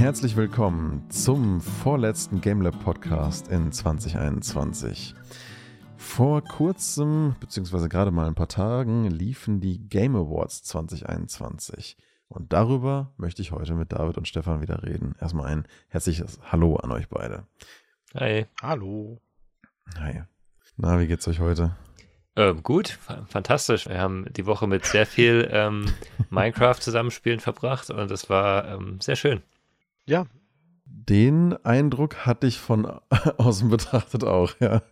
Herzlich willkommen zum vorletzten GameLab Podcast in 2021. Vor kurzem, beziehungsweise gerade mal ein paar Tagen, liefen die Game Awards 2021. Und darüber möchte ich heute mit David und Stefan wieder reden. Erstmal ein herzliches Hallo an euch beide. Hi. Hallo. Hi. Na, wie geht's euch heute? Ähm, gut, fantastisch. Wir haben die Woche mit sehr viel ähm, Minecraft-Zusammenspielen verbracht und es war ähm, sehr schön. Ja. Den Eindruck hatte ich von außen betrachtet auch, ja.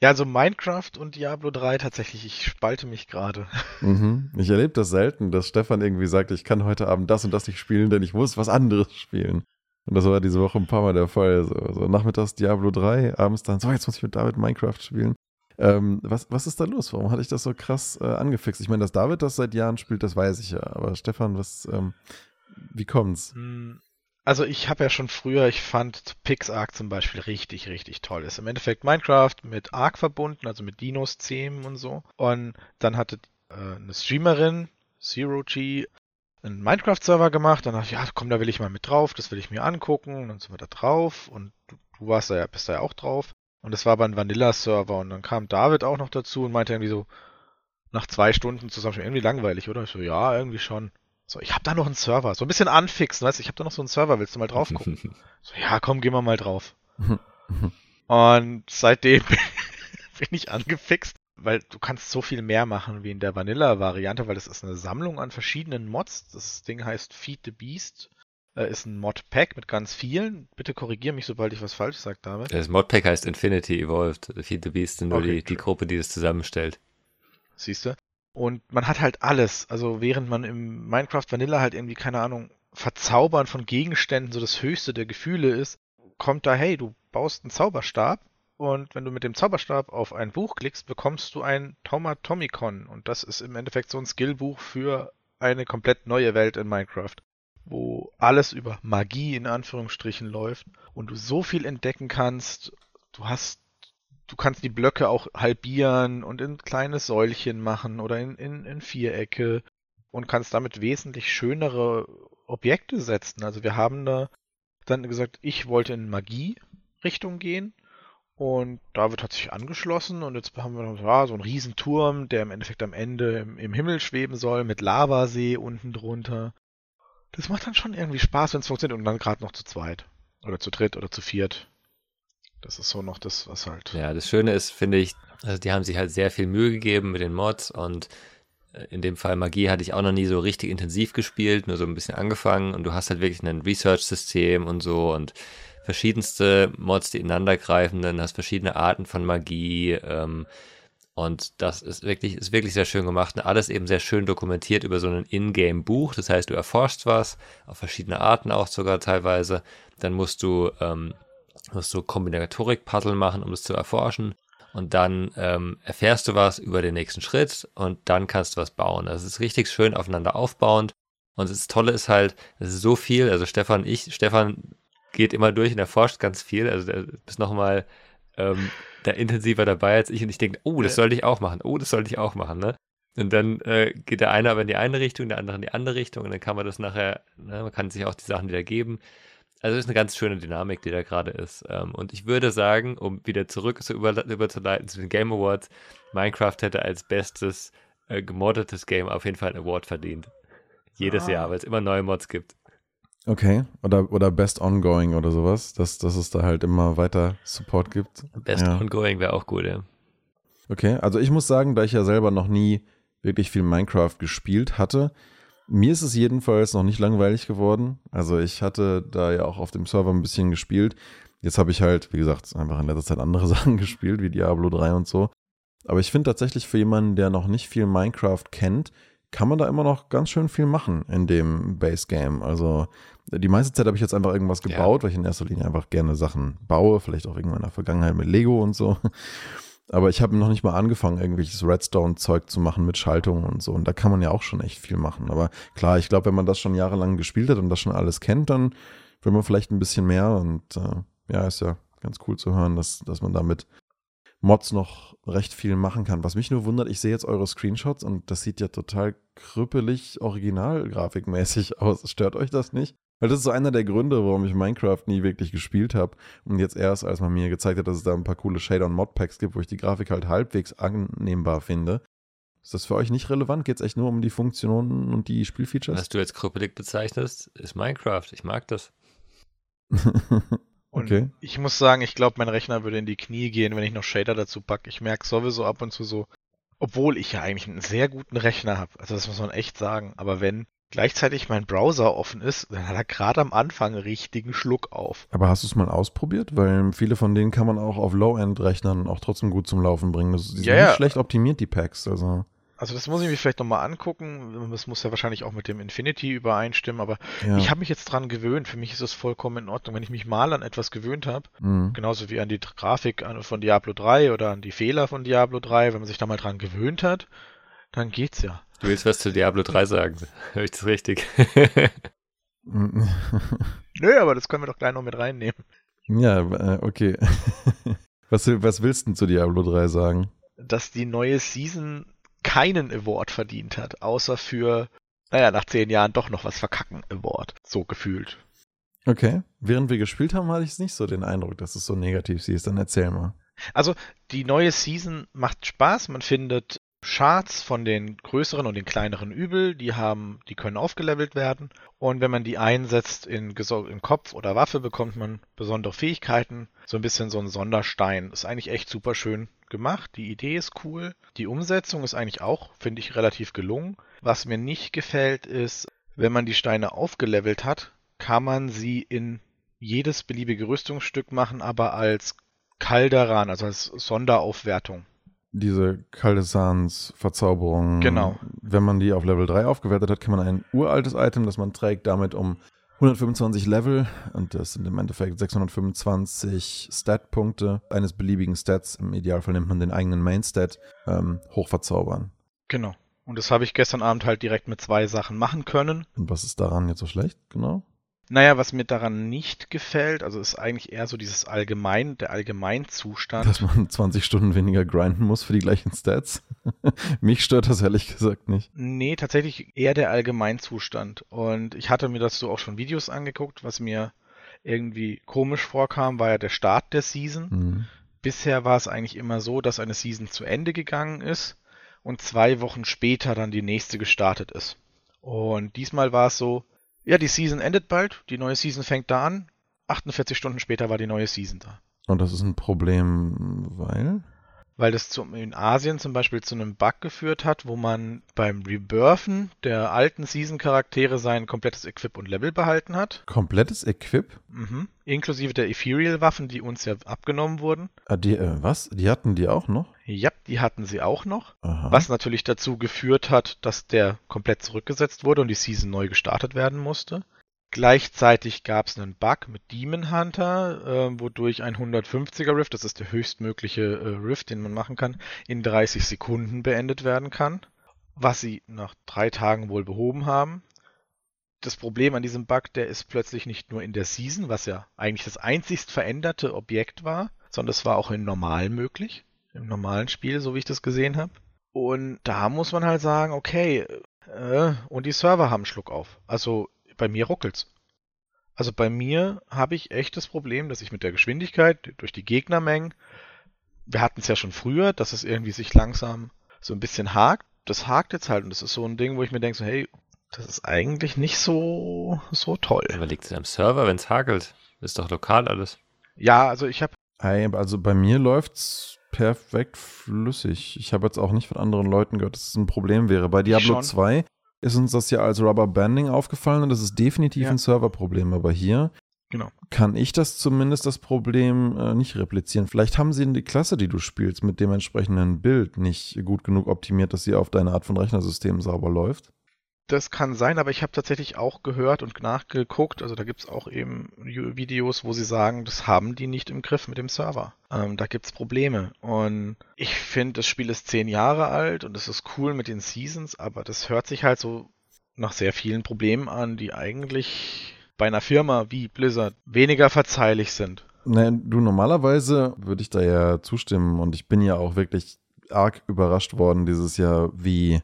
Ja, also Minecraft und Diablo 3 tatsächlich, ich spalte mich gerade. Mhm. Ich erlebe das selten, dass Stefan irgendwie sagt, ich kann heute Abend das und das nicht spielen, denn ich muss was anderes spielen. Und das war diese Woche ein paar Mal der Fall. So, so nachmittags Diablo 3, abends dann, so, jetzt muss ich mit David Minecraft spielen. Ähm, was, was ist da los? Warum hatte ich das so krass äh, angefixt? Ich meine, dass David das seit Jahren spielt, das weiß ich ja. Aber Stefan, was, ähm, wie kommt's? Hm, also ich habe ja schon früher, ich fand PixArk zum Beispiel richtig, richtig toll. Ist im Endeffekt Minecraft mit Ark verbunden, also mit Dinos-Themen und so. Und dann hatte äh, eine Streamerin, Zero G, einen Minecraft-Server gemacht. Dann dachte ich, ja, komm, da will ich mal mit drauf, das will ich mir angucken. Und dann sind wir da drauf und du, du warst da ja, bist da ja auch drauf. Und das war aber ein Vanilla-Server und dann kam David auch noch dazu und meinte irgendwie so, nach zwei Stunden zusammen, irgendwie langweilig, oder? Ich so, ja, irgendwie schon. So, ich hab da noch einen Server. So ein bisschen anfixen, weißt du, ich hab da noch so einen Server, willst du mal drauf gucken? so, ja, komm, gehen wir mal drauf. und seitdem bin ich angefixt, weil du kannst so viel mehr machen wie in der Vanilla-Variante, weil das ist eine Sammlung an verschiedenen Mods. Das Ding heißt Feed the Beast äh, ist ein Modpack mit ganz vielen. Bitte korrigier mich, sobald ich was falsch sage, David. Das Modpack heißt Infinity Evolved. Feed the Beast sind nur okay, die, die Gruppe, die das zusammenstellt. Siehst du? Und man hat halt alles. Also während man im Minecraft Vanilla halt irgendwie, keine Ahnung, Verzaubern von Gegenständen so das höchste der Gefühle ist, kommt da, hey, du baust einen Zauberstab und wenn du mit dem Zauberstab auf ein Buch klickst, bekommst du ein Tomatomicon. Und das ist im Endeffekt so ein Skillbuch für eine komplett neue Welt in Minecraft wo alles über Magie in Anführungsstrichen läuft und du so viel entdecken kannst. Du hast, du kannst die Blöcke auch halbieren und in kleine Säulchen machen oder in, in, in Vierecke und kannst damit wesentlich schönere Objekte setzen. Also wir haben da dann gesagt, ich wollte in Magie-Richtung gehen und David hat sich angeschlossen und jetzt haben wir noch ja, so einen Riesenturm, der im Endeffekt am Ende im, im Himmel schweben soll, mit Lavasee unten drunter das macht dann schon irgendwie Spaß, wenn es funktioniert und dann gerade noch zu zweit oder zu dritt oder zu viert. Das ist so noch das, was halt. Ja, das Schöne ist, finde ich, also die haben sich halt sehr viel Mühe gegeben mit den Mods und äh, in dem Fall Magie hatte ich auch noch nie so richtig intensiv gespielt, nur so ein bisschen angefangen und du hast halt wirklich ein Research-System und so und verschiedenste Mods, die ineinander greifen, dann hast verschiedene Arten von Magie, ähm, und das ist wirklich, ist wirklich sehr schön gemacht und alles eben sehr schön dokumentiert über so ein Ingame-Buch. Das heißt, du erforschst was, auf verschiedene Arten auch sogar teilweise. Dann musst du, ähm, musst du Kombinatorik-Puzzle machen, um es zu erforschen. Und dann ähm, erfährst du was über den nächsten Schritt und dann kannst du was bauen. Das ist richtig schön aufeinander aufbauend. Und das Tolle ist halt, es ist so viel. Also Stefan, ich, Stefan geht immer durch und erforscht ganz viel. Also der ist nochmal ähm, da intensiver dabei als ich und ich denke, oh, das sollte ich auch machen, oh, das sollte ich auch machen, ne? Und dann äh, geht der eine aber in die eine Richtung, der andere in die andere Richtung und dann kann man das nachher, ne, man kann sich auch die Sachen wieder geben. Also es ist eine ganz schöne Dynamik, die da gerade ist. Ähm, und ich würde sagen, um wieder zurück zu über, überzuleiten zu den Game Awards, Minecraft hätte als bestes äh, gemoddetes Game auf jeden Fall einen Award verdient. Jedes ah. Jahr, weil es immer neue Mods gibt. Okay, oder, oder Best Ongoing oder sowas, dass, dass es da halt immer weiter Support gibt. Best ja. Ongoing wäre auch gut, ja. Okay, also ich muss sagen, da ich ja selber noch nie wirklich viel Minecraft gespielt hatte, mir ist es jedenfalls noch nicht langweilig geworden. Also ich hatte da ja auch auf dem Server ein bisschen gespielt. Jetzt habe ich halt, wie gesagt, einfach in letzter Zeit andere Sachen gespielt, wie Diablo 3 und so. Aber ich finde tatsächlich für jemanden, der noch nicht viel Minecraft kennt, kann man da immer noch ganz schön viel machen in dem Base Game. Also die meiste Zeit habe ich jetzt einfach irgendwas gebaut, ja. weil ich in erster Linie einfach gerne Sachen baue, vielleicht auch irgendwann in der Vergangenheit mit Lego und so. Aber ich habe noch nicht mal angefangen, irgendwelches Redstone-Zeug zu machen mit Schaltungen und so. Und da kann man ja auch schon echt viel machen. Aber klar, ich glaube, wenn man das schon jahrelang gespielt hat und das schon alles kennt, dann will man vielleicht ein bisschen mehr. Und äh, ja, ist ja ganz cool zu hören, dass, dass man damit Mods noch recht viel machen kann. Was mich nur wundert, ich sehe jetzt eure Screenshots und das sieht ja total krüppelig originalgrafikmäßig aus. Stört euch das nicht? Weil das ist so einer der Gründe, warum ich Minecraft nie wirklich gespielt habe. Und jetzt erst, als man mir gezeigt hat, dass es da ein paar coole Shader- und Modpacks gibt, wo ich die Grafik halt halbwegs annehmbar finde. Ist das für euch nicht relevant? Geht es echt nur um die Funktionen und die Spielfeatures? Was du jetzt krüppelig bezeichnest, ist Minecraft. Ich mag das. Und okay. ich muss sagen, ich glaube, mein Rechner würde in die Knie gehen, wenn ich noch Shader dazu packe. Ich merke sowieso ab und zu so, obwohl ich ja eigentlich einen sehr guten Rechner habe. Also das muss man echt sagen. Aber wenn gleichzeitig mein Browser offen ist, dann hat er gerade am Anfang einen richtigen Schluck auf. Aber hast du es mal ausprobiert? Weil viele von denen kann man auch auf Low-End-Rechnern auch trotzdem gut zum Laufen bringen. Das, die sind Ja, nicht ja. schlecht optimiert, die Packs. Also, Also das muss ich mir vielleicht nochmal angucken. Das muss ja wahrscheinlich auch mit dem Infinity übereinstimmen, aber ja. ich habe mich jetzt dran gewöhnt. Für mich ist es vollkommen in Ordnung. Wenn ich mich mal an etwas gewöhnt habe, Mhm. genauso wie an die Grafik von Diablo 3 oder an die Fehler von Diablo 3, wenn man sich da mal dran gewöhnt hat, dann geht's ja. Du willst was zu Diablo 3 sagen. Hör ich das richtig? Nö, aber das können wir doch gleich noch mit reinnehmen. ja, äh, okay. was, was willst du denn zu Diablo 3 sagen? Dass die neue Season keinen Award verdient hat, außer für, naja, nach zehn Jahren doch noch was verkacken Award. So gefühlt. Okay. Während wir gespielt haben, hatte ich nicht so den Eindruck, dass es so negativ sie ist. Dann erzähl mal. Also, die neue Season macht Spaß. Man findet Charts von den größeren und den kleineren Übel. Die haben, die können aufgelevelt werden. Und wenn man die einsetzt in, in Kopf oder Waffe, bekommt man besondere Fähigkeiten. So ein bisschen so ein Sonderstein. Ist eigentlich echt super schön gemacht. Die Idee ist cool. Die Umsetzung ist eigentlich auch, finde ich, relativ gelungen. Was mir nicht gefällt, ist, wenn man die Steine aufgelevelt hat, kann man sie in jedes beliebige Rüstungsstück machen, aber als Kalderan, also als Sonderaufwertung. Diese Kaldesans Verzauberung. Genau. Wenn man die auf Level 3 aufgewertet hat, kann man ein uraltes Item, das man trägt, damit um 125 Level, und das sind im Endeffekt 625 Stat-Punkte eines beliebigen Stats, im Idealfall nimmt man den eigenen Main-Stat, ähm, hochverzaubern. Genau. Und das habe ich gestern Abend halt direkt mit zwei Sachen machen können. Und was ist daran jetzt so schlecht, genau? Naja, was mir daran nicht gefällt, also ist eigentlich eher so dieses Allgemein, der Allgemeinzustand. Dass man 20 Stunden weniger grinden muss für die gleichen Stats. Mich stört das ehrlich gesagt nicht. Nee, tatsächlich eher der Allgemeinzustand. Und ich hatte mir dazu auch schon Videos angeguckt, was mir irgendwie komisch vorkam, war ja der Start der Season. Mhm. Bisher war es eigentlich immer so, dass eine Season zu Ende gegangen ist und zwei Wochen später dann die nächste gestartet ist. Und diesmal war es so, ja, die Season endet bald, die neue Season fängt da an, 48 Stunden später war die neue Season da. Und das ist ein Problem, weil? Weil das zum, in Asien zum Beispiel zu einem Bug geführt hat, wo man beim Rebirthen der alten Season-Charaktere sein komplettes Equip und Level behalten hat. Komplettes Equip? Mhm. Inklusive der Ethereal-Waffen, die uns ja abgenommen wurden. Ah, die, äh, was? Die hatten die auch noch? Ja, die hatten sie auch noch. Aha. Was natürlich dazu geführt hat, dass der komplett zurückgesetzt wurde und die Season neu gestartet werden musste. Gleichzeitig gab es einen Bug mit Demon Hunter, äh, wodurch ein 150er Rift, das ist der höchstmögliche äh, Rift, den man machen kann, in 30 Sekunden beendet werden kann. Was sie nach drei Tagen wohl behoben haben. Das Problem an diesem Bug, der ist plötzlich nicht nur in der Season, was ja eigentlich das einzigst veränderte Objekt war, sondern es war auch in normal möglich. Im normalen Spiel, so wie ich das gesehen habe. Und da muss man halt sagen, okay, äh, und die Server haben Schluck auf. Also bei mir ruckelt's. Also bei mir habe ich echt das Problem, dass ich mit der Geschwindigkeit durch die Gegnermengen, wir hatten es ja schon früher, dass es irgendwie sich langsam so ein bisschen hakt. Das hakt jetzt halt und das ist so ein Ding, wo ich mir denke, so, hey, das ist eigentlich nicht so, so toll. Aber liegt es am Server, wenn es hakelt? Ist doch lokal alles. Ja, also ich habe Ei, Also bei mir läuft's perfekt flüssig. Ich habe jetzt auch nicht von anderen Leuten gehört, dass es ein Problem wäre. Bei Diablo schon. 2 ist uns das ja als Rubber Banding aufgefallen und das ist definitiv Ja. ein Serverproblem. Aber hier Genau. kann ich das zumindest das Problem äh, nicht replizieren. Vielleicht haben sie die Klasse, die du spielst, mit dem entsprechenden Bild nicht gut genug optimiert, dass sie auf deine Art von Rechnersystem sauber läuft. Das kann sein, aber ich habe tatsächlich auch gehört und nachgeguckt. Also da gibt es auch eben Videos, wo sie sagen, das haben die nicht im Griff mit dem Server. Ähm, da gibt es Probleme. Und ich finde, das Spiel ist zehn Jahre alt und es ist cool mit den Seasons, aber das hört sich halt so nach sehr vielen Problemen an, die eigentlich bei einer Firma wie Blizzard weniger verzeihlich sind. Naja, du, normalerweise würde ich da ja zustimmen und ich bin ja auch wirklich arg überrascht worden dieses Jahr, wie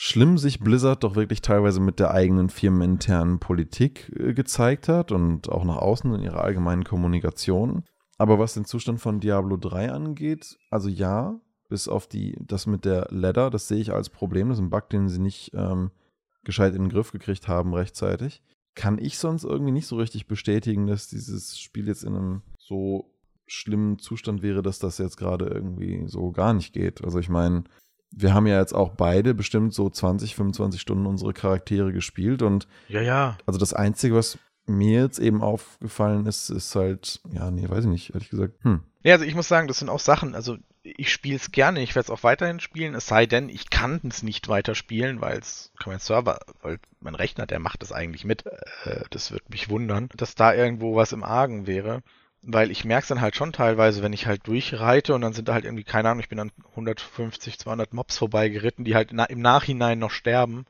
schlimm sich Blizzard doch wirklich teilweise mit der eigenen firmeninternen Politik äh, gezeigt hat und auch nach außen in ihrer allgemeinen Kommunikation. Aber was den Zustand von Diablo 3 angeht, also ja, bis auf die, das mit der Ladder, das sehe ich als Problem. Das ist ein Bug, den sie nicht ähm, gescheit in den Griff gekriegt haben rechtzeitig. Kann ich sonst irgendwie nicht so richtig bestätigen, dass dieses Spiel jetzt in einem so schlimmen Zustand wäre, dass das jetzt gerade irgendwie so gar nicht geht. Also ich meine, wir haben ja jetzt auch beide bestimmt so 20, 25 Stunden unsere Charaktere gespielt und ja, ja. Also das Einzige, was mir jetzt eben aufgefallen ist, ist halt, ja, nee, weiß ich nicht, ehrlich gesagt. Hm. Ja, also ich muss sagen, das sind auch Sachen, also ich spiele es gerne, ich werde es auch weiterhin spielen, es sei denn, ich kann es nicht weiterspielen, weil es, mein Server, weil mein Rechner, der macht das eigentlich mit. Äh, das wird mich wundern, dass da irgendwo was im Argen wäre weil ich merke es dann halt schon teilweise, wenn ich halt durchreite und dann sind da halt irgendwie, keine Ahnung, ich bin an 150, 200 Mobs vorbeigeritten, die halt im Nachhinein noch sterben,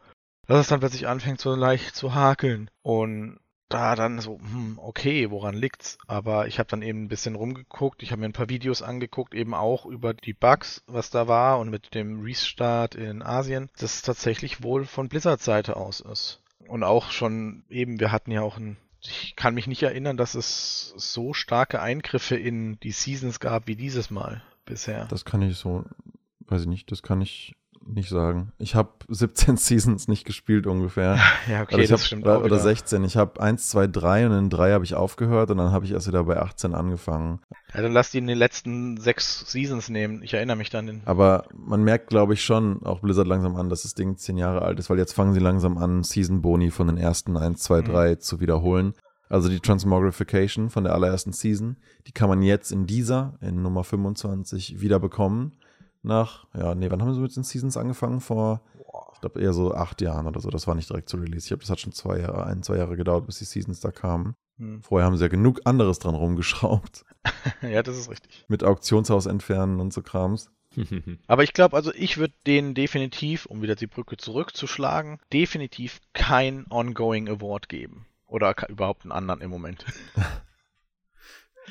dass es dann plötzlich anfängt so leicht zu hakeln. Und da dann so, hm, okay, woran liegt's? Aber ich habe dann eben ein bisschen rumgeguckt, ich habe mir ein paar Videos angeguckt, eben auch über die Bugs, was da war und mit dem Restart in Asien, dass es tatsächlich wohl von Blizzard Seite aus ist. Und auch schon eben, wir hatten ja auch ein ich kann mich nicht erinnern, dass es so starke Eingriffe in die Seasons gab wie dieses Mal bisher. Das kann ich so, weiß ich nicht, das kann ich nicht sagen. Ich habe 17 Seasons nicht gespielt ungefähr. ja, okay, das hab, stimmt auch. Oder 16. Ich habe 1, 2, 3 und in 3 habe ich aufgehört und dann habe ich erst wieder bei 18 angefangen. Ja, dann lass die in den letzten sechs Seasons nehmen. Ich erinnere mich dann. Aber man merkt, glaube ich, schon auch Blizzard langsam an, dass das Ding 10 Jahre alt ist, weil jetzt fangen sie langsam an, Season Boni von den ersten 1, 2, 3 mhm. zu wiederholen. Also die Transmogrification von der allerersten Season, die kann man jetzt in dieser, in Nummer 25, wieder bekommen nach, ja, nee, wann haben sie mit den Seasons angefangen? Vor, ich glaube, eher so acht Jahren oder so. Das war nicht direkt zu Release. Ich glaube, das hat schon zwei Jahre, ein, zwei Jahre gedauert, bis die Seasons da kamen. Hm. Vorher haben sie ja genug anderes dran rumgeschraubt. ja, das ist richtig. Mit Auktionshaus entfernen und so Krams. Aber ich glaube, also ich würde denen definitiv, um wieder die Brücke zurückzuschlagen, definitiv kein Ongoing Award geben. Oder überhaupt einen anderen im Moment.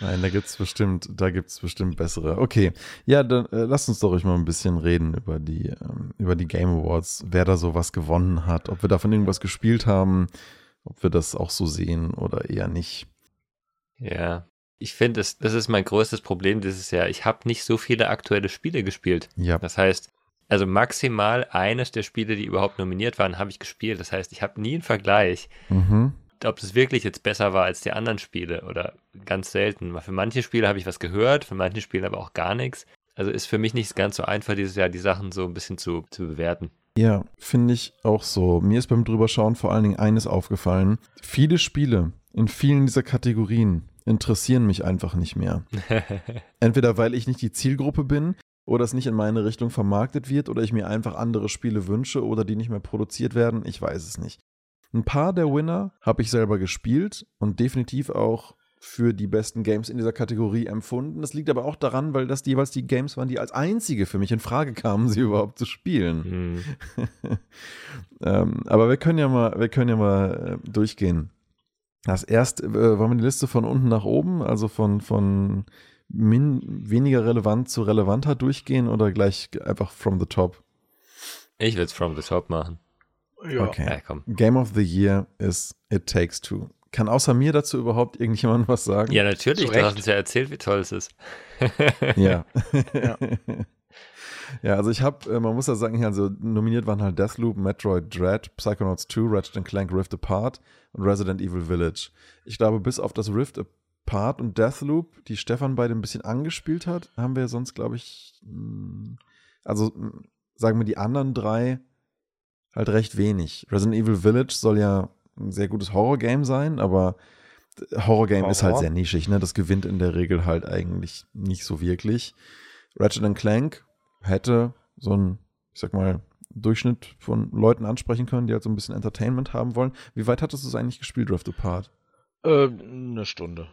Nein, da gibt's bestimmt, da gibt's bestimmt bessere. Okay, ja, dann äh, lasst uns doch ruhig mal ein bisschen reden über die, ähm, über die Game Awards, wer da so was gewonnen hat, ob wir davon irgendwas gespielt haben, ob wir das auch so sehen oder eher nicht. Ja, ich finde, das, das ist mein größtes Problem dieses Jahr. Ich habe nicht so viele aktuelle Spiele gespielt. Ja. Das heißt, also maximal eines der Spiele, die überhaupt nominiert waren, habe ich gespielt. Das heißt, ich habe nie einen Vergleich. Mhm ob das wirklich jetzt besser war als die anderen Spiele oder ganz selten. Für manche Spiele habe ich was gehört, für manche Spiele aber auch gar nichts. Also ist für mich nicht ganz so einfach, dieses Jahr die Sachen so ein bisschen zu, zu bewerten. Ja, finde ich auch so. Mir ist beim Drüberschauen vor allen Dingen eines aufgefallen. Viele Spiele in vielen dieser Kategorien interessieren mich einfach nicht mehr. Entweder weil ich nicht die Zielgruppe bin oder es nicht in meine Richtung vermarktet wird oder ich mir einfach andere Spiele wünsche oder die nicht mehr produziert werden. Ich weiß es nicht. Ein paar der Winner habe ich selber gespielt und definitiv auch für die besten Games in dieser Kategorie empfunden. Das liegt aber auch daran, weil das jeweils die Games waren, die als einzige für mich in Frage kamen, sie überhaupt zu spielen. Mhm. ähm, aber wir können ja mal, wir können ja mal äh, durchgehen. Das erste, äh, wollen wir die Liste von unten nach oben, also von, von min, weniger relevant zu relevanter durchgehen oder gleich einfach from the top? Ich will es from the top machen. Ja. Okay. Ja, komm. Game of the Year ist It Takes Two. Kann außer mir dazu überhaupt irgendjemand was sagen? Ja, natürlich. Du hast uns ja erzählt, wie toll es ist. ja. ja. ja. also ich habe, äh, man muss ja sagen, also nominiert waren halt Deathloop, Metroid Dread, Psychonauts 2, Ratchet Clank Rift Apart und Resident Evil Village. Ich glaube, bis auf das Rift Apart und Deathloop, die Stefan beide ein bisschen angespielt hat, haben wir sonst, glaube ich, hm, also hm, sagen wir die anderen drei halt recht wenig. Resident Evil Village soll ja ein sehr gutes Horror-Game sein, aber Horror-Game Horror. ist halt sehr nischig, ne? Das gewinnt in der Regel halt eigentlich nicht so wirklich. Ratchet Clank hätte so ein, ich sag mal, Durchschnitt von Leuten ansprechen können, die halt so ein bisschen Entertainment haben wollen. Wie weit hattest du es eigentlich gespielt, Drift Apart? Äh, eine Stunde.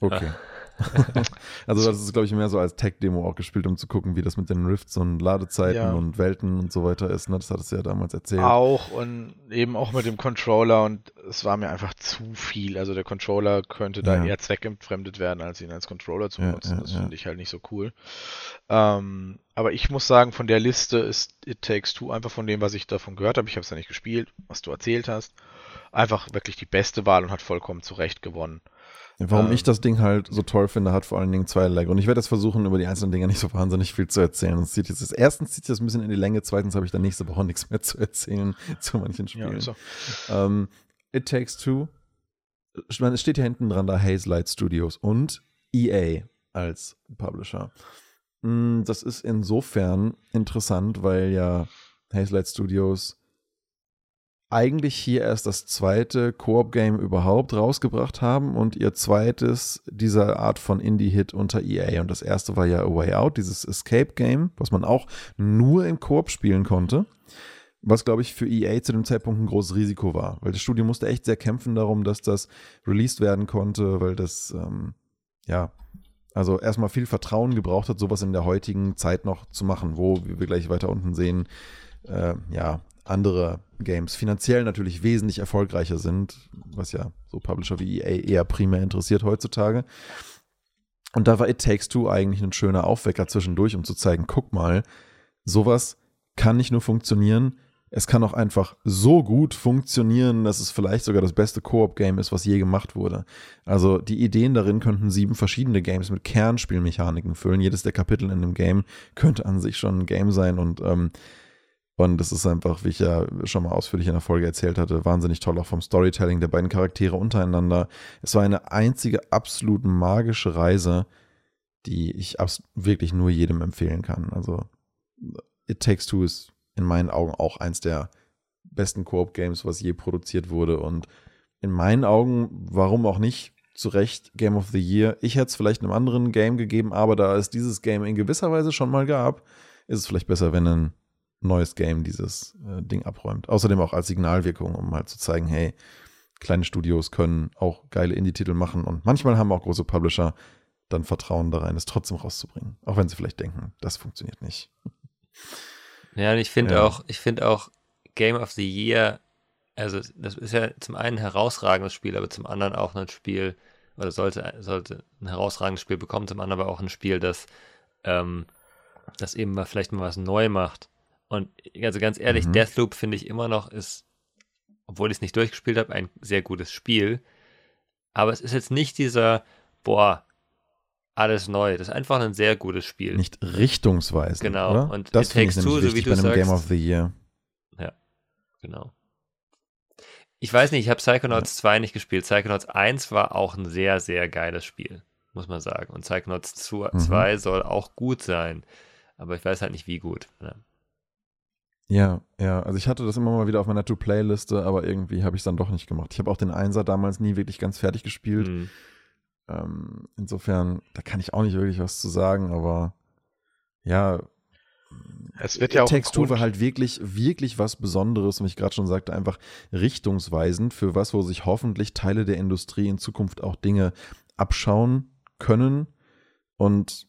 Okay. also das ist, glaube ich, mehr so als Tech-Demo auch gespielt, um zu gucken, wie das mit den Rifts und Ladezeiten ja. und Welten und so weiter ist. Ne? Das hattest du ja damals erzählt. Auch und eben auch mit dem Controller und es war mir einfach zu viel. Also der Controller könnte da ja. eher zweckentfremdet werden, als ihn als Controller zu benutzen. Ja, das finde ich halt nicht so cool. Ähm, aber ich muss sagen, von der Liste ist It Takes Two einfach von dem, was ich davon gehört habe, ich habe es ja nicht gespielt, was du erzählt hast, einfach wirklich die beste Wahl und hat vollkommen zu Recht gewonnen. Warum ähm, ich das Ding halt so toll finde, hat vor allen Dingen zweierlei Und Ich werde jetzt versuchen, über die einzelnen Dinge nicht so wahnsinnig viel zu erzählen. Das zieht jetzt, erstens zieht es ein bisschen in die Länge, zweitens habe ich dann nächste Woche nichts mehr zu erzählen zu manchen Spielen. Ja, so. ähm, It Takes Two, ich meine, es steht hier hinten dran da Haze Light Studios und EA als Publisher. Mm, das ist insofern interessant, weil ja Haze Light Studios eigentlich hier erst das zweite Koop-Game überhaupt rausgebracht haben und ihr zweites dieser Art von Indie-Hit unter EA. Und das erste war ja A Way Out, dieses Escape-Game, was man auch nur im Koop spielen konnte. Was, glaube ich, für EA zu dem Zeitpunkt ein großes Risiko war, weil das Studio musste echt sehr kämpfen darum, dass das released werden konnte, weil das, ähm, ja, also erstmal viel Vertrauen gebraucht hat, sowas in der heutigen Zeit noch zu machen, wo, wie wir gleich weiter unten sehen, äh, ja, andere Games finanziell natürlich wesentlich erfolgreicher sind, was ja so Publisher wie EA eher primär interessiert heutzutage. Und da war It Takes Two eigentlich ein schöner Aufwecker zwischendurch, um zu zeigen, guck mal, sowas kann nicht nur funktionieren, es kann auch einfach so gut funktionieren, dass es vielleicht sogar das beste Koop-Game ist, was je gemacht wurde. Also die Ideen darin könnten sieben verschiedene Games mit Kernspielmechaniken füllen. Jedes der Kapitel in dem Game könnte an sich schon ein Game sein und ähm, und das ist einfach, wie ich ja schon mal ausführlich in der Folge erzählt hatte, wahnsinnig toll auch vom Storytelling der beiden Charaktere untereinander. Es war eine einzige absolut magische Reise, die ich wirklich nur jedem empfehlen kann. Also It Takes Two ist in meinen Augen auch eins der besten Koop-Games, was je produziert wurde. Und in meinen Augen, warum auch nicht, zu Recht Game of the Year. Ich hätte es vielleicht einem anderen Game gegeben, aber da es dieses Game in gewisser Weise schon mal gab, ist es vielleicht besser, wenn ein neues Game dieses äh, Ding abräumt. Außerdem auch als Signalwirkung, um halt zu zeigen, hey, kleine Studios können auch geile Indie-Titel machen und manchmal haben auch große Publisher dann Vertrauen da rein, es trotzdem rauszubringen. Auch wenn sie vielleicht denken, das funktioniert nicht. Ja, und ich finde ja. auch, ich finde auch Game of the Year, also das ist ja zum einen ein herausragendes Spiel, aber zum anderen auch ein Spiel, oder sollte, sollte ein herausragendes Spiel bekommen, zum anderen aber auch ein Spiel, das, ähm, das eben mal vielleicht mal was neu macht. Und also ganz ehrlich, mhm. Deathloop finde ich immer noch ist, obwohl ich es nicht durchgespielt habe, ein sehr gutes Spiel. Aber es ist jetzt nicht dieser, boah, alles neu. Das ist einfach ein sehr gutes Spiel. Nicht richtungsweisend. Genau. Oder? Und das finde ich Two, so wie du bei einem sagst, Game of the Year. Ja, genau. Ich weiß nicht, ich habe Psychonauts ja. 2 nicht gespielt. Psychonauts 1 war auch ein sehr, sehr geiles Spiel, muss man sagen. Und Psychonauts 2 mhm. soll auch gut sein. Aber ich weiß halt nicht, wie gut. Ne? Ja, ja. Also ich hatte das immer mal wieder auf meiner To-Play-Liste, aber irgendwie habe ich es dann doch nicht gemacht. Ich habe auch den Einser damals nie wirklich ganz fertig gespielt. Mhm. Ähm, insofern, da kann ich auch nicht wirklich was zu sagen, aber ja. Es wird ja auch Textur war halt wirklich, wirklich was Besonderes, und ich gerade schon sagte, einfach richtungsweisend für was, wo sich hoffentlich Teile der Industrie in Zukunft auch Dinge abschauen können. Und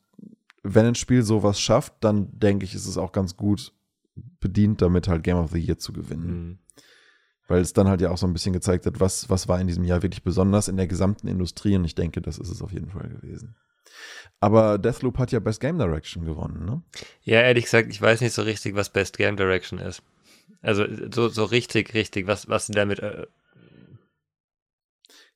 wenn ein Spiel sowas schafft, dann denke ich, ist es auch ganz gut, bedient, damit halt Game of the Year zu gewinnen. Mhm. Weil es dann halt ja auch so ein bisschen gezeigt hat, was, was war in diesem Jahr wirklich besonders in der gesamten Industrie und ich denke, das ist es auf jeden Fall gewesen. Aber Deathloop hat ja Best Game Direction gewonnen, ne? Ja, ehrlich gesagt, ich weiß nicht so richtig, was Best Game Direction ist. Also so, so richtig, richtig, was, was damit. Äh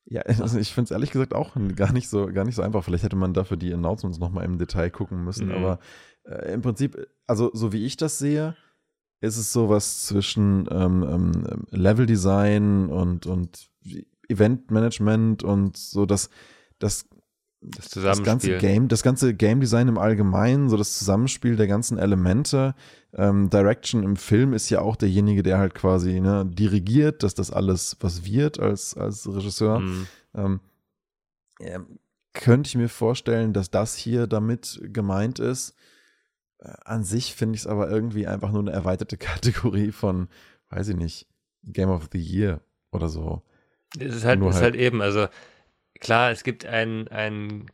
ja, also ich finde es ehrlich gesagt auch gar nicht so, gar nicht so einfach. Vielleicht hätte man dafür die Announcements nochmal im Detail gucken müssen, mhm. aber äh, im Prinzip, also so wie ich das sehe, ist es sowas zwischen ähm, ähm, Level-Design und, und Event-Management und so das, das, das, das, ganze Game, das ganze Game Design im Allgemeinen, so das Zusammenspiel der ganzen Elemente. Ähm, Direction im Film ist ja auch derjenige, der halt quasi ne, dirigiert, dass das alles was wird als, als Regisseur. Mhm. Ähm, könnte ich mir vorstellen, dass das hier damit gemeint ist. Äh, an sich finde ich es aber irgendwie einfach nur eine erweiterte Kategorie von, weiß ich nicht, Game of the Year oder so. Es ist halt, ist halt, halt eben, also klar, es gibt einen, einen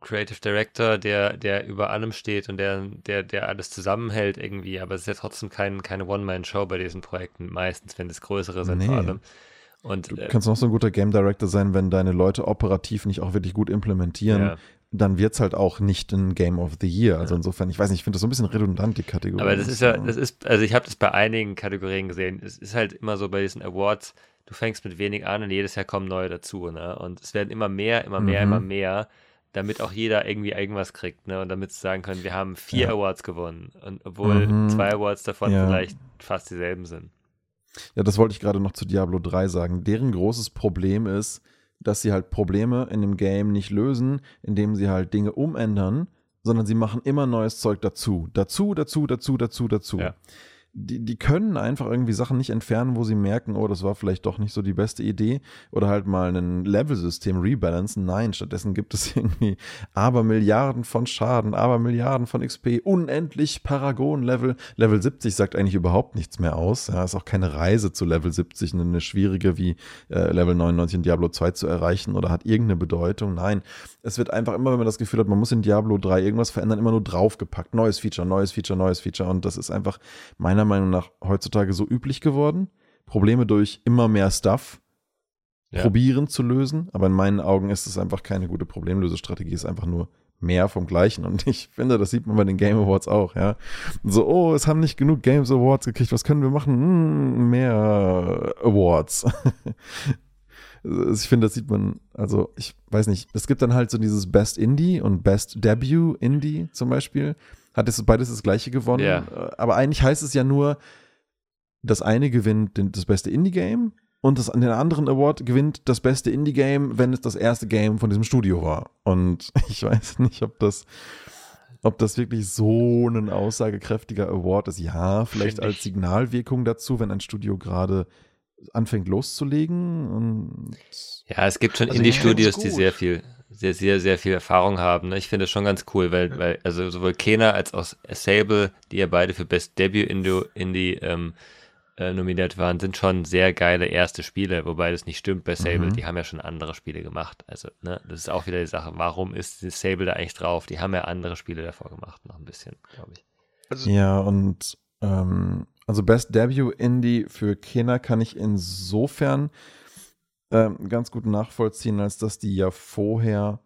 Creative Director, der, der über allem steht und der, der, der alles zusammenhält irgendwie, aber es ist ja trotzdem kein, keine One-Man-Show bei diesen Projekten, meistens, wenn es größere sind nee. vor allem. Und, du äh, kannst noch so ein guter Game Director sein, wenn deine Leute operativ nicht auch wirklich gut implementieren. Ja dann wird es halt auch nicht ein Game of the Year. Also insofern, ich weiß nicht, ich finde das so ein bisschen redundant, die Kategorie. Aber das ist ja, das ist, also ich habe das bei einigen Kategorien gesehen. Es ist halt immer so bei diesen Awards, du fängst mit wenig an und jedes Jahr kommen neue dazu, ne? Und es werden immer mehr, immer mehr, mhm. immer mehr, damit auch jeder irgendwie irgendwas kriegt, ne? Und damit sie sagen können, wir haben vier ja. Awards gewonnen. Und obwohl mhm. zwei Awards davon ja. vielleicht fast dieselben sind. Ja, das wollte ich gerade noch zu Diablo 3 sagen. Deren großes Problem ist, dass sie halt Probleme in dem Game nicht lösen, indem sie halt Dinge umändern, sondern sie machen immer neues Zeug dazu. Dazu, dazu, dazu, dazu, dazu. Ja die, die können einfach irgendwie Sachen nicht entfernen, wo sie merken, oh, das war vielleicht doch nicht so die beste Idee. Oder halt mal ein Level-System rebalancen. Nein, stattdessen gibt es irgendwie aber Milliarden von Schaden, aber Milliarden von XP, unendlich Paragon-Level. Level 70 sagt eigentlich überhaupt nichts mehr aus. Ja, ist auch keine Reise zu Level 70, eine schwierige wie äh, Level 99 in Diablo 2 zu erreichen oder hat irgendeine Bedeutung. Nein, es wird einfach immer, wenn man das Gefühl hat, man muss in Diablo 3 irgendwas verändern, immer nur draufgepackt. Neues Feature, neues Feature, neues Feature. Und das ist einfach meiner Meinung nach heutzutage so üblich geworden. Probleme durch immer mehr Stuff ja. probieren zu lösen. Aber in meinen Augen ist es einfach keine gute Problemlösestrategie. Es ist einfach nur mehr vom Gleichen. Und ich finde, das sieht man bei den Game Awards auch, ja. So, oh, es haben nicht genug Games Awards gekriegt, was können wir machen? Hm, mehr Awards. ich finde, das sieht man, also ich weiß nicht, es gibt dann halt so dieses Best Indie und Best Debut Indie zum Beispiel. Hat es beides das gleiche gewonnen. Ja. Aber eigentlich heißt es ja nur, das eine gewinnt das beste Indie-Game und das, den anderen Award gewinnt das beste Indie-Game, wenn es das erste Game von diesem Studio war. Und ich weiß nicht, ob das, ob das wirklich so ein aussagekräftiger Award ist. Ja, vielleicht als Signalwirkung dazu, wenn ein Studio gerade anfängt loszulegen. Und ja, es gibt schon also Indie-Studios, die sehr viel, sehr, sehr, sehr viel Erfahrung haben. Ne? Ich finde das schon ganz cool, weil, weil also sowohl Kena als auch Sable, die ja beide für Best Debut Indie ähm, äh, nominiert waren, sind schon sehr geile erste Spiele, wobei das nicht stimmt bei Sable. Mhm. Die haben ja schon andere Spiele gemacht. Also, ne, das ist auch wieder die Sache. Warum ist Sable da eigentlich drauf? Die haben ja andere Spiele davor gemacht, noch ein bisschen, glaube ich. Also, ja, und ähm, also Best Debut Indie für Kena kann ich insofern ähm, ganz gut nachvollziehen, als dass die ja vorher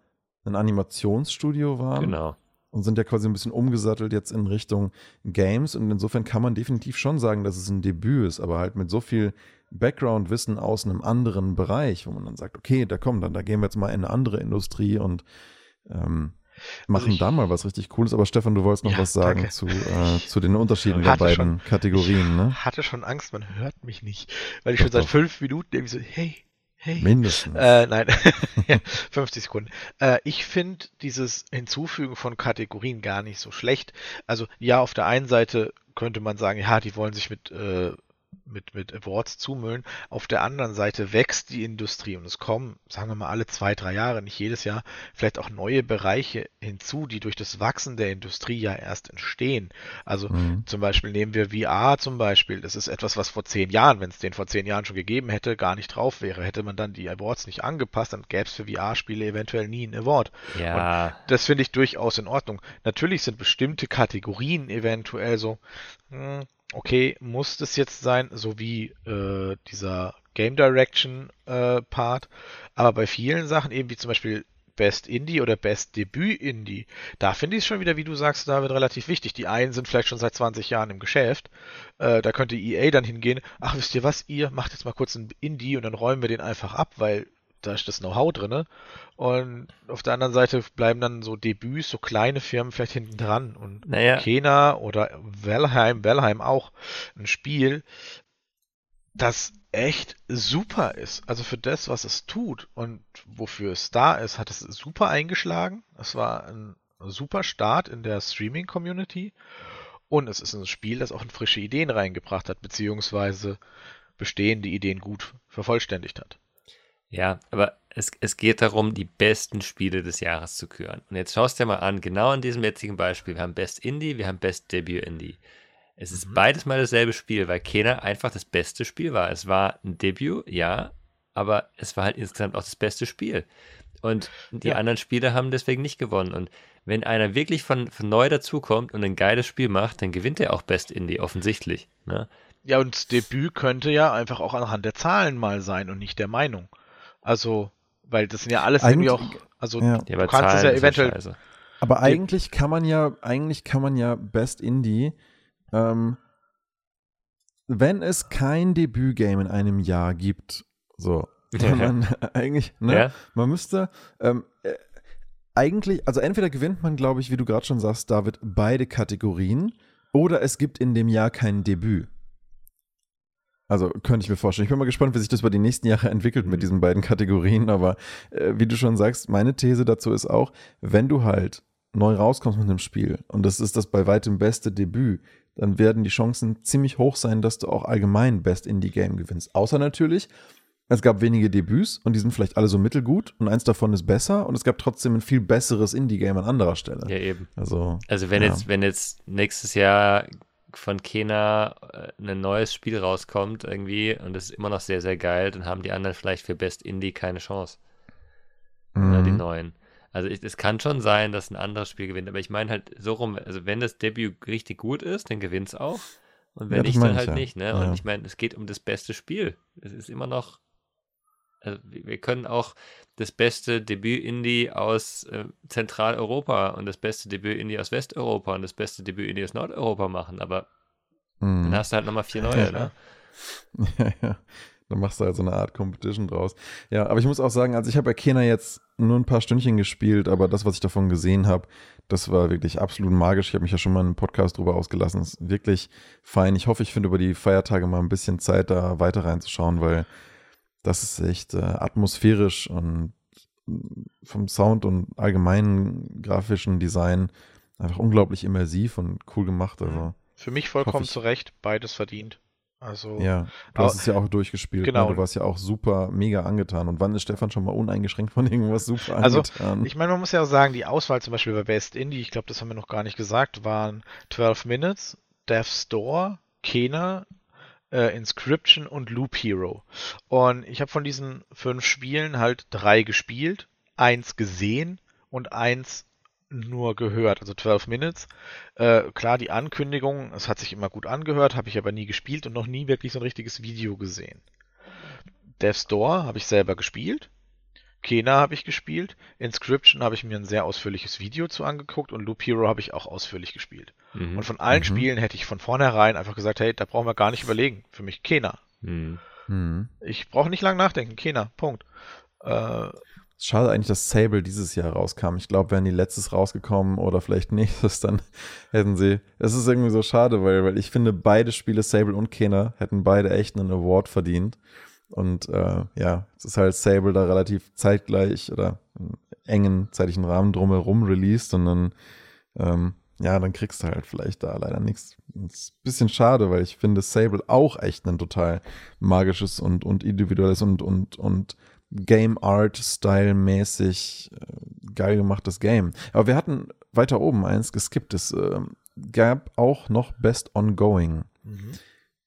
ein Animationsstudio waren. Genau. Und sind ja quasi ein bisschen umgesattelt jetzt in Richtung Games. Und insofern kann man definitiv schon sagen, dass es ein Debüt ist, aber halt mit so viel Background-Wissen aus einem anderen Bereich, wo man dann sagt, okay, da kommen dann, da gehen wir jetzt mal in eine andere Industrie und ähm, machen also ich, da mal was richtig Cooles. Aber Stefan, du wolltest noch ja, was sagen zu, äh, zu den Unterschieden der beiden schon, Kategorien. Ne? Ich hatte schon Angst, man hört mich nicht, weil ich schon seit fünf Minuten irgendwie so, hey, hey. Mindestens. Äh, nein, 50 Sekunden. Äh, ich finde dieses Hinzufügen von Kategorien gar nicht so schlecht. Also ja, auf der einen Seite könnte man sagen, ja, die wollen sich mit äh, mit, mit Awards zumüllen. Auf der anderen Seite wächst die Industrie und es kommen, sagen wir mal, alle zwei, drei Jahre, nicht jedes Jahr, vielleicht auch neue Bereiche hinzu, die durch das Wachsen der Industrie ja erst entstehen. Also mhm. zum Beispiel nehmen wir VR zum Beispiel. Das ist etwas, was vor zehn Jahren, wenn es den vor zehn Jahren schon gegeben hätte, gar nicht drauf wäre. Hätte man dann die Awards nicht angepasst, dann gäbe es für VR-Spiele eventuell nie einen Award. Ja. Und das finde ich durchaus in Ordnung. Natürlich sind bestimmte Kategorien eventuell so, hm, okay, muss das jetzt sein, so wie äh, dieser Game Direction äh, Part, aber bei vielen Sachen, eben wie zum Beispiel Best Indie oder Best Debüt Indie, da finde ich es schon wieder, wie du sagst, da wird relativ wichtig. Die einen sind vielleicht schon seit 20 Jahren im Geschäft, äh, da könnte EA dann hingehen, ach wisst ihr was, ihr macht jetzt mal kurz ein Indie und dann räumen wir den einfach ab, weil da ist das Know-how drin. Und auf der anderen Seite bleiben dann so Debüts, so kleine Firmen vielleicht hinten dran. Und naja. Kena oder Valheim, Valheim auch ein Spiel, das echt super ist. Also für das, was es tut und wofür es da ist, hat es super eingeschlagen. Es war ein super Start in der Streaming-Community. Und es ist ein Spiel, das auch frische Ideen reingebracht hat, beziehungsweise bestehende Ideen gut vervollständigt hat. Ja, aber es, es geht darum, die besten Spiele des Jahres zu küren. Und jetzt schaust du dir mal an, genau in diesem jetzigen Beispiel, wir haben Best Indie, wir haben Best Debut Indie. Es ist mhm. beides mal dasselbe Spiel, weil keiner einfach das beste Spiel war. Es war ein Debut, ja, aber es war halt insgesamt auch das beste Spiel. Und die ja. anderen Spiele haben deswegen nicht gewonnen. Und wenn einer wirklich von, von neu dazukommt und ein geiles Spiel macht, dann gewinnt er auch Best Indie, offensichtlich. Ne? Ja, und das Debüt könnte ja einfach auch anhand der Zahlen mal sein und nicht der Meinung. Also Weil das sind ja alles irgendwie auch, also Ja. Ja, du aber kannst es ja eventuell, scheiße. Aber Ja. eigentlich kann man ja, eigentlich kann man ja, ja Best Indie, ähm, wenn es kein Debütgame in einem Jahr gibt, so, kann man eigentlich, ne, Ja? man müsste, ähm, äh, eigentlich, also entweder gewinnt man, glaube ich, wie du gerade schon sagst, David, beide Kategorien, oder es gibt in dem Jahr kein Debüt. Also könnte ich mir vorstellen. Ich bin mal gespannt, wie sich das über die nächsten Jahre entwickelt mit Mhm. diesen beiden Kategorien. Aber äh, wie du schon sagst, meine These dazu ist auch, wenn du halt neu rauskommst mit einem Spiel und das ist das bei weitem beste Debüt, dann werden die Chancen ziemlich hoch sein, dass du auch allgemein Best Indie Game gewinnst. Außer natürlich, es gab wenige Debüts und die sind vielleicht alle so mittelgut und eins davon ist besser und es gab trotzdem ein viel besseres Indie Game an anderer Stelle. Ja, eben. Also Also wenn Ja. jetzt, wenn jetzt nächstes Jahr von Kena äh, ein neues Spiel rauskommt irgendwie und es ist immer noch sehr, sehr geil, dann haben die anderen vielleicht für Best Indie keine Chance. Oder die mhm. neuen. Also ich, es kann schon sein, dass ein anderes Spiel gewinnt, aber ich meine halt so rum, also wenn das Debüt richtig gut ist, dann gewinnt es auch. Und wenn Ja, nicht, dann halt ja. nicht, ne? Ja. Und ich meine, es geht um das beste Spiel. Es ist immer noch, also wir können auch das beste Debüt-Indie aus äh, Zentraleuropa und das beste Debüt-Indie aus Westeuropa und das beste Debüt-Indie aus Nordeuropa machen, aber Mhm. dann hast du halt nochmal vier neue, ne? Ja, ja. Dann machst du halt so eine Art Competition draus. Ja, aber ich muss auch sagen, also ich habe bei Kena jetzt nur ein paar Stündchen gespielt, aber das, was ich davon gesehen habe, das war wirklich absolut magisch. Ich habe mich ja schon mal in einem Podcast drüber ausgelassen. Das ist wirklich fein. Ich hoffe, ich finde über die Feiertage mal ein bisschen Zeit, da weiter reinzuschauen, weil das ist echt äh, atmosphärisch und vom Sound und allgemeinen grafischen Design einfach unglaublich immersiv und cool gemacht. Also, für mich vollkommen zu Recht beides verdient. Also, ja, du hast es ja auch durchgespielt. Genau. Ne? Du warst ja auch super mega angetan. Und wann ist Stefan schon mal uneingeschränkt von irgendwas super Also, angetan? Ich meine, man muss ja auch sagen, die Auswahl zum Beispiel bei Best Indie, ich glaube, das haben wir noch gar nicht gesagt, waren 12 Minutes, Death's Store, Kena, äh, Inscription und Loop Hero. Und ich habe von diesen fünf Spielen halt drei gespielt, eins gesehen und eins nur gehört, also 12 Minutes. Äh, klar, die Ankündigung, es hat sich immer gut angehört, habe ich aber nie gespielt und noch nie wirklich so ein richtiges Video gesehen. Death's Door habe ich selber gespielt. Kena habe ich gespielt. Inscription habe ich mir ein sehr ausführliches Video zu angeguckt und Loop Hero habe ich auch ausführlich gespielt. Mhm. Und von allen Mhm. Spielen hätte ich von vornherein einfach gesagt, hey, da brauchen wir gar nicht überlegen. Für mich Kena. Mhm. Hm. Ich brauche nicht lang nachdenken. Kena. Punkt. Äh, Schade eigentlich, dass Sable dieses Jahr rauskam. Ich glaube, wären die letztes rausgekommen oder vielleicht nächstes, dann hätten sie. Es ist irgendwie so schade, weil, weil ich finde, beide Spiele, Sable und Kena, hätten beide echt einen Award verdient. Und äh, ja, es ist halt Sable da relativ zeitgleich oder einen engen zeitlichen Rahmen drumherum released und dann, ähm, ja, dann kriegst du halt vielleicht da leider nichts. Das ist ein bisschen schade, weil ich finde Sable auch echt ein total magisches und, und individuelles und, und, und Game Art Style mäßig äh, geil gemachtes Game. Aber wir hatten weiter oben eins geskippt. Es äh, gab auch noch Best Ongoing. mhm.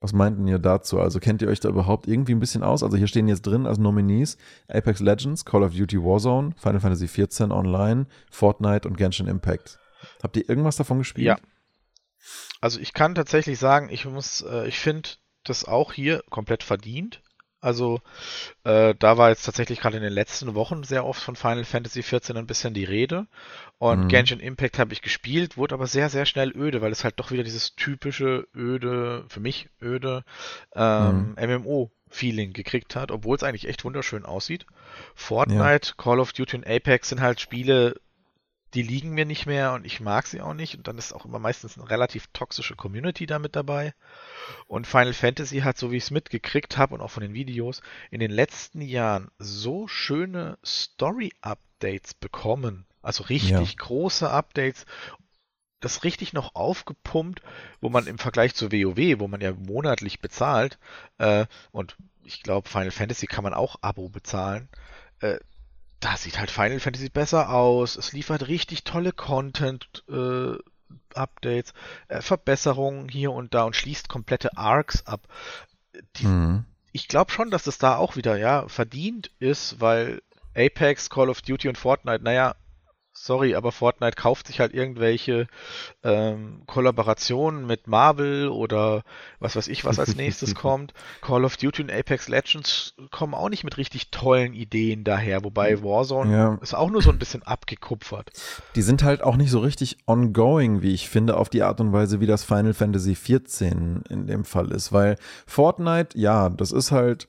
Was meinten ihr dazu? Also kennt ihr euch da überhaupt irgendwie ein bisschen aus? Also hier stehen jetzt drin als Nominees Apex Legends, Call of Duty Warzone, Final Fantasy XIV Online, Fortnite und Genshin Impact. Habt ihr irgendwas davon gespielt? Ja. Also ich kann tatsächlich sagen, ich muss, äh, ich finde das auch hier komplett verdient. Also äh, da war jetzt tatsächlich gerade in den letzten Wochen sehr oft von Final Fantasy XIV ein bisschen die Rede. Und Mhm. Genshin Impact habe ich gespielt, wurde aber sehr, sehr schnell öde, weil es halt doch wieder dieses typische öde, für mich öde ähm, MMO-Feeling gekriegt hat, obwohl es eigentlich echt wunderschön aussieht. Fortnite, Call of Duty und Apex sind halt Spiele, die liegen mir nicht mehr und ich mag sie auch nicht. Und dann ist auch immer meistens eine relativ toxische Community da mit dabei. Und Final Fantasy hat, so wie ich es mitgekriegt habe und auch von den Videos, in den letzten Jahren so schöne Story-Updates bekommen. Also richtig große Updates. Das richtig noch aufgepumpt, wo man im Vergleich zu WoW, wo man ja monatlich bezahlt, äh, und ich glaube, Final Fantasy kann man auch Abo bezahlen, äh, da sieht halt Final Fantasy besser aus. Es liefert richtig tolle Content, äh, Updates, äh, Verbesserungen hier und da und schließt komplette Arcs ab. Die, Mhm. Ich glaube schon, dass das da auch wieder ja verdient ist, weil Apex, Call of Duty und Fortnite, naja, sorry, aber Fortnite kauft sich halt irgendwelche ähm, Kollaborationen mit Marvel oder was weiß ich, was als nächstes kommt. Call of Duty und Apex Legends kommen auch nicht mit richtig tollen Ideen daher, wobei Warzone Ja. ist auch nur so ein bisschen abgekupfert. Die sind halt auch nicht so richtig ongoing, wie ich finde, auf die Art und Weise, wie das Final Fantasy XIV in dem Fall ist. Weil Fortnite, ja, das ist halt.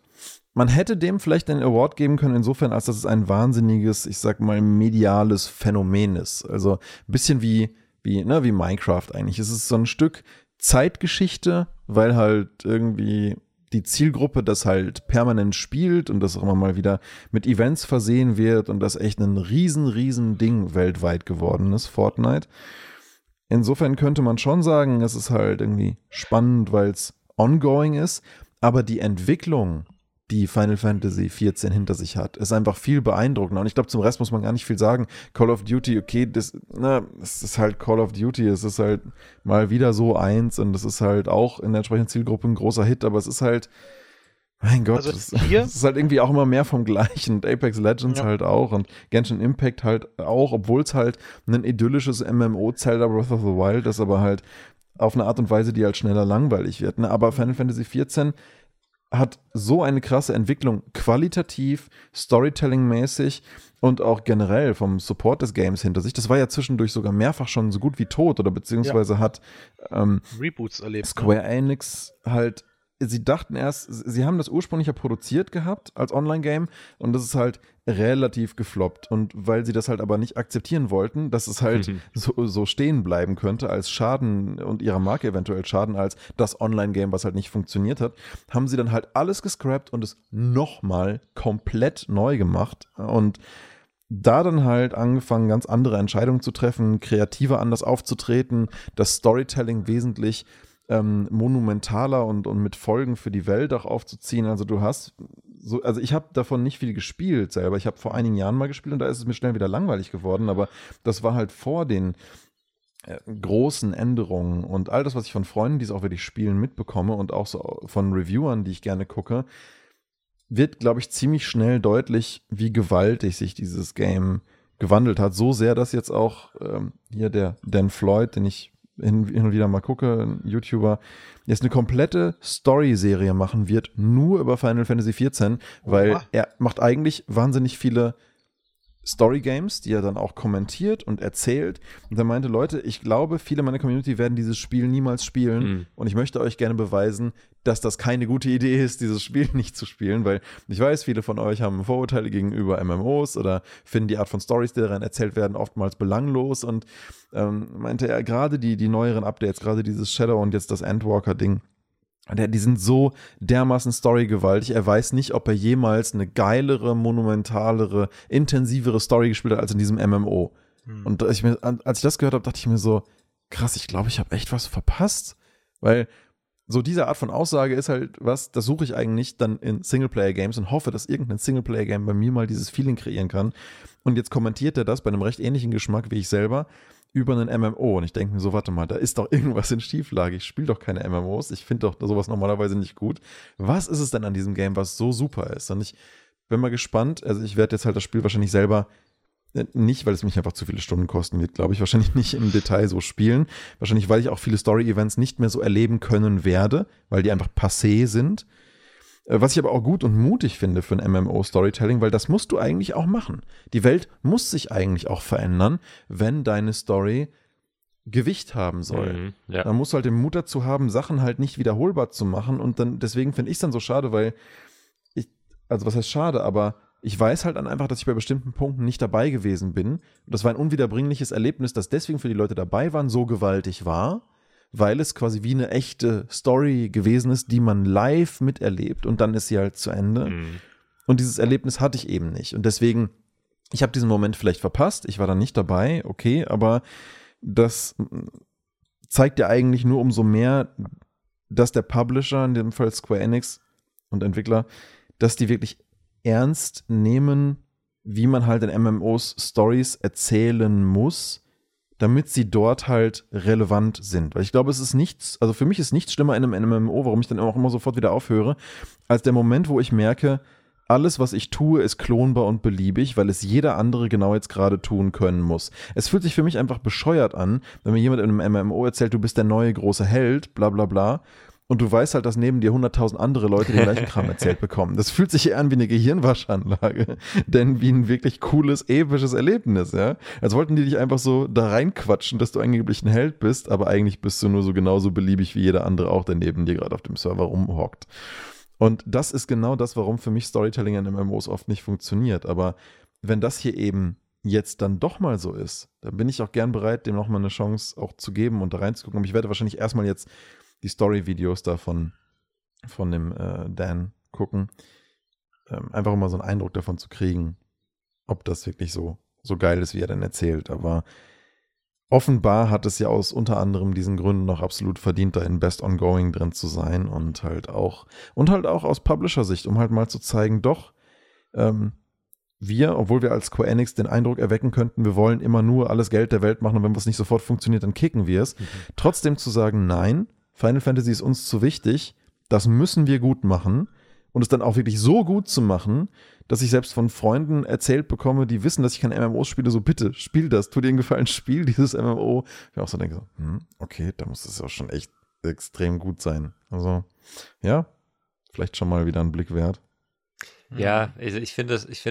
Man hätte dem vielleicht einen Award geben können, insofern, als dass es ein wahnsinniges, ich sag mal, mediales Phänomen ist. Also ein bisschen wie, wie, ne, wie Minecraft eigentlich. Es ist so ein Stück Zeitgeschichte, weil halt irgendwie die Zielgruppe das halt permanent spielt und das auch immer mal wieder mit Events versehen wird und das echt ein riesen, riesen Ding weltweit geworden ist, Fortnite. Insofern könnte man schon sagen, es ist halt irgendwie spannend, weil es ongoing ist, aber die Entwicklung, die Final Fantasy XIV hinter sich hat, ist einfach viel beeindruckender. Und ich glaube, zum Rest muss man gar nicht viel sagen. Call of Duty, okay, das, na, es ist halt Call of Duty, es ist halt mal wieder so eins und es ist halt auch in der entsprechenden Zielgruppe ein großer Hit, aber es ist halt, mein Gott, Also ist halt irgendwie auch immer mehr vom Gleichen. Und Apex Legends Ja. halt auch und Genshin Impact halt auch, obwohl es halt ein idyllisches MMO Zelda Breath of the Wild ist, aber halt auf eine Art und Weise, die halt schneller langweilig wird. Ne? Aber Final Fantasy XIV hat so eine krasse Entwicklung, qualitativ, Storytelling-mäßig und auch generell vom Support des Games hinter sich. Das war ja zwischendurch sogar mehrfach schon so gut wie tot oder beziehungsweise hat ähm, Reboots erlebt. ne? Square Enix halt, sie dachten erst, sie haben das ursprünglich ja produziert gehabt als Online-Game und das ist halt relativ gefloppt. Und weil sie das halt aber nicht akzeptieren wollten, dass es halt Mhm. so, so stehen bleiben könnte als Schaden und ihrer Marke eventuell Schaden als das Online-Game, was halt nicht funktioniert hat, haben sie dann halt alles gescrapt und es nochmal komplett neu gemacht. Und da dann halt angefangen, ganz andere Entscheidungen zu treffen, kreativer anders aufzutreten, das Storytelling wesentlich ähm, monumentaler und, und mit Folgen für die Welt auch aufzuziehen. Also du hast so, also ich habe davon nicht viel gespielt selber. Ich habe vor einigen Jahren mal gespielt und da ist es mir schnell wieder langweilig geworden, aber das war halt vor den äh, großen Änderungen und all das, was ich von Freunden, die es auch wirklich spielen, mitbekomme und auch so von Reviewern, die ich gerne gucke, wird, glaube ich, ziemlich schnell deutlich, wie gewaltig sich dieses Game gewandelt hat. So sehr, dass jetzt auch ähm, hier der Dan Floyd, den ich hin, hin und wieder mal gucke, ein YouTuber, jetzt eine komplette Story-Serie machen wird, nur über Final Fantasy XIV, weil Oha. er macht eigentlich wahnsinnig viele Story-Games, die er dann auch kommentiert und erzählt. Und er meinte, Leute, ich glaube, viele meiner Community werden dieses Spiel niemals spielen. Hm. Und ich möchte euch gerne beweisen, dass das keine gute Idee ist, dieses Spiel nicht zu spielen, weil ich weiß, viele von euch haben Vorurteile gegenüber MMOs oder finden die Art von Stories, die daran erzählt werden, oftmals belanglos. Und ähm, meinte er, gerade die, die neueren Updates, gerade dieses Shadow und jetzt das Endwalker-Ding, der, die sind so dermaßen storygewaltig. Er weiß nicht, ob er jemals eine geilere, monumentalere, intensivere Story gespielt hat als in diesem MMO. Hm. Und ich mir, als ich das gehört habe, dachte ich mir so, krass, ich glaube, ich habe echt was verpasst. Weil so diese Art von Aussage ist halt was, das suche ich eigentlich dann in Singleplayer-Games und hoffe, dass irgendein Singleplayer-Game bei mir mal dieses Feeling kreieren kann. Und jetzt kommentiert er das bei einem recht ähnlichen Geschmack wie ich selber über einen MMO. Und ich denke mir so, warte mal, da ist doch irgendwas in Schieflage. Ich spiele doch keine MMOs. Ich finde doch sowas normalerweise nicht gut. Was ist es denn an diesem Game, was so super ist? Und ich bin mal gespannt. Also ich werde jetzt halt das Spiel wahrscheinlich selber äh, nicht, weil es mich einfach zu viele Stunden kosten wird, glaube ich, wahrscheinlich nicht im Detail so spielen. Wahrscheinlich, weil ich auch viele Story-Events nicht mehr so erleben können werde, weil die einfach passé sind. Äh, Was ich aber auch gut und mutig finde für ein MMO-Storytelling, weil das musst du eigentlich auch machen. Die Welt muss sich eigentlich auch verändern, wenn deine Story Gewicht haben soll. Mhm, ja. Da musst du halt den Mut dazu haben, Sachen halt nicht wiederholbar zu machen. Und dann, deswegen finde ich es dann so schade, weil ich, also was heißt schade, aber ich weiß halt dann einfach, dass ich bei bestimmten Punkten nicht dabei gewesen bin. Und das war ein unwiederbringliches Erlebnis, das deswegen für die Leute dabei waren, so gewaltig war, weil es quasi wie eine echte Story gewesen ist, die man live miterlebt und dann ist sie halt zu Ende. Mhm. Und dieses Erlebnis hatte ich eben nicht. Und deswegen, ich habe diesen Moment vielleicht verpasst, ich war dann nicht dabei, okay, aber das zeigt ja eigentlich nur umso mehr, dass der Publisher, in dem Fall Square Enix und Entwickler, dass die wirklich ernst nehmen, wie man halt in MMOs Stories erzählen muss, damit sie dort halt relevant sind. Weil ich glaube, es ist nichts, also für mich ist nichts schlimmer in einem MMO, warum ich dann auch immer sofort wieder aufhöre, als der Moment, wo ich merke, alles, was ich tue, ist klonbar und beliebig, weil es jeder andere genau jetzt gerade tun können muss. Es fühlt sich für mich einfach bescheuert an, wenn mir jemand in einem MMO erzählt, du bist der neue große Held, bla bla bla. Und du weißt halt, dass neben dir 100.000 andere Leute den gleichen Kram erzählt bekommen. Das fühlt sich eher an wie eine Gehirnwaschanlage, denn wie ein wirklich cooles, episches Erlebnis, ja. Als wollten die dich einfach so da reinquatschen, dass du angeblich ein Held bist, aber eigentlich bist du nur so genauso beliebig wie jeder andere auch, der neben dir gerade auf dem Server rumhockt. Und das ist genau das, warum für mich Storytelling in MMOs oft nicht funktioniert. Aber wenn das hier eben jetzt dann doch mal so ist, dann bin ich auch gern bereit, dem nochmal eine Chance auch zu geben und da reinzugucken. Aber ich werde wahrscheinlich erstmal jetzt die Story-Videos davon von dem äh, Dan gucken. Ähm, einfach um mal so einen Eindruck davon zu kriegen, ob das wirklich so, so geil ist, wie er dann erzählt. Aber offenbar hat es ja aus unter anderem diesen Gründen noch absolut verdient, da in Best Ongoing drin zu sein und halt auch, und halt auch aus Publisher-Sicht, um halt mal zu zeigen, doch, ähm, wir, obwohl wir als Square Enix den Eindruck erwecken könnten, wir wollen immer nur alles Geld der Welt machen und wenn was nicht sofort funktioniert, dann kicken wir es. Mhm. Trotzdem zu sagen, nein, Final Fantasy ist uns zu wichtig, das müssen wir gut machen und es dann auch wirklich so gut zu machen, dass ich selbst von Freunden erzählt bekomme, die wissen, dass ich keine MMOs spiele, so bitte, spiel das, tu dir einen Gefallen, spiel dieses MMO. Ich auch so denke, so, hm, okay, da muss es ja schon echt extrem gut sein. Also, ja, vielleicht schon mal wieder ein Blick wert. Ja, also ich finde es, ich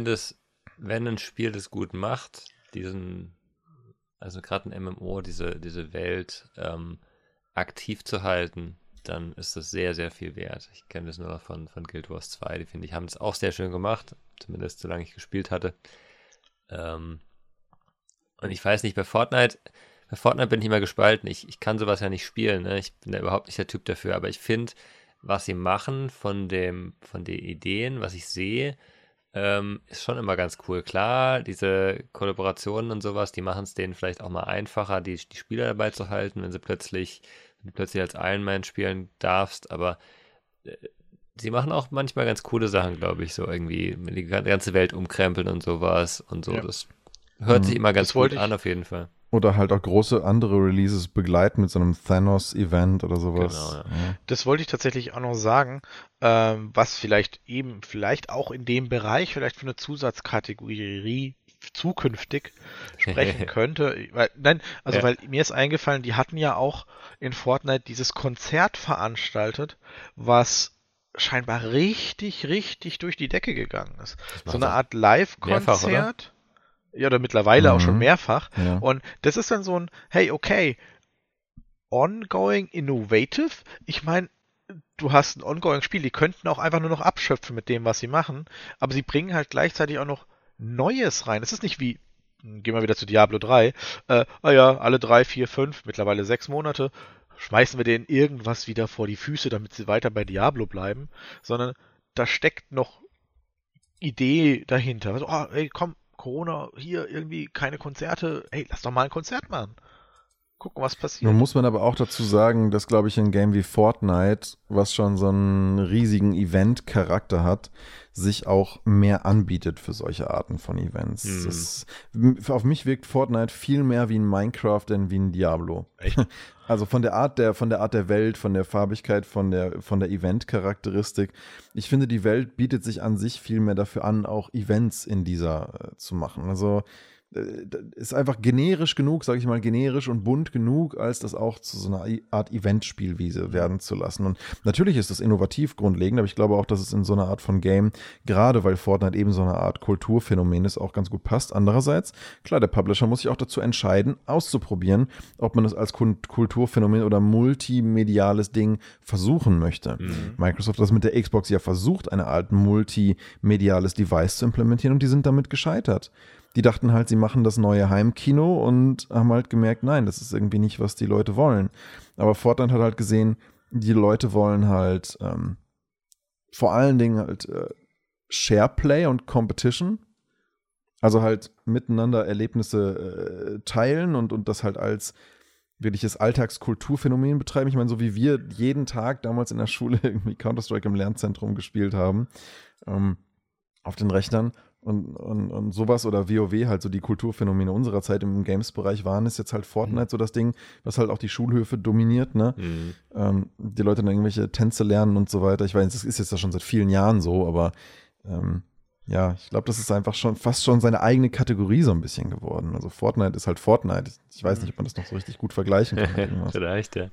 wenn ein Spiel das gut macht, diesen, also gerade ein MMO, diese, diese Welt ähm, aktiv zu halten, dann ist das sehr, sehr viel wert. Ich kenne das nur von, von Guild Wars 2, die finde ich, haben es auch sehr schön gemacht, zumindest solange ich gespielt hatte. Ähm, und ich weiß nicht, bei Fortnite, bei Fortnite bin ich immer gespalten. Ich, ich kann sowas ja nicht spielen, ne? ich bin da überhaupt nicht der Typ dafür, aber ich finde, was sie machen von dem, von den Ideen, was ich sehe, ähm, ist schon immer ganz cool. Klar, diese Kollaborationen und sowas, die machen es denen vielleicht auch mal einfacher, die, die Spieler dabei zu halten, wenn sie plötzlich wenn du plötzlich als Iron Man spielen darfst, aber äh, sie machen auch manchmal ganz coole Sachen, glaube ich, so irgendwie die ganze Welt umkrempeln und sowas und so. Ja. Das hört mhm. sich immer ganz gut an, auf jeden Fall. Oder halt auch große andere Releases begleiten mit so einem Thanos-Event oder sowas. Genau, ja. Ja. Das wollte ich tatsächlich auch noch sagen, ähm, was vielleicht eben, vielleicht auch in dem Bereich, vielleicht für eine Zusatzkategorie zukünftig sprechen könnte. Weil, nein, also ja. weil mir ist eingefallen, die hatten ja auch in Fortnite dieses Konzert veranstaltet, was scheinbar richtig, richtig durch die Decke gegangen ist. So eine Art Live-Konzert. Ja, oder mittlerweile mhm. auch schon mhm. mehrfach. Ja. Und das ist dann so ein, hey, okay, ongoing innovative. Ich meine, du hast ein ongoing Spiel, die könnten auch einfach nur noch abschöpfen mit dem, was sie machen, aber sie bringen halt gleichzeitig auch noch Neues rein. Es ist nicht wie, hm, gehen wir wieder zu Diablo 3, äh, ah ja, alle drei, vier, fünf, mittlerweile sechs Monate, schmeißen wir denen irgendwas wieder vor die Füße, damit sie weiter bei Diablo bleiben, sondern da steckt noch Idee dahinter. Also, oh, ey, komm, Corona, hier irgendwie keine Konzerte, hey, lass doch mal ein Konzert machen gucken, was passiert. Nun muss man aber auch dazu sagen, dass, glaube ich, ein Game wie Fortnite, was schon so einen riesigen Event-Charakter hat, sich auch mehr anbietet für solche Arten von Events. Mhm. Das, auf mich wirkt Fortnite viel mehr wie ein Minecraft denn wie ein Diablo. Echt? Also von der Art der, von der Art der Welt, von der Farbigkeit, von der, von der Event-Charakteristik. Ich finde, die Welt bietet sich an sich viel mehr dafür an, auch Events in dieser äh, zu machen. Also ist einfach generisch genug, sage ich mal, generisch und bunt genug, als das auch zu so einer Art Eventspielwiese werden zu lassen. Und natürlich ist das innovativ grundlegend, aber ich glaube auch, dass es in so einer Art von Game, gerade weil Fortnite eben so eine Art Kulturphänomen ist, auch ganz gut passt. Andererseits, klar, der Publisher muss sich auch dazu entscheiden, auszuprobieren, ob man es als Kulturphänomen oder multimediales Ding versuchen möchte. Mhm. Microsoft hat das mit der Xbox ja versucht, eine Art multimediales Device zu implementieren und die sind damit gescheitert die dachten halt, sie machen das neue Heimkino und haben halt gemerkt, nein, das ist irgendwie nicht, was die Leute wollen. Aber Fortnite hat halt gesehen, die Leute wollen halt ähm, vor allen Dingen halt äh, Shareplay und Competition. Also halt miteinander Erlebnisse äh, teilen und, und das halt als wirkliches Alltagskulturphänomen betreiben. Ich meine, so wie wir jeden Tag damals in der Schule irgendwie Counter-Strike im Lernzentrum gespielt haben, ähm, auf den Rechnern und, und, und sowas oder WoW halt so die Kulturphänomene unserer Zeit im Games-Bereich waren, ist jetzt halt Fortnite mhm. so das Ding, was halt auch die Schulhöfe dominiert, ne? Mhm. Ähm, die Leute dann irgendwelche Tänze lernen und so weiter. Ich weiß, das ist jetzt ja schon seit vielen Jahren so, aber ähm, ja, ich glaube, das ist einfach schon fast schon seine eigene Kategorie so ein bisschen geworden. Also Fortnite ist halt Fortnite. Ich weiß nicht, ob man das noch so richtig gut vergleichen kann. Vielleicht, ja.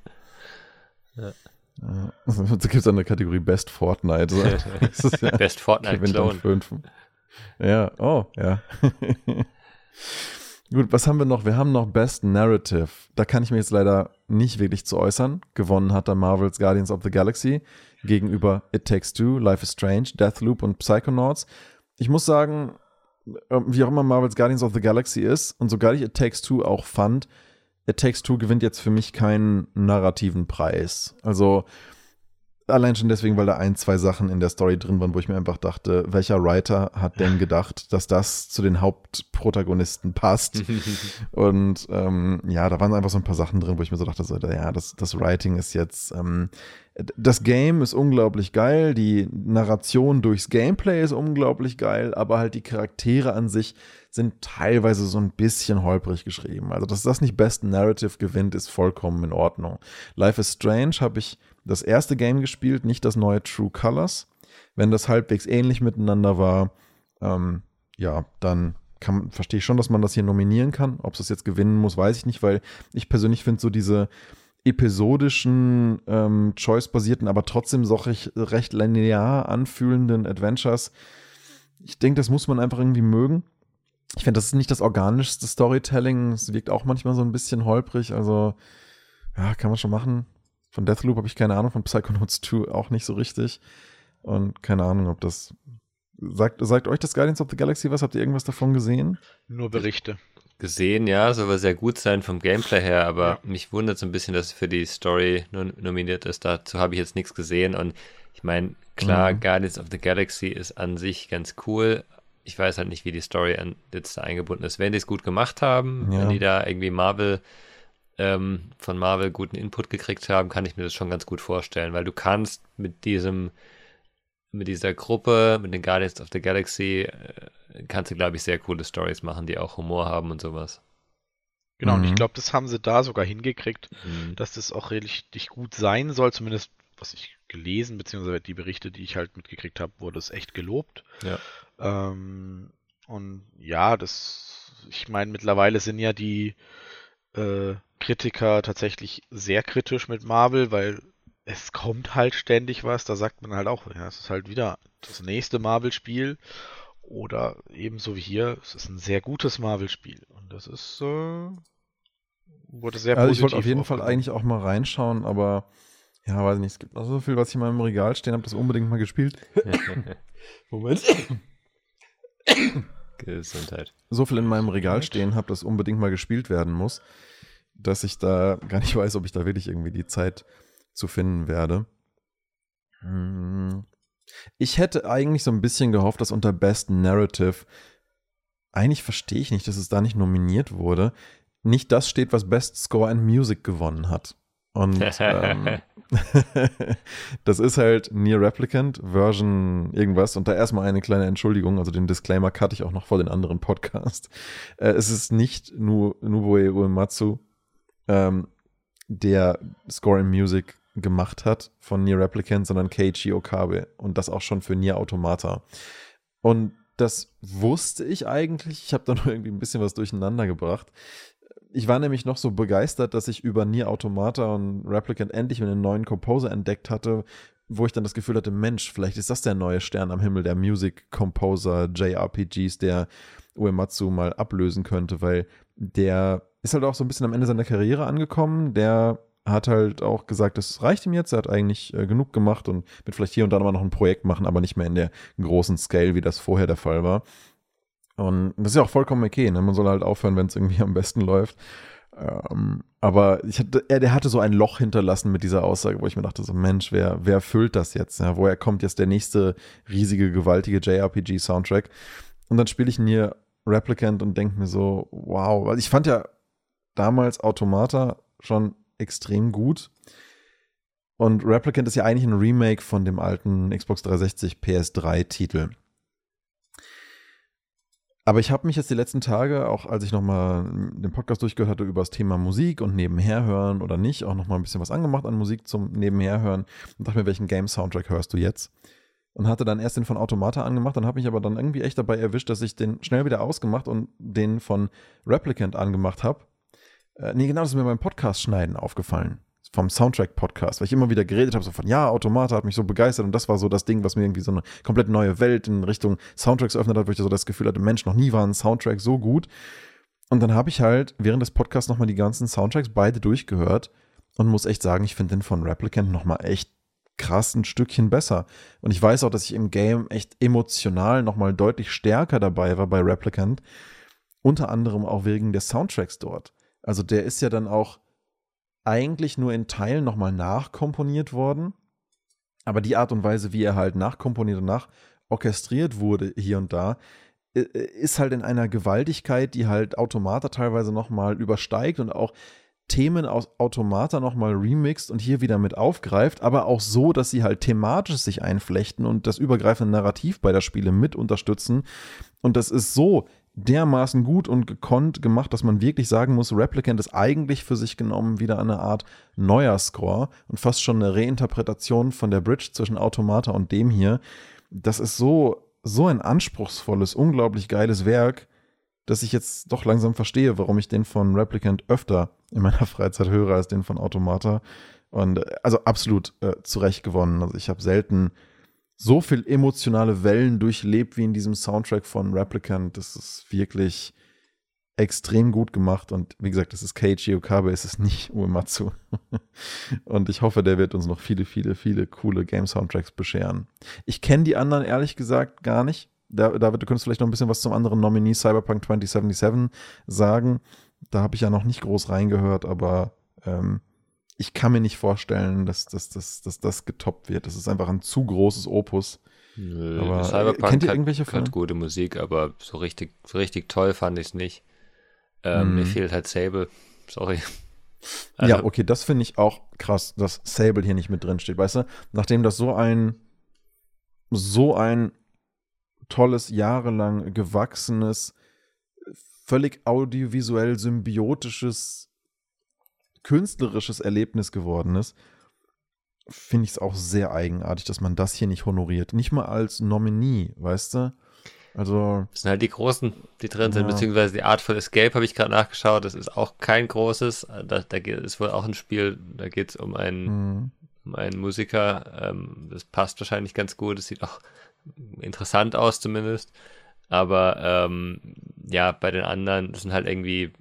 ja. Also, da gibt es eine Kategorie Best Fortnite. So. ja Best Fortnite Clone. Ja, oh, ja. Gut, was haben wir noch? Wir haben noch Best Narrative. Da kann ich mir jetzt leider nicht wirklich zu äußern. Gewonnen hat da Marvel's Guardians of the Galaxy gegenüber It Takes Two, Life is Strange, Deathloop und Psychonauts. Ich muss sagen, ähm, wie auch immer Marvel's Guardians of the Galaxy ist und so geil ich It Takes Two auch fand, It Takes Two gewinnt jetzt für mich keinen narrativen Preis. Also Allein schon deswegen, weil da ein, zwei Sachen in der Story drin waren, wo ich mir einfach dachte, welcher Writer hat denn gedacht, dass das zu den Hauptprotagonisten passt? und ähm, ja, da waren einfach so ein paar Sachen drin, wo ich mir so dachte, so, ja, das, das Writing ist jetzt, ähm, das Game ist unglaublich geil, die Narration durchs Gameplay ist unglaublich geil, aber halt die Charaktere an sich sind teilweise so ein bisschen holprig geschrieben. Also, dass das nicht Best Narrative gewinnt, ist vollkommen in Ordnung. Life is Strange habe ich das erste Game gespielt, nicht das neue True Colors. Wenn das halbwegs ähnlich miteinander war, ähm, ja, dann verstehe ich schon, dass man das hier nominieren kann. Ob es das jetzt gewinnen muss, weiß ich nicht, weil ich persönlich finde so diese episodischen, ähm, choice-basierten, aber trotzdem so recht linear anfühlenden Adventures, ich denke, das muss man einfach irgendwie mögen. Ich finde, das ist nicht das organischste Storytelling. Es wirkt auch manchmal so ein bisschen holprig. Also, ja, kann man schon machen. Von Deathloop habe ich keine Ahnung, von Psychonauts 2 auch nicht so richtig. Und keine Ahnung, ob das. Sagt, sagt euch das Guardians of the Galaxy was? Habt ihr irgendwas davon gesehen? Nur Berichte. Gesehen, ja, soll sehr gut sein vom Gameplay her, aber ja. mich wundert so ein bisschen, dass es für die Story nominiert ist. Dazu habe ich jetzt nichts gesehen. Und ich meine, klar, mhm. Guardians of the Galaxy ist an sich ganz cool. Ich weiß halt nicht, wie die Story jetzt da eingebunden ist. Wenn die es gut gemacht haben, ja. wenn die da irgendwie Marvel ähm, von Marvel guten Input gekriegt haben, kann ich mir das schon ganz gut vorstellen, weil du kannst mit diesem, mit dieser Gruppe, mit den Guardians of the Galaxy, äh, kannst du, glaube ich, sehr coole Stories machen, die auch Humor haben und sowas. Genau, mhm. und ich mhm. glaube, das haben sie da sogar hingekriegt, mhm. dass das auch richtig gut sein soll, zumindest was ich gelesen, beziehungsweise die Berichte, die ich halt mitgekriegt habe, wurde es echt gelobt. Ja. Ähm, und ja, das, ich meine, mittlerweile sind ja die äh, Kritiker tatsächlich sehr kritisch mit Marvel, weil es kommt halt ständig was. Da sagt man halt auch, ja, es ist halt wieder das nächste Marvel-Spiel. Oder ebenso wie hier, es ist ein sehr gutes Marvel-Spiel. Und das ist, äh, wurde sehr also Ich wollte auf jeden Fall eigentlich auch mal reinschauen, aber ja, weiß nicht, es gibt noch so viel, was ich in meinem Regal stehen habe, das unbedingt mal gespielt. Moment. Gesundheit. So viel in meinem Regal stehen habe, das unbedingt mal gespielt werden muss dass ich da gar nicht weiß, ob ich da wirklich irgendwie die Zeit zu finden werde. Hm. Ich hätte eigentlich so ein bisschen gehofft, dass unter Best Narrative, eigentlich verstehe ich nicht, dass es da nicht nominiert wurde, nicht das steht, was Best Score and Music gewonnen hat. Und ähm, das ist halt Near Replicant Version irgendwas. Und da erstmal eine kleine Entschuldigung, also den Disclaimer cutte ich auch noch vor den anderen Podcast. Äh, es ist nicht nur Nuboe Uematsu, ähm, der Score and Music gemacht hat von Nier Replicant, sondern Keiichi Okabe und das auch schon für Nier Automata. Und das wusste ich eigentlich. Ich habe da nur irgendwie ein bisschen was durcheinander gebracht. Ich war nämlich noch so begeistert, dass ich über Nier Automata und Replicant endlich einen neuen Composer entdeckt hatte, wo ich dann das Gefühl hatte, Mensch, vielleicht ist das der neue Stern am Himmel der Music Composer JRPGs, der Uematsu mal ablösen könnte, weil der ist halt auch so ein bisschen am Ende seiner Karriere angekommen. Der hat halt auch gesagt, das reicht ihm jetzt. Er hat eigentlich äh, genug gemacht und wird vielleicht hier und da mal noch ein Projekt machen, aber nicht mehr in der großen Scale, wie das vorher der Fall war. Und das ist ja auch vollkommen okay. Ne? Man soll halt aufhören, wenn es irgendwie am besten läuft. Ähm, aber ich hatte, er, der hatte so ein Loch hinterlassen mit dieser Aussage, wo ich mir dachte, so Mensch, wer, wer füllt das jetzt? Ja? Woher kommt jetzt der nächste riesige, gewaltige JRPG-Soundtrack? Und dann spiele ich hier Replicant und denke mir so, wow, weil ich fand ja damals Automata schon extrem gut. Und Replicant ist ja eigentlich ein Remake von dem alten Xbox 360 PS3-Titel. Aber ich habe mich jetzt die letzten Tage, auch als ich nochmal den Podcast durchgehört hatte über das Thema Musik und nebenher hören oder nicht, auch nochmal ein bisschen was angemacht an Musik zum nebenher hören und dachte mir, welchen Game-Soundtrack hörst du jetzt? und hatte dann erst den von Automata angemacht, dann habe ich aber dann irgendwie echt dabei erwischt, dass ich den schnell wieder ausgemacht und den von Replicant angemacht habe. Äh, nee, genau, das ist mir beim Podcast schneiden aufgefallen. Vom Soundtrack-Podcast, weil ich immer wieder geredet habe, so von ja, Automata hat mich so begeistert und das war so das Ding, was mir irgendwie so eine komplett neue Welt in Richtung Soundtracks öffnet hat, wo ich so das Gefühl hatte, Mensch, noch nie war ein Soundtrack so gut. Und dann habe ich halt während des Podcasts nochmal die ganzen Soundtracks beide durchgehört und muss echt sagen, ich finde den von Replicant nochmal echt krass ein Stückchen besser. Und ich weiß auch, dass ich im Game echt emotional nochmal deutlich stärker dabei war bei Replicant. Unter anderem auch wegen des Soundtracks dort. Also der ist ja dann auch eigentlich nur in Teilen nochmal nachkomponiert worden. Aber die Art und Weise, wie er halt nachkomponiert und nachorchestriert wurde hier und da, ist halt in einer Gewaltigkeit, die halt Automata teilweise nochmal übersteigt und auch Themen aus Automata nochmal remixt und hier wieder mit aufgreift, aber auch so, dass sie halt thematisch sich einflechten und das übergreifende Narrativ bei der Spiele mit unterstützen. Und das ist so dermaßen gut und gekonnt gemacht, dass man wirklich sagen muss, Replicant ist eigentlich für sich genommen wieder eine Art neuer Score und fast schon eine Reinterpretation von der Bridge zwischen Automata und dem hier. Das ist so, so ein anspruchsvolles, unglaublich geiles Werk dass ich jetzt doch langsam verstehe, warum ich den von Replicant öfter in meiner Freizeit höre als den von Automata. Und äh, also absolut äh, zurecht gewonnen. Also ich habe selten so viel emotionale Wellen durchlebt wie in diesem Soundtrack von Replicant. Das ist wirklich extrem gut gemacht. Und wie gesagt, das ist Keiji Okabe, es ist nicht Uematsu. und ich hoffe, der wird uns noch viele, viele, viele coole Game-Soundtracks bescheren. Ich kenne die anderen ehrlich gesagt gar nicht. David, du könntest vielleicht noch ein bisschen was zum anderen Nominee Cyberpunk 2077 sagen. Da habe ich ja noch nicht groß reingehört, aber ähm, ich kann mir nicht vorstellen, dass, dass, dass, dass das getoppt wird. Das ist einfach ein zu großes Opus. Nö, aber, Cyberpunk kennt ihr irgendwelche hat, hat gute Musik, aber so richtig, so richtig toll fand ich es nicht. Ähm, mm. Mir fehlt halt Sable. Sorry. Also, ja, okay, das finde ich auch krass, dass Sable hier nicht mit drin steht. Weißt du, nachdem das so ein so ein tolles, jahrelang gewachsenes, völlig audiovisuell symbiotisches, künstlerisches Erlebnis geworden ist, finde ich es auch sehr eigenartig, dass man das hier nicht honoriert. Nicht mal als Nominee, weißt du? Also. Das sind halt die großen, die drin sind, ja. beziehungsweise die Art von Escape habe ich gerade nachgeschaut. Das ist auch kein großes. Da, da ist wohl auch ein Spiel, da geht es um einen, mhm. um einen Musiker. Ähm, das passt wahrscheinlich ganz gut. Es sieht auch interessant aus zumindest. Aber ähm, ja, bei den anderen, das sind halt irgendwie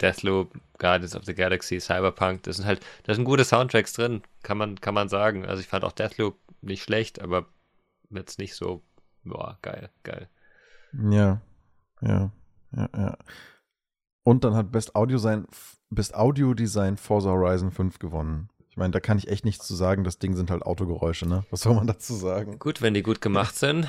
Deathloop, Guardians of the Galaxy, Cyberpunk, das sind halt, da sind gute Soundtracks drin, kann man, kann man sagen. Also ich fand auch Deathloop nicht schlecht, aber jetzt nicht so, boah, geil, geil. Ja, ja, ja, ja. Und dann hat Best Audio Design, Best Audio Design Forza Horizon 5 gewonnen. Ich meine, da kann ich echt nichts zu sagen. Das Ding sind halt Autogeräusche, ne? Was soll man dazu sagen? Gut, wenn die gut gemacht sind.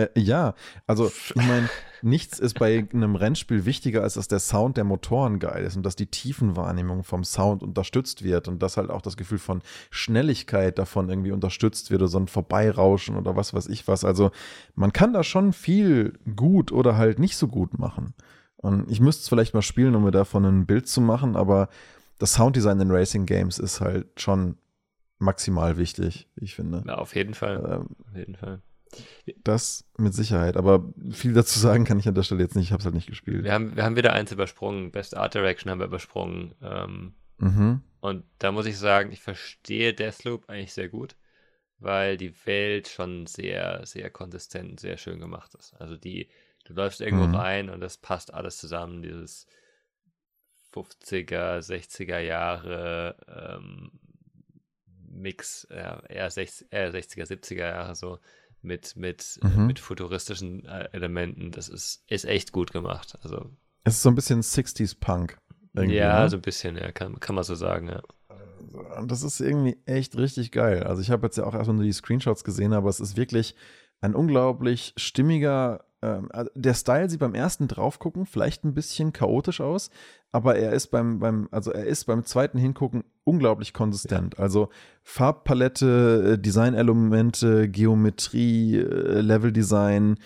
Äh, ja, also ich meine, nichts ist bei einem Rennspiel wichtiger, als dass der Sound der Motoren geil ist und dass die Tiefenwahrnehmung vom Sound unterstützt wird und dass halt auch das Gefühl von Schnelligkeit davon irgendwie unterstützt wird oder so ein Vorbeirauschen oder was weiß ich was. Also man kann da schon viel gut oder halt nicht so gut machen. Und ich müsste es vielleicht mal spielen, um mir davon ein Bild zu machen, aber das Sounddesign in Racing Games ist halt schon maximal wichtig, ich finde. Ja, auf jeden Fall. Ähm, auf jeden Fall. Das mit Sicherheit, aber viel dazu sagen kann ich an der Stelle jetzt nicht, ich habe es halt nicht gespielt. Wir haben, wir haben wieder eins übersprungen, Best Art Direction haben wir übersprungen. Ähm, mhm. Und da muss ich sagen, ich verstehe Deathloop eigentlich sehr gut, weil die Welt schon sehr, sehr konsistent und sehr schön gemacht ist. Also die, du läufst irgendwo mhm. rein und das passt alles zusammen, dieses 50er, 60er Jahre ähm, Mix, äh, eher, 60, eher 60er, 70er Jahre so mit, mit, äh, mhm. mit futuristischen äh, Elementen. Das ist, ist echt gut gemacht. Also, es ist so ein bisschen 60s Punk. Ja, ne? so ein bisschen, ja, kann, kann man so sagen, ja. Das ist irgendwie echt richtig geil. Also ich habe jetzt ja auch erstmal nur die Screenshots gesehen, aber es ist wirklich ein unglaublich stimmiger ähm, also der Style sieht beim ersten draufgucken vielleicht ein bisschen chaotisch aus, aber er ist beim, beim, also er ist beim zweiten Hingucken unglaublich konsistent. Ja. Also Farbpalette, äh, Designelemente, Geometrie, äh, Leveldesign,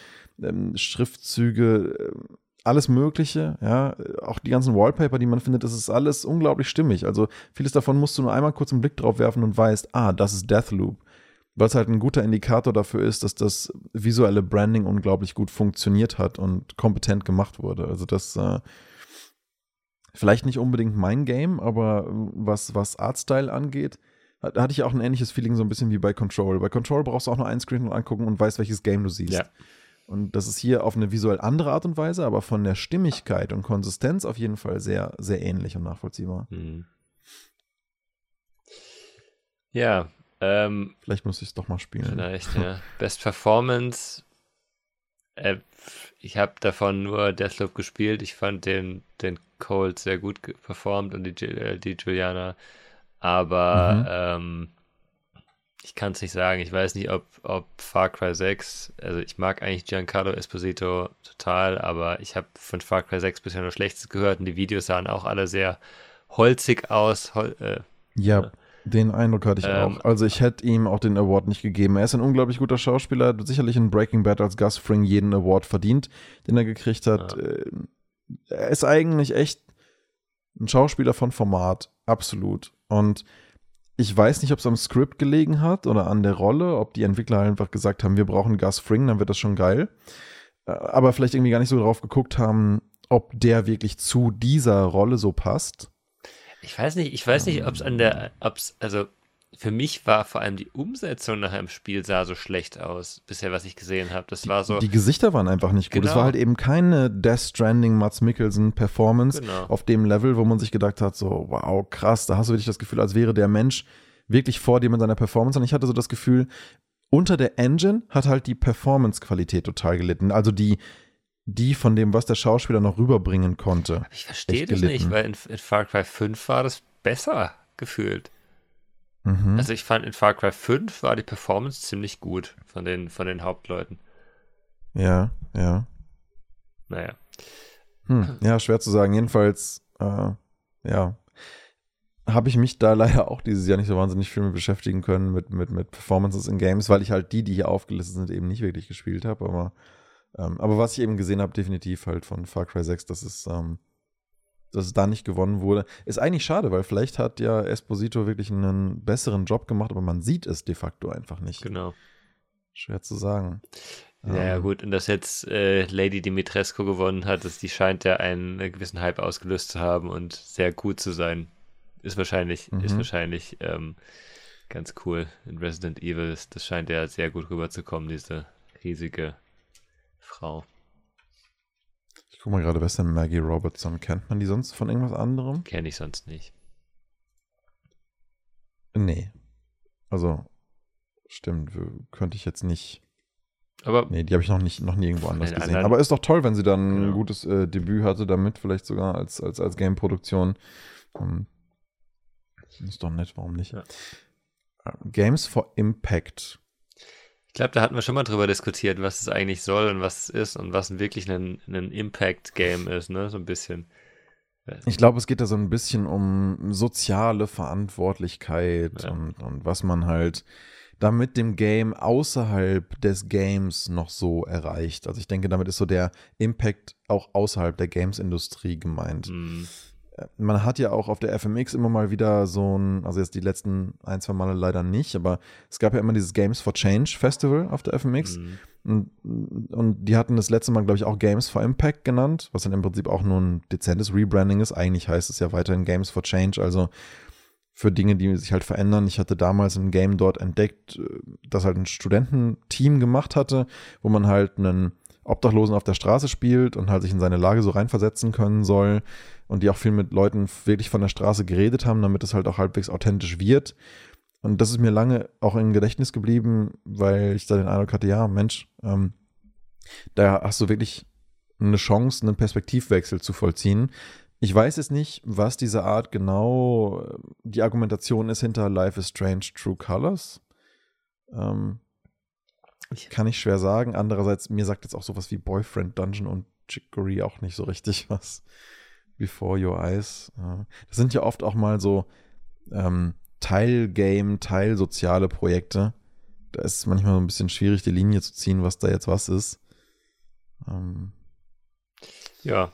ähm, Schriftzüge, äh, alles Mögliche, ja, auch die ganzen Wallpaper, die man findet, das ist alles unglaublich stimmig. Also vieles davon musst du nur einmal kurz einen Blick drauf werfen und weißt, ah, das ist Deathloop. Was halt ein guter Indikator dafür ist, dass das visuelle Branding unglaublich gut funktioniert hat und kompetent gemacht wurde. Also das äh, vielleicht nicht unbedingt mein Game, aber was, was Artstyle angeht, da hatte ich auch ein ähnliches Feeling, so ein bisschen wie bei Control. Bei Control brauchst du auch nur einen Screen angucken und weißt, welches Game du siehst. Ja. Und das ist hier auf eine visuell andere Art und Weise, aber von der Stimmigkeit und Konsistenz auf jeden Fall sehr, sehr ähnlich und nachvollziehbar. Mhm. Ja, ähm, vielleicht muss ich es doch mal spielen. Vielleicht, ja. Best Performance. Äh, ich habe davon nur Deathloop gespielt. Ich fand den, den Cold sehr gut performt und die, äh, die Juliana. Aber mhm. ähm, ich kann es nicht sagen. Ich weiß nicht, ob, ob Far Cry 6, also ich mag eigentlich Giancarlo Esposito total, aber ich habe von Far Cry 6 bisher nur Schlechtes gehört und die Videos sahen auch alle sehr holzig aus. Hol, äh, ja, ja, den Eindruck hatte ich ähm, auch. Also ich hätte ihm auch den Award nicht gegeben. Er ist ein unglaublich guter Schauspieler, hat sicherlich in Breaking Bad als Gus Fring jeden Award verdient, den er gekriegt hat. Ja. Äh, er ist eigentlich echt ein Schauspieler von Format, absolut. Und ich weiß nicht, ob es am Skript gelegen hat oder an der Rolle, ob die Entwickler einfach gesagt haben, wir brauchen Gus Fring, dann wird das schon geil. Äh, aber vielleicht irgendwie gar nicht so drauf geguckt haben, ob der wirklich zu dieser Rolle so passt. Ich weiß nicht, ich weiß nicht, ob es an der, ob's, also für mich war vor allem die Umsetzung nachher im Spiel sah so schlecht aus, bisher, was ich gesehen habe. Das war so. Die Gesichter waren einfach nicht gut. Genau. Es war halt eben keine Death Stranding Mats Mikkelsen Performance genau. auf dem Level, wo man sich gedacht hat, so, wow, krass, da hast du wirklich das Gefühl, als wäre der Mensch wirklich vor dir mit seiner Performance. Und ich hatte so das Gefühl, unter der Engine hat halt die Performance-Qualität total gelitten. Also die, die von dem, was der Schauspieler noch rüberbringen konnte. Ich verstehe das gelitten. nicht, weil in, in Far Cry 5 war das besser gefühlt. Mhm. Also ich fand in Far Cry 5 war die Performance ziemlich gut von den, von den Hauptleuten. Ja, ja. Naja. Hm, ja, schwer zu sagen. Jedenfalls, äh, ja, habe ich mich da leider auch dieses Jahr nicht so wahnsinnig viel mit beschäftigen können mit, mit, mit Performances in Games, weil ich halt die, die hier aufgelistet sind, eben nicht wirklich gespielt habe. Aber, ähm, aber was ich eben gesehen habe, definitiv halt von Far Cry 6, das ist ähm, dass es da nicht gewonnen wurde. Ist eigentlich schade, weil vielleicht hat ja Esposito wirklich einen besseren Job gemacht, aber man sieht es de facto einfach nicht. Genau. Schwer zu sagen. Ja, ähm. gut, und dass jetzt äh, Lady Dimitrescu gewonnen hat, dass die scheint ja einen gewissen Hype ausgelöst zu haben und sehr gut zu sein. Ist wahrscheinlich, mhm. ist wahrscheinlich ähm, ganz cool in Resident Evil. Das scheint ja sehr gut rüberzukommen, diese riesige Frau. Guck mal gerade, wer ist denn Maggie Robertson? Kennt man die sonst von irgendwas anderem? Kenne ich sonst nicht. Nee. Also, stimmt, könnte ich jetzt nicht. Aber nee, die habe ich noch nicht noch nie irgendwo anders gesehen. Anderen, Aber ist doch toll, wenn sie dann genau. ein gutes äh, Debüt hatte damit, vielleicht sogar als, als, als Game-Produktion. Um, ist doch nett, warum nicht? Ja. Games for Impact ich glaube, da hatten wir schon mal drüber diskutiert, was es eigentlich soll und was es ist und was wirklich ein, ein Impact-Game ist, ne? So ein bisschen. Ich glaube, es geht da so ein bisschen um soziale Verantwortlichkeit ja. und, und was man halt da mit dem Game außerhalb des Games noch so erreicht. Also ich denke, damit ist so der Impact auch außerhalb der Games-Industrie gemeint. Mhm man hat ja auch auf der FMX immer mal wieder so ein, also jetzt die letzten ein, zwei Male leider nicht, aber es gab ja immer dieses Games for Change Festival auf der FMX. Mhm. Und, und, die hatten das letzte Mal, glaube ich, auch Games for Impact genannt, was dann im Prinzip auch nur ein dezentes Rebranding ist. Eigentlich heißt es ja weiterhin Games for Change, also für Dinge, die sich halt verändern. Ich hatte damals ein Game dort entdeckt, äh, das halt ein Studententeam gemacht hatte, wo man halt einen Obdachlosen auf der Straße spielt und halt sich in seine Lage so reinversetzen können soll und die auch viel mit Leuten wirklich von der Straße geredet haben, damit es halt auch halbwegs authentisch wird. Und das ist mir lange auch im Gedächtnis geblieben, weil ich da den Eindruck hatte, ja, Mensch, ähm, da hast du wirklich eine Chance, einen Perspektivwechsel zu vollziehen. Ich weiß jetzt nicht, was diese Art genau äh, die Argumentation ist hinter Life is Strange True Colors. Ähm, kann ich schwer sagen. Andererseits, mir sagt jetzt auch sowas wie Boyfriend Dungeon und Chicory auch nicht so richtig was. Before Your Eyes. Das sind ja oft auch mal so ähm, Teilgame, Teilsoziale Projekte. Da ist es manchmal so ein bisschen schwierig, die Linie zu ziehen, was da jetzt was ist. Ähm. Ja.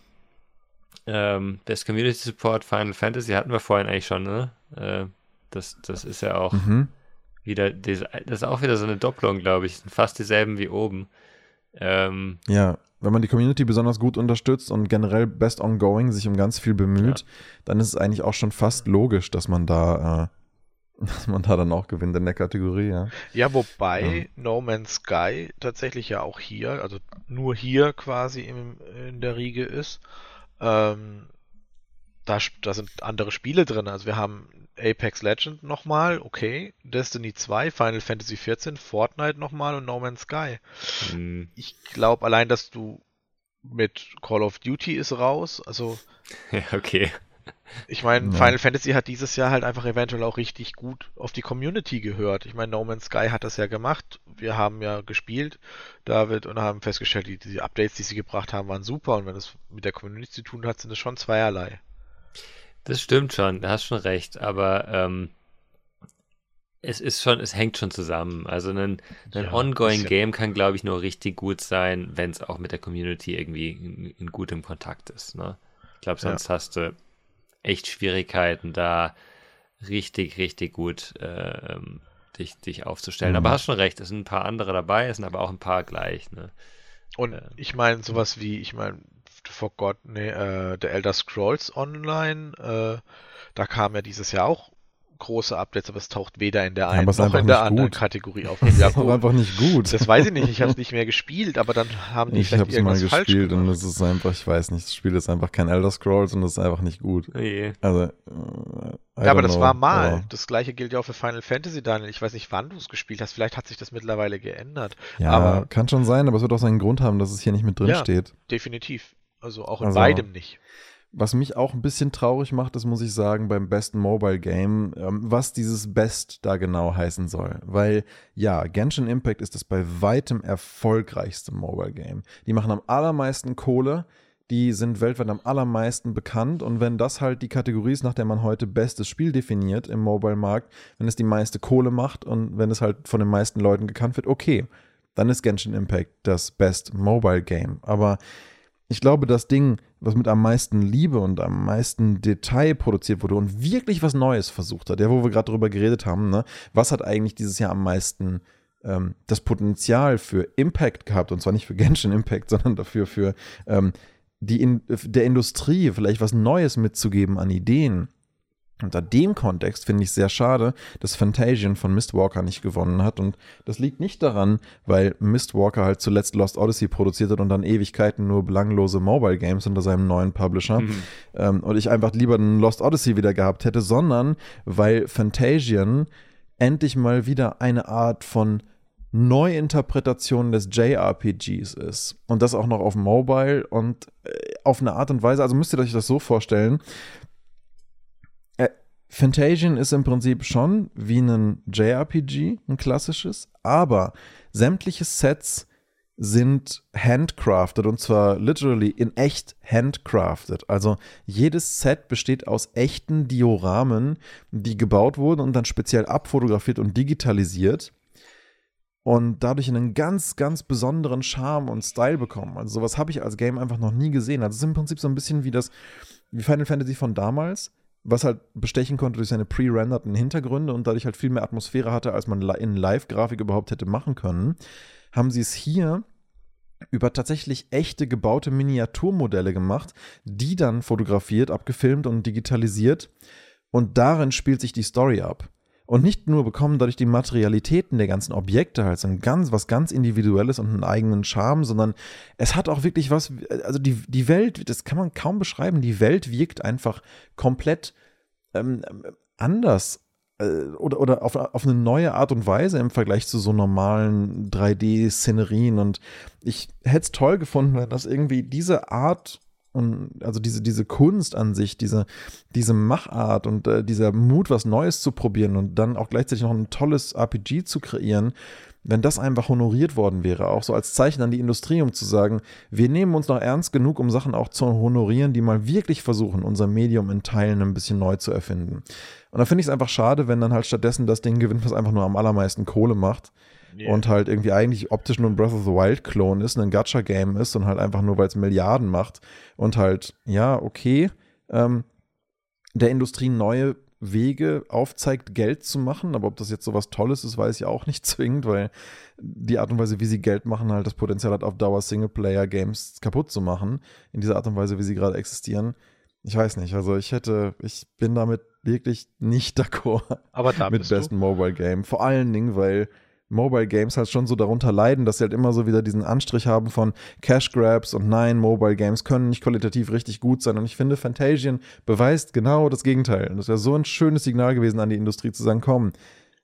Ähm, Best Community Support Final Fantasy hatten wir vorhin eigentlich schon, ne? Äh, das, das ist ja auch. Mhm. wieder, das ist auch wieder so eine Doppelung, glaube ich. Fast dieselben wie oben. Ähm, ja, wenn man die Community besonders gut unterstützt und generell best ongoing sich um ganz viel bemüht, ja. dann ist es eigentlich auch schon fast logisch, dass man da, äh, dass man da dann auch gewinnt in der Kategorie, ja. Ja, wobei ja. No Man's Sky tatsächlich ja auch hier, also nur hier quasi im, in der Riege ist. Ähm, da, da sind andere Spiele drin. Also wir haben Apex Legend nochmal, okay, Destiny 2, Final Fantasy 14, Fortnite nochmal und No Man's Sky. Hm. Ich glaube allein, dass du mit Call of Duty ist raus, also. Ja, okay. Ich meine, ja. Final Fantasy hat dieses Jahr halt einfach eventuell auch richtig gut auf die Community gehört. Ich meine, No Man's Sky hat das ja gemacht. Wir haben ja gespielt, David, und haben festgestellt, die, die Updates, die sie gebracht haben, waren super. Und wenn es mit der Community zu tun hat, sind es schon zweierlei. Das stimmt schon, du hast schon recht, aber ähm, es ist schon, es hängt schon zusammen. Also ein, ein ja, ongoing Game kann, glaube ich, nur richtig gut sein, wenn es auch mit der Community irgendwie in, in gutem Kontakt ist. Ne? Ich glaube, sonst ja. hast du echt Schwierigkeiten, da richtig, richtig gut äh, dich, dich aufzustellen. Mhm. Aber hast schon recht, es sind ein paar andere dabei, es sind aber auch ein paar gleich. Ne? Und äh, ich meine, sowas wie, ich meine, Forgot, nee, äh, der Elder Scrolls Online, äh, da kam ja dieses Jahr auch große Updates, aber es taucht weder in der einen ja, noch in der anderen gut. Kategorie auf. Das ist aber einfach nicht gut. Das weiß ich nicht, ich habe es nicht mehr gespielt, aber dann haben die ich vielleicht irgendwas mal gespielt und es ist einfach, ich weiß nicht, das Spiel ist einfach kein Elder Scrolls und es ist einfach nicht gut. Je. Also, äh, ja, aber das know, war mal. Aber... Das gleiche gilt ja auch für Final Fantasy, Daniel. Ich weiß nicht, wann du es gespielt hast. Vielleicht hat sich das mittlerweile geändert. Ja, aber, kann schon sein, aber es wird auch seinen Grund haben, dass es hier nicht mit drin ja, steht. Definitiv. Also auch in also, beidem nicht. Was mich auch ein bisschen traurig macht, das muss ich sagen, beim besten Mobile Game, ähm, was dieses Best da genau heißen soll. Weil ja, Genshin Impact ist das bei weitem erfolgreichste Mobile Game. Die machen am allermeisten Kohle, die sind weltweit am allermeisten bekannt und wenn das halt die Kategorie ist, nach der man heute bestes Spiel definiert im Mobile-Markt, wenn es die meiste Kohle macht und wenn es halt von den meisten Leuten gekannt wird, okay, dann ist Genshin Impact das Best Mobile Game. Aber ich glaube, das Ding, was mit am meisten Liebe und am meisten Detail produziert wurde und wirklich was Neues versucht hat, ja, wo wir gerade drüber geredet haben, ne, was hat eigentlich dieses Jahr am meisten ähm, das Potenzial für Impact gehabt, und zwar nicht für Genshin Impact, sondern dafür für ähm, die in, der Industrie vielleicht was Neues mitzugeben an Ideen unter dem Kontext finde ich sehr schade, dass Fantasian von Mistwalker nicht gewonnen hat. Und das liegt nicht daran, weil Mistwalker halt zuletzt Lost Odyssey produziert hat und dann Ewigkeiten nur belanglose Mobile Games unter seinem neuen Publisher. Mhm. Ähm, und ich einfach lieber einen Lost Odyssey wieder gehabt hätte, sondern weil Fantasian endlich mal wieder eine Art von Neuinterpretation des JRPGs ist. Und das auch noch auf Mobile und äh, auf eine Art und Weise, also müsst ihr euch das so vorstellen, Fantasian ist im Prinzip schon wie ein JRPG, ein klassisches, aber sämtliche Sets sind handcrafted und zwar literally in echt handcrafted. Also jedes Set besteht aus echten Dioramen, die gebaut wurden und dann speziell abfotografiert und digitalisiert und dadurch einen ganz, ganz besonderen Charme und Style bekommen. Also sowas habe ich als Game einfach noch nie gesehen. Also es ist im Prinzip so ein bisschen wie das, wie Final Fantasy von damals, was halt bestechen konnte durch seine pre-renderten Hintergründe und dadurch halt viel mehr Atmosphäre hatte, als man in Live-Grafik überhaupt hätte machen können, haben sie es hier über tatsächlich echte gebaute Miniaturmodelle gemacht, die dann fotografiert, abgefilmt und digitalisiert. Und darin spielt sich die Story ab. Und nicht nur bekommen dadurch die Materialitäten der ganzen Objekte halt so ein ganz, was ganz Individuelles und einen eigenen Charme, sondern es hat auch wirklich was, also die, die Welt, das kann man kaum beschreiben, die Welt wirkt einfach komplett ähm, anders äh, oder, oder auf, auf eine neue Art und Weise im Vergleich zu so normalen 3D-Szenerien. Und ich hätte es toll gefunden, wenn das irgendwie diese Art und also diese, diese Kunst an sich, diese, diese Machart und äh, dieser Mut, was Neues zu probieren und dann auch gleichzeitig noch ein tolles RPG zu kreieren, wenn das einfach honoriert worden wäre, auch so als Zeichen an die Industrie, um zu sagen, wir nehmen uns noch ernst genug, um Sachen auch zu honorieren, die mal wirklich versuchen, unser Medium in Teilen ein bisschen neu zu erfinden. Und da finde ich es einfach schade, wenn dann halt stattdessen das Ding gewinnt, was einfach nur am allermeisten Kohle macht Yeah. Und halt irgendwie eigentlich optisch nur ein Breath of the Wild-Klon ist, ein Gacha-Game ist und halt einfach nur, weil es Milliarden macht. Und halt, ja, okay, ähm, der Industrie neue Wege aufzeigt, Geld zu machen. Aber ob das jetzt so was Tolles ist, weiß ich auch nicht zwingend, weil die Art und Weise, wie sie Geld machen, halt das Potenzial hat, auf Dauer Singleplayer-Games kaputt zu machen. In dieser Art und Weise, wie sie gerade existieren. Ich weiß nicht. Also ich hätte, ich bin damit wirklich nicht d'accord Aber da mit besten Mobile Game. Vor allen Dingen, weil Mobile Games halt schon so darunter leiden, dass sie halt immer so wieder diesen Anstrich haben von Cash Grabs und nein, Mobile Games können nicht qualitativ richtig gut sein. Und ich finde, Fantasian beweist genau das Gegenteil. Und das wäre so ein schönes Signal gewesen an die Industrie zu sagen, komm,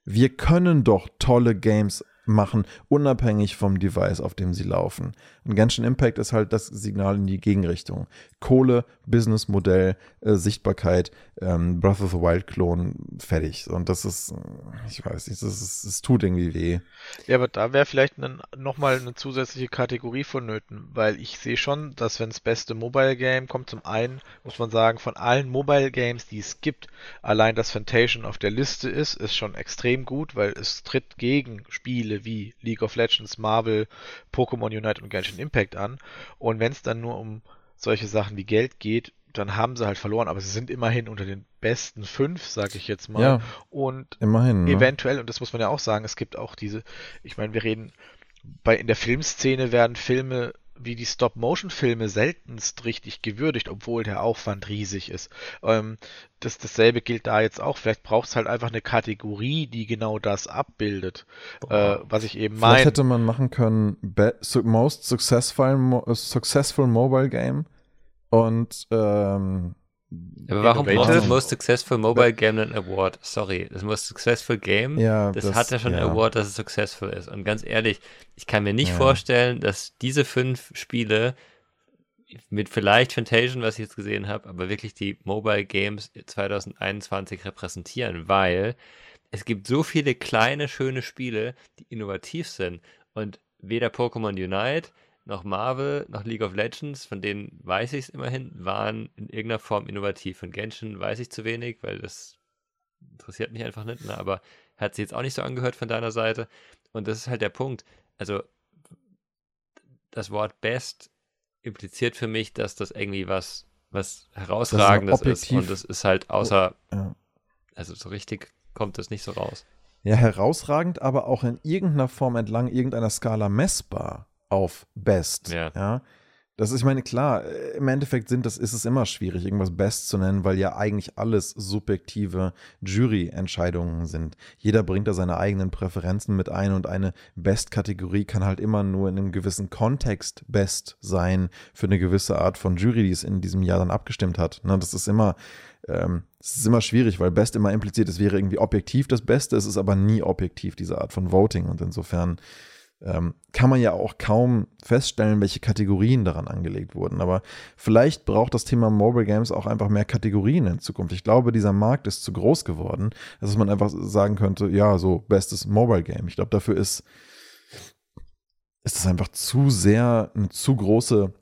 wir können doch tolle Games machen, unabhängig vom Device, auf dem sie laufen. Und Genshin Impact ist halt das Signal in die Gegenrichtung. Kohle, Businessmodell, äh, Sichtbarkeit, ähm, Breath of the Wild Klon, fertig. Und das ist, äh, ich weiß nicht, das, ist, das tut irgendwie weh. Ja, aber da wäre vielleicht nochmal eine zusätzliche Kategorie vonnöten, weil ich sehe schon, dass wenn das beste Mobile Game kommt, zum einen muss man sagen, von allen Mobile Games, die es gibt, allein das Fantasian auf der Liste ist, ist schon extrem gut, weil es tritt gegen Spiele wie League of Legends, Marvel, Pokémon Unite und Genshin Impact an. Und wenn es dann nur um solche Sachen wie Geld geht, dann haben sie halt verloren, aber sie sind immerhin unter den besten fünf, sag ich jetzt mal. Ja, Und immerhin. Ne? eventuell, und das muss man ja auch sagen, es gibt auch diese, ich meine, wir reden, bei in der Filmszene werden Filme wie die Stop-Motion-Filme seltenst richtig gewürdigt, obwohl der Aufwand riesig ist. Ähm, das, dasselbe gilt da jetzt auch. Vielleicht braucht es halt einfach eine Kategorie, die genau das abbildet. Äh, was ich eben Vielleicht meine. hätte man machen können, Most Successful, Mo successful Mobile Game und ähm, Aber warum braucht das Most Successful Mobile Game einen Award? Sorry, das Most Successful Game, ja, das, hat ja schon einen ja. Award, dass es successful ist. Und ganz ehrlich, ich kann mir nicht Ja. vorstellen, dass diese fünf Spiele mit vielleicht Fantasian, was ich jetzt gesehen habe, aber wirklich die Mobile Games 2021 repräsentieren, weil es gibt so viele kleine, schöne Spiele, die innovativ sind. Und weder Pokémon Unite noch Marvel noch League of Legends, von denen weiß ich es immerhin, waren in irgendeiner Form innovativ. Von Genshin weiß ich zu wenig, weil das interessiert mich einfach nicht, ne? aber hat sich jetzt auch nicht so angehört von deiner Seite. Und das ist halt der Punkt. Also das Wort Best impliziert für mich, dass das irgendwie was, was Herausragendes ist. objektiv- Und das ist halt außer, Ja. also so richtig kommt das nicht so raus. ja, herausragend, aber auch in irgendeiner Form entlang irgendeiner Skala messbar auf Best. Ja. Das ist, ich meine, klar, äh, im Endeffekt sind das, ist es immer schwierig, irgendwas Best zu nennen, weil ja eigentlich alles subjektive Jury-Entscheidungen sind. Jeder bringt da seine eigenen Präferenzen mit ein und eine Best-Kategorie kann halt immer nur in einem gewissen Kontext Best sein für eine gewisse Art von Jury, die es in diesem Jahr dann abgestimmt hat. Ne, das ist immer, ähm, es ist immer schwierig, weil Best immer impliziert, es wäre irgendwie objektiv das Beste, es ist aber nie objektiv, diese Art von Voting. Und insofern ähm, kann man ja auch kaum feststellen, welche Kategorien daran angelegt wurden. Aber vielleicht braucht das Thema Mobile Games auch einfach mehr Kategorien in Zukunft. Ich glaube, dieser Markt ist zu groß geworden, dass man einfach sagen könnte, ja, so bestes Mobile Game. Ich glaube, dafür ist, ist es einfach zu sehr eine zu große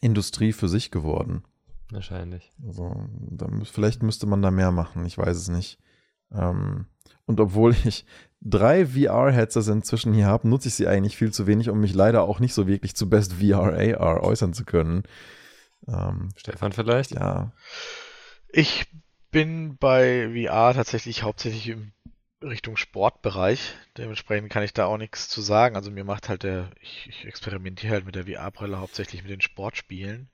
Industrie für sich geworden. Wahrscheinlich. Also, da, mü- vielleicht müsste man da mehr machen, ich weiß es nicht. Ähm, und obwohl ich drei VR-Headsets inzwischen hier habe, nutze ich sie eigentlich viel zu wenig, um mich leider auch nicht so wirklich zu Best VR AR äußern zu können. Ähm, Stefan vielleicht? ja, Ich bin bei VR tatsächlich hauptsächlich in Richtung Sportbereich. Dementsprechend kann ich da auch nichts zu sagen. Also mir macht halt der, ich, ich experimentiere halt mit der VR-Brille hauptsächlich mit den Sportspielen.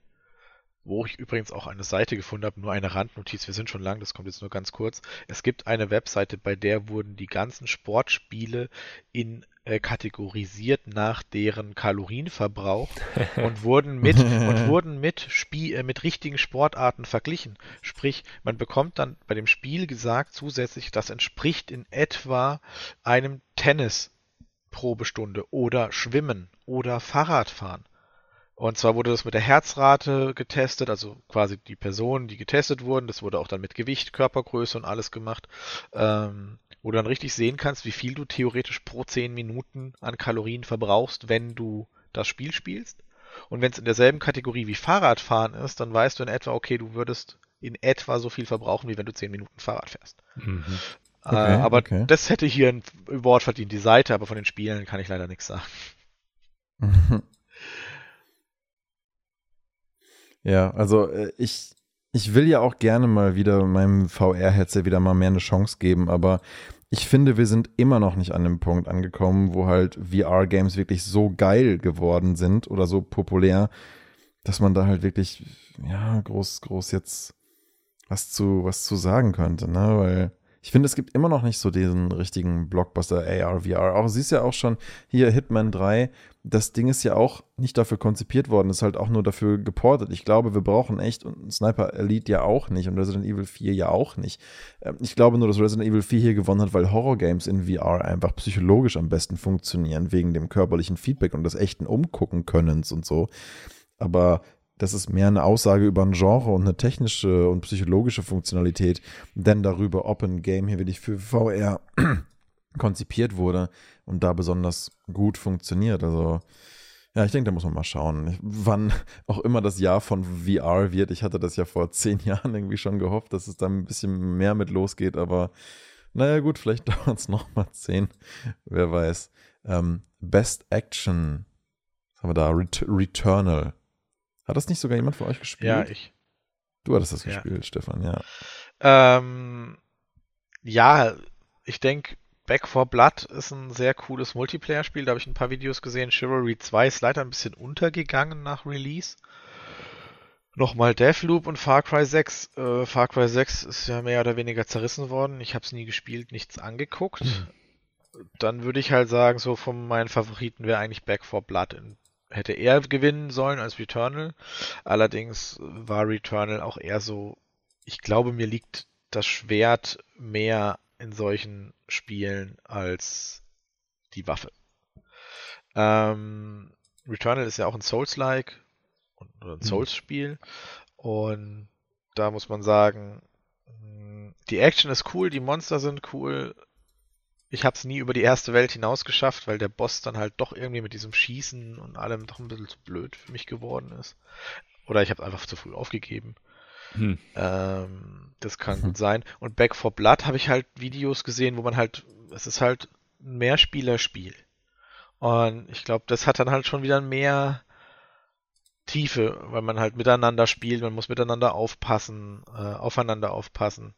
Wo ich übrigens auch eine Seite gefunden habe, nur eine Randnotiz, wir sind schon lang, das kommt jetzt nur ganz kurz. Es gibt eine Webseite, bei der wurden die ganzen Sportspiele in äh, kategorisiert nach deren Kalorienverbrauch und wurden mit und wurden mit Spiel, äh, mit richtigen Sportarten verglichen. Sprich, man bekommt dann bei dem Spiel gesagt zusätzlich, das entspricht in etwa einem Tennis Probestunde oder Schwimmen oder Fahrradfahren. Und zwar wurde das mit der Herzrate getestet, also quasi die Personen, die getestet wurden. Das wurde auch dann mit Gewicht, Körpergröße und alles gemacht, ähm, wo du dann richtig sehen kannst, wie viel du theoretisch pro 10 Minuten an Kalorien verbrauchst, wenn du das Spiel spielst. Und wenn es in derselben Kategorie wie Fahrradfahren ist, dann weißt du in etwa, okay, du würdest in etwa so viel verbrauchen, wie wenn du 10 Minuten Fahrrad fährst. Mhm. äh, Okay, aber okay. das hätte hier ein Wort verdient, die Seite, aber von den Spielen kann ich leider nichts sagen. Ja, also äh, ich, ich will ja auch gerne mal wieder meinem VR-Headset wieder mal mehr eine Chance geben, aber ich finde, wir sind immer noch nicht an dem Punkt angekommen, wo halt VR-Games wirklich so geil geworden sind oder so populär, dass man da halt wirklich, ja, groß, groß jetzt was zu, was zu sagen könnte, ne? Weil ich finde, es gibt immer noch nicht so diesen richtigen Blockbuster AR, VR. Auch siehst ja auch schon hier Hitman 3. Das Ding ist ja auch nicht dafür konzipiert worden, ist halt auch nur dafür geportet. Ich glaube, wir brauchen echt und Sniper Elite ja auch nicht und Resident Evil 4 ja auch nicht. Ähm, ich glaube nur, dass Resident Evil 4 hier gewonnen hat, weil Horror-Games in VR einfach psychologisch am besten funktionieren, wegen dem körperlichen Feedback und des echten Umgucken Könnens und so. Aber das ist mehr eine Aussage über ein Genre und eine technische und psychologische Funktionalität, denn darüber, ob ein Game hier wirklich für VR konzipiert wurde und da besonders gut funktioniert. Also, ja, ich denke, da muss man mal schauen, wann auch immer das Jahr von VR wird. Ich hatte das ja vor zehn Jahren irgendwie schon gehofft, dass es da ein bisschen mehr mit losgeht, aber naja, gut, vielleicht dauert es nochmal zehn, wer weiß. Ähm, Best Action, was haben wir da? Ret Returnal hat das nicht sogar jemand von euch gespielt? Ja, ich. Du hattest das ja. gespielt, Stefan, ja. Ähm, ja, ich denke, Back for Blood ist ein sehr cooles Multiplayer-Spiel. Da habe ich ein paar Videos gesehen. Chivalry 2 ist leider ein bisschen untergegangen nach Release. Nochmal Deathloop und Far Cry 6. Äh, Far Cry 6 ist ja mehr oder weniger zerrissen worden. Ich habe es nie gespielt, nichts angeguckt. Dann würde ich halt sagen, so von meinen Favoriten wäre eigentlich Back for Blood in hätte er gewinnen sollen als Returnal. Allerdings war Returnal auch eher so, ich glaube, mir liegt das Schwert mehr in solchen Spielen als die Waffe. Ähm, Returnal ist ja auch ein Souls-like oder ein mhm. Souls-Spiel und da muss man sagen, die Action ist cool, die Monster sind cool, ich habe es nie über die erste Welt hinaus geschafft, weil der Boss dann halt doch irgendwie mit diesem Schießen und allem doch ein bisschen zu blöd für mich geworden ist. Oder ich habe einfach zu früh aufgegeben. Hm. Ähm, das kann gut sein. Und Back for Blood habe ich halt Videos gesehen, wo man halt, es ist halt ein Mehrspielerspiel. Und ich glaube, das hat dann halt schon wieder mehr Tiefe, weil man halt miteinander spielt, man muss miteinander aufpassen, äh, aufeinander aufpassen.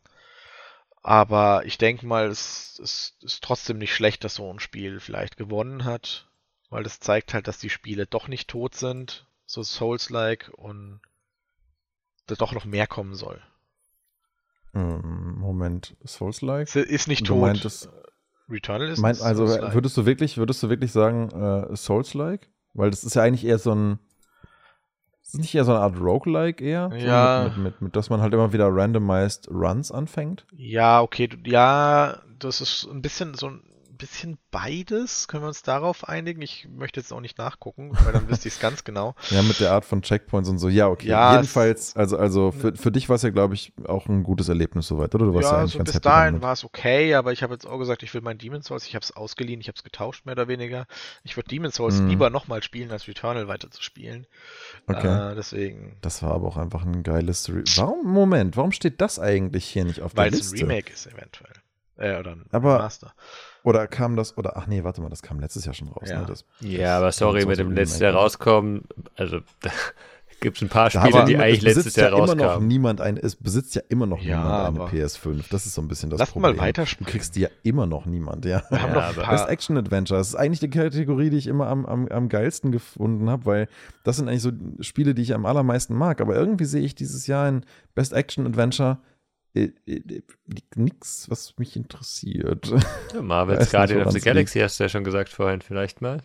Aber ich denke mal, es, es ist trotzdem nicht schlecht, dass so ein Spiel vielleicht gewonnen hat, weil das zeigt halt, dass die Spiele doch nicht tot sind, so Souls-like und da doch noch mehr kommen soll. Ähm, Moment, Souls-like? Ist nicht tot. Meintest, Returnal ist mein, Also würdest du wirklich, würdest du wirklich sagen äh, Souls-like? Weil das ist ja eigentlich eher so ein ist nicht eher so eine Art Roguelike eher? Ja. So mit, mit, mit, mit, dass man halt immer wieder randomized Runs anfängt? Ja, okay. Ja, das ist ein bisschen so ein bisschen beides. Können wir uns darauf einigen? Ich möchte jetzt auch nicht nachgucken, weil dann wüsste ich es ganz genau. Ja, mit der Art von Checkpoints und so. Ja, okay. Ja, Jedenfalls, also, also für, für dich war es ja, glaube ich, auch ein gutes Erlebnis soweit, oder? Du warst ja, ja also bis dahin war es okay, aber ich habe jetzt auch gesagt, ich will mein Demon's Souls, ich habe es ausgeliehen, ich habe es getauscht, mehr oder weniger. Ich würde Demon's Souls mhm. lieber nochmal spielen, als Returnal weiter zu spielen. Okay. Äh, deswegen. Das war aber auch einfach ein geiles. Re warum, Moment, warum steht das eigentlich hier nicht auf Weil der Liste? Weil es ein Remake ist, eventuell. Äh, oder ein aber, Master. Oder kam das, oder ach nee, warte mal, das kam letztes Jahr schon raus. Ja, ne? das, ja aber sorry, mit dem letztes Jahr rauskommen, also da gibt es ein paar Spiele, die eigentlich letztes Jahr ja rauskamen. Immer noch niemand ein, es besitzt ja immer noch ja, niemand eine PS5. Das ist so ein bisschen das Lass Problem. mal weiterspielen. Du kriegst die ja immer noch niemand, ja. Wir haben ja, noch Best Action Adventure. Das ist eigentlich die Kategorie, die ich immer am, am, am geilsten gefunden habe, weil das sind eigentlich so Spiele, die ich am allermeisten mag. Aber irgendwie sehe ich dieses Jahr ein Best Action Adventure äh, äh, nichts, was mich interessiert. Ja, Marvel's Guardian of the Galaxy hast du ja schon gesagt vorhin, vielleicht mal.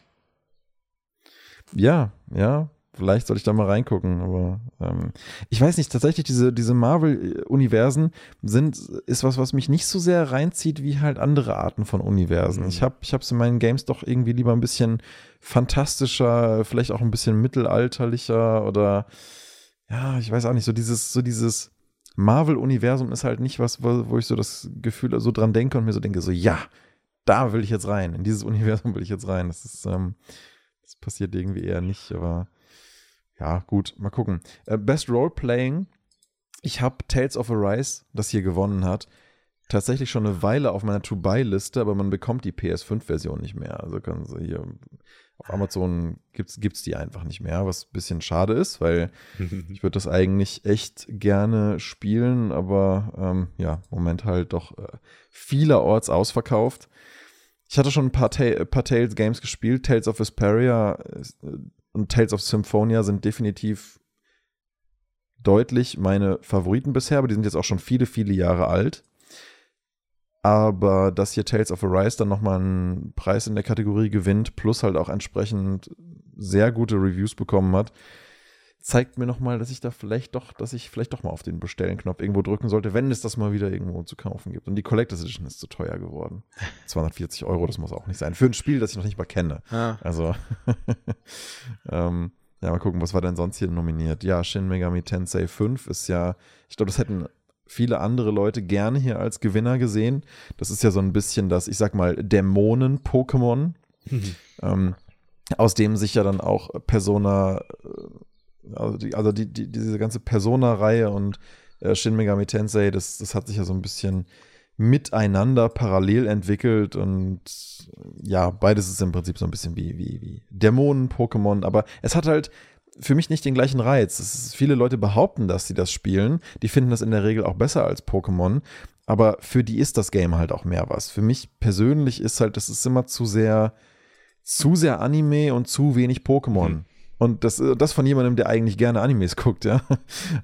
Ja, ja, vielleicht soll ich da mal reingucken, aber ähm, ich weiß nicht, tatsächlich diese, diese Marvel-Universen sind, ist was, was mich nicht so sehr reinzieht wie halt andere Arten von Universen. Mhm. Ich habe ich es in meinen Games doch irgendwie lieber ein bisschen fantastischer, vielleicht auch ein bisschen mittelalterlicher oder ja, ich weiß auch nicht, so dieses, so dieses Marvel-Universum ist halt nicht was, wo, ich so das Gefühl so dran denke und mir so denke, so ja, da will ich jetzt rein, in dieses Universum will ich jetzt rein. Das ist, ähm, das passiert irgendwie eher nicht, aber ja, gut, mal gucken. Äh, Best Role-Playing, ich habe Tales of Arise, das hier gewonnen hat. tatsächlich schon eine Weile auf meiner To-Buy-Liste, aber man bekommt die PS5-Version nicht mehr. Also können Sie hier auf Amazon gibt es die einfach nicht mehr, was ein bisschen schade ist, weil ich würde das eigentlich echt gerne spielen, aber ähm, ja, im Moment halt doch äh, vielerorts ausverkauft. Ich hatte schon ein paar, Ta paar Tales Games gespielt. Tales of Vesperia äh, und Tales of Symphonia sind definitiv deutlich meine Favoriten bisher, aber die sind jetzt auch schon viele, viele Jahre alt. Aber dass hier Tales of Arise dann nochmal einen Preis in der Kategorie gewinnt, plus halt auch entsprechend sehr gute Reviews bekommen hat, zeigt mir nochmal, dass ich da vielleicht doch, dass ich vielleicht doch mal auf den Bestellen-Knopf irgendwo drücken sollte, wenn es das mal wieder irgendwo zu kaufen gibt. Und die Collectors Edition ist zu teuer geworden. 240 Euro, das muss auch nicht sein. Für ein Spiel, das ich noch nicht mal kenne. Ah. Also, ähm, ja, mal gucken, was war denn sonst hier nominiert? Ja, Shin Megami Tensei 5 ist ja, ich glaube, das hätten viele andere Leute gerne hier als Gewinner gesehen. Das ist ja so ein bisschen das, ich sag mal, Dämonen-Pokémon, mhm. ähm, aus dem sich ja dann auch Persona, äh, also, die, also die, die, diese ganze Persona-Reihe und äh, Shin Megami Tensei, das, das hat sich ja so ein bisschen miteinander parallel entwickelt und ja, beides ist im Prinzip so ein bisschen wie, wie, wie Dämonen-Pokémon, aber es hat halt für mich nicht den gleichen Reiz. Ist, viele Leute behaupten, dass sie das spielen. Die finden das in der Regel auch besser als Pokémon. Aber für die ist das Game halt auch mehr was. Für mich persönlich ist halt, das ist immer zu sehr, zu sehr Anime und zu wenig Pokémon. Mhm. Und das, das von jemandem, der eigentlich gerne Animes guckt, ja.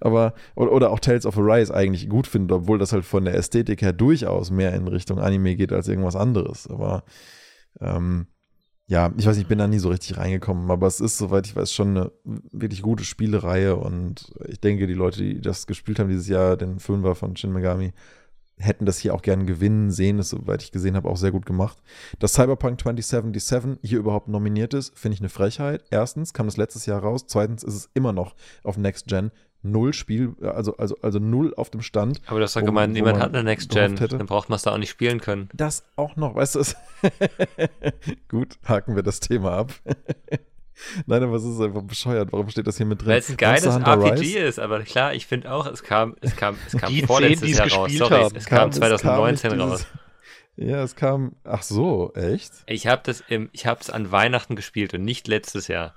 Aber, oder auch Tales of Arise eigentlich gut findet, obwohl das halt von der Ästhetik her durchaus mehr in Richtung Anime geht als irgendwas anderes. Aber ähm, ja, ich weiß nicht, ich bin da nie so richtig reingekommen, aber es ist, soweit ich weiß, schon eine wirklich gute Spielereihe und ich denke, die Leute, die das gespielt haben dieses Jahr, den Film war von Shin Megami, hätten das hier auch gerne gewinnen sehen, ist, soweit ich gesehen habe, auch sehr gut gemacht. Dass Cyberpunk 2077 hier überhaupt nominiert ist, finde ich eine Frechheit. Erstens kam das letztes Jahr raus, zweitens ist es immer noch auf Next Gen null Spiel, also, also, also null auf dem Stand. Aber das doch gemeint, niemand hat eine Next Gen, dann braucht man es da auch nicht spielen können. Das auch noch, weißt du, gut, haken wir das Thema ab. Nein, aber es ist einfach bescheuert. Warum steht das hier mit drin? Weil es ein geiles RPG Rise? ist, aber klar, ich finde auch, es kam, es kam, es kam die vorletztes 10, Jahr raus. Sorry, haben. es kam, 2019 es kam raus. Ja, es kam. Ach so, echt? Ich habe das im, ich habe es an Weihnachten gespielt und nicht letztes Jahr.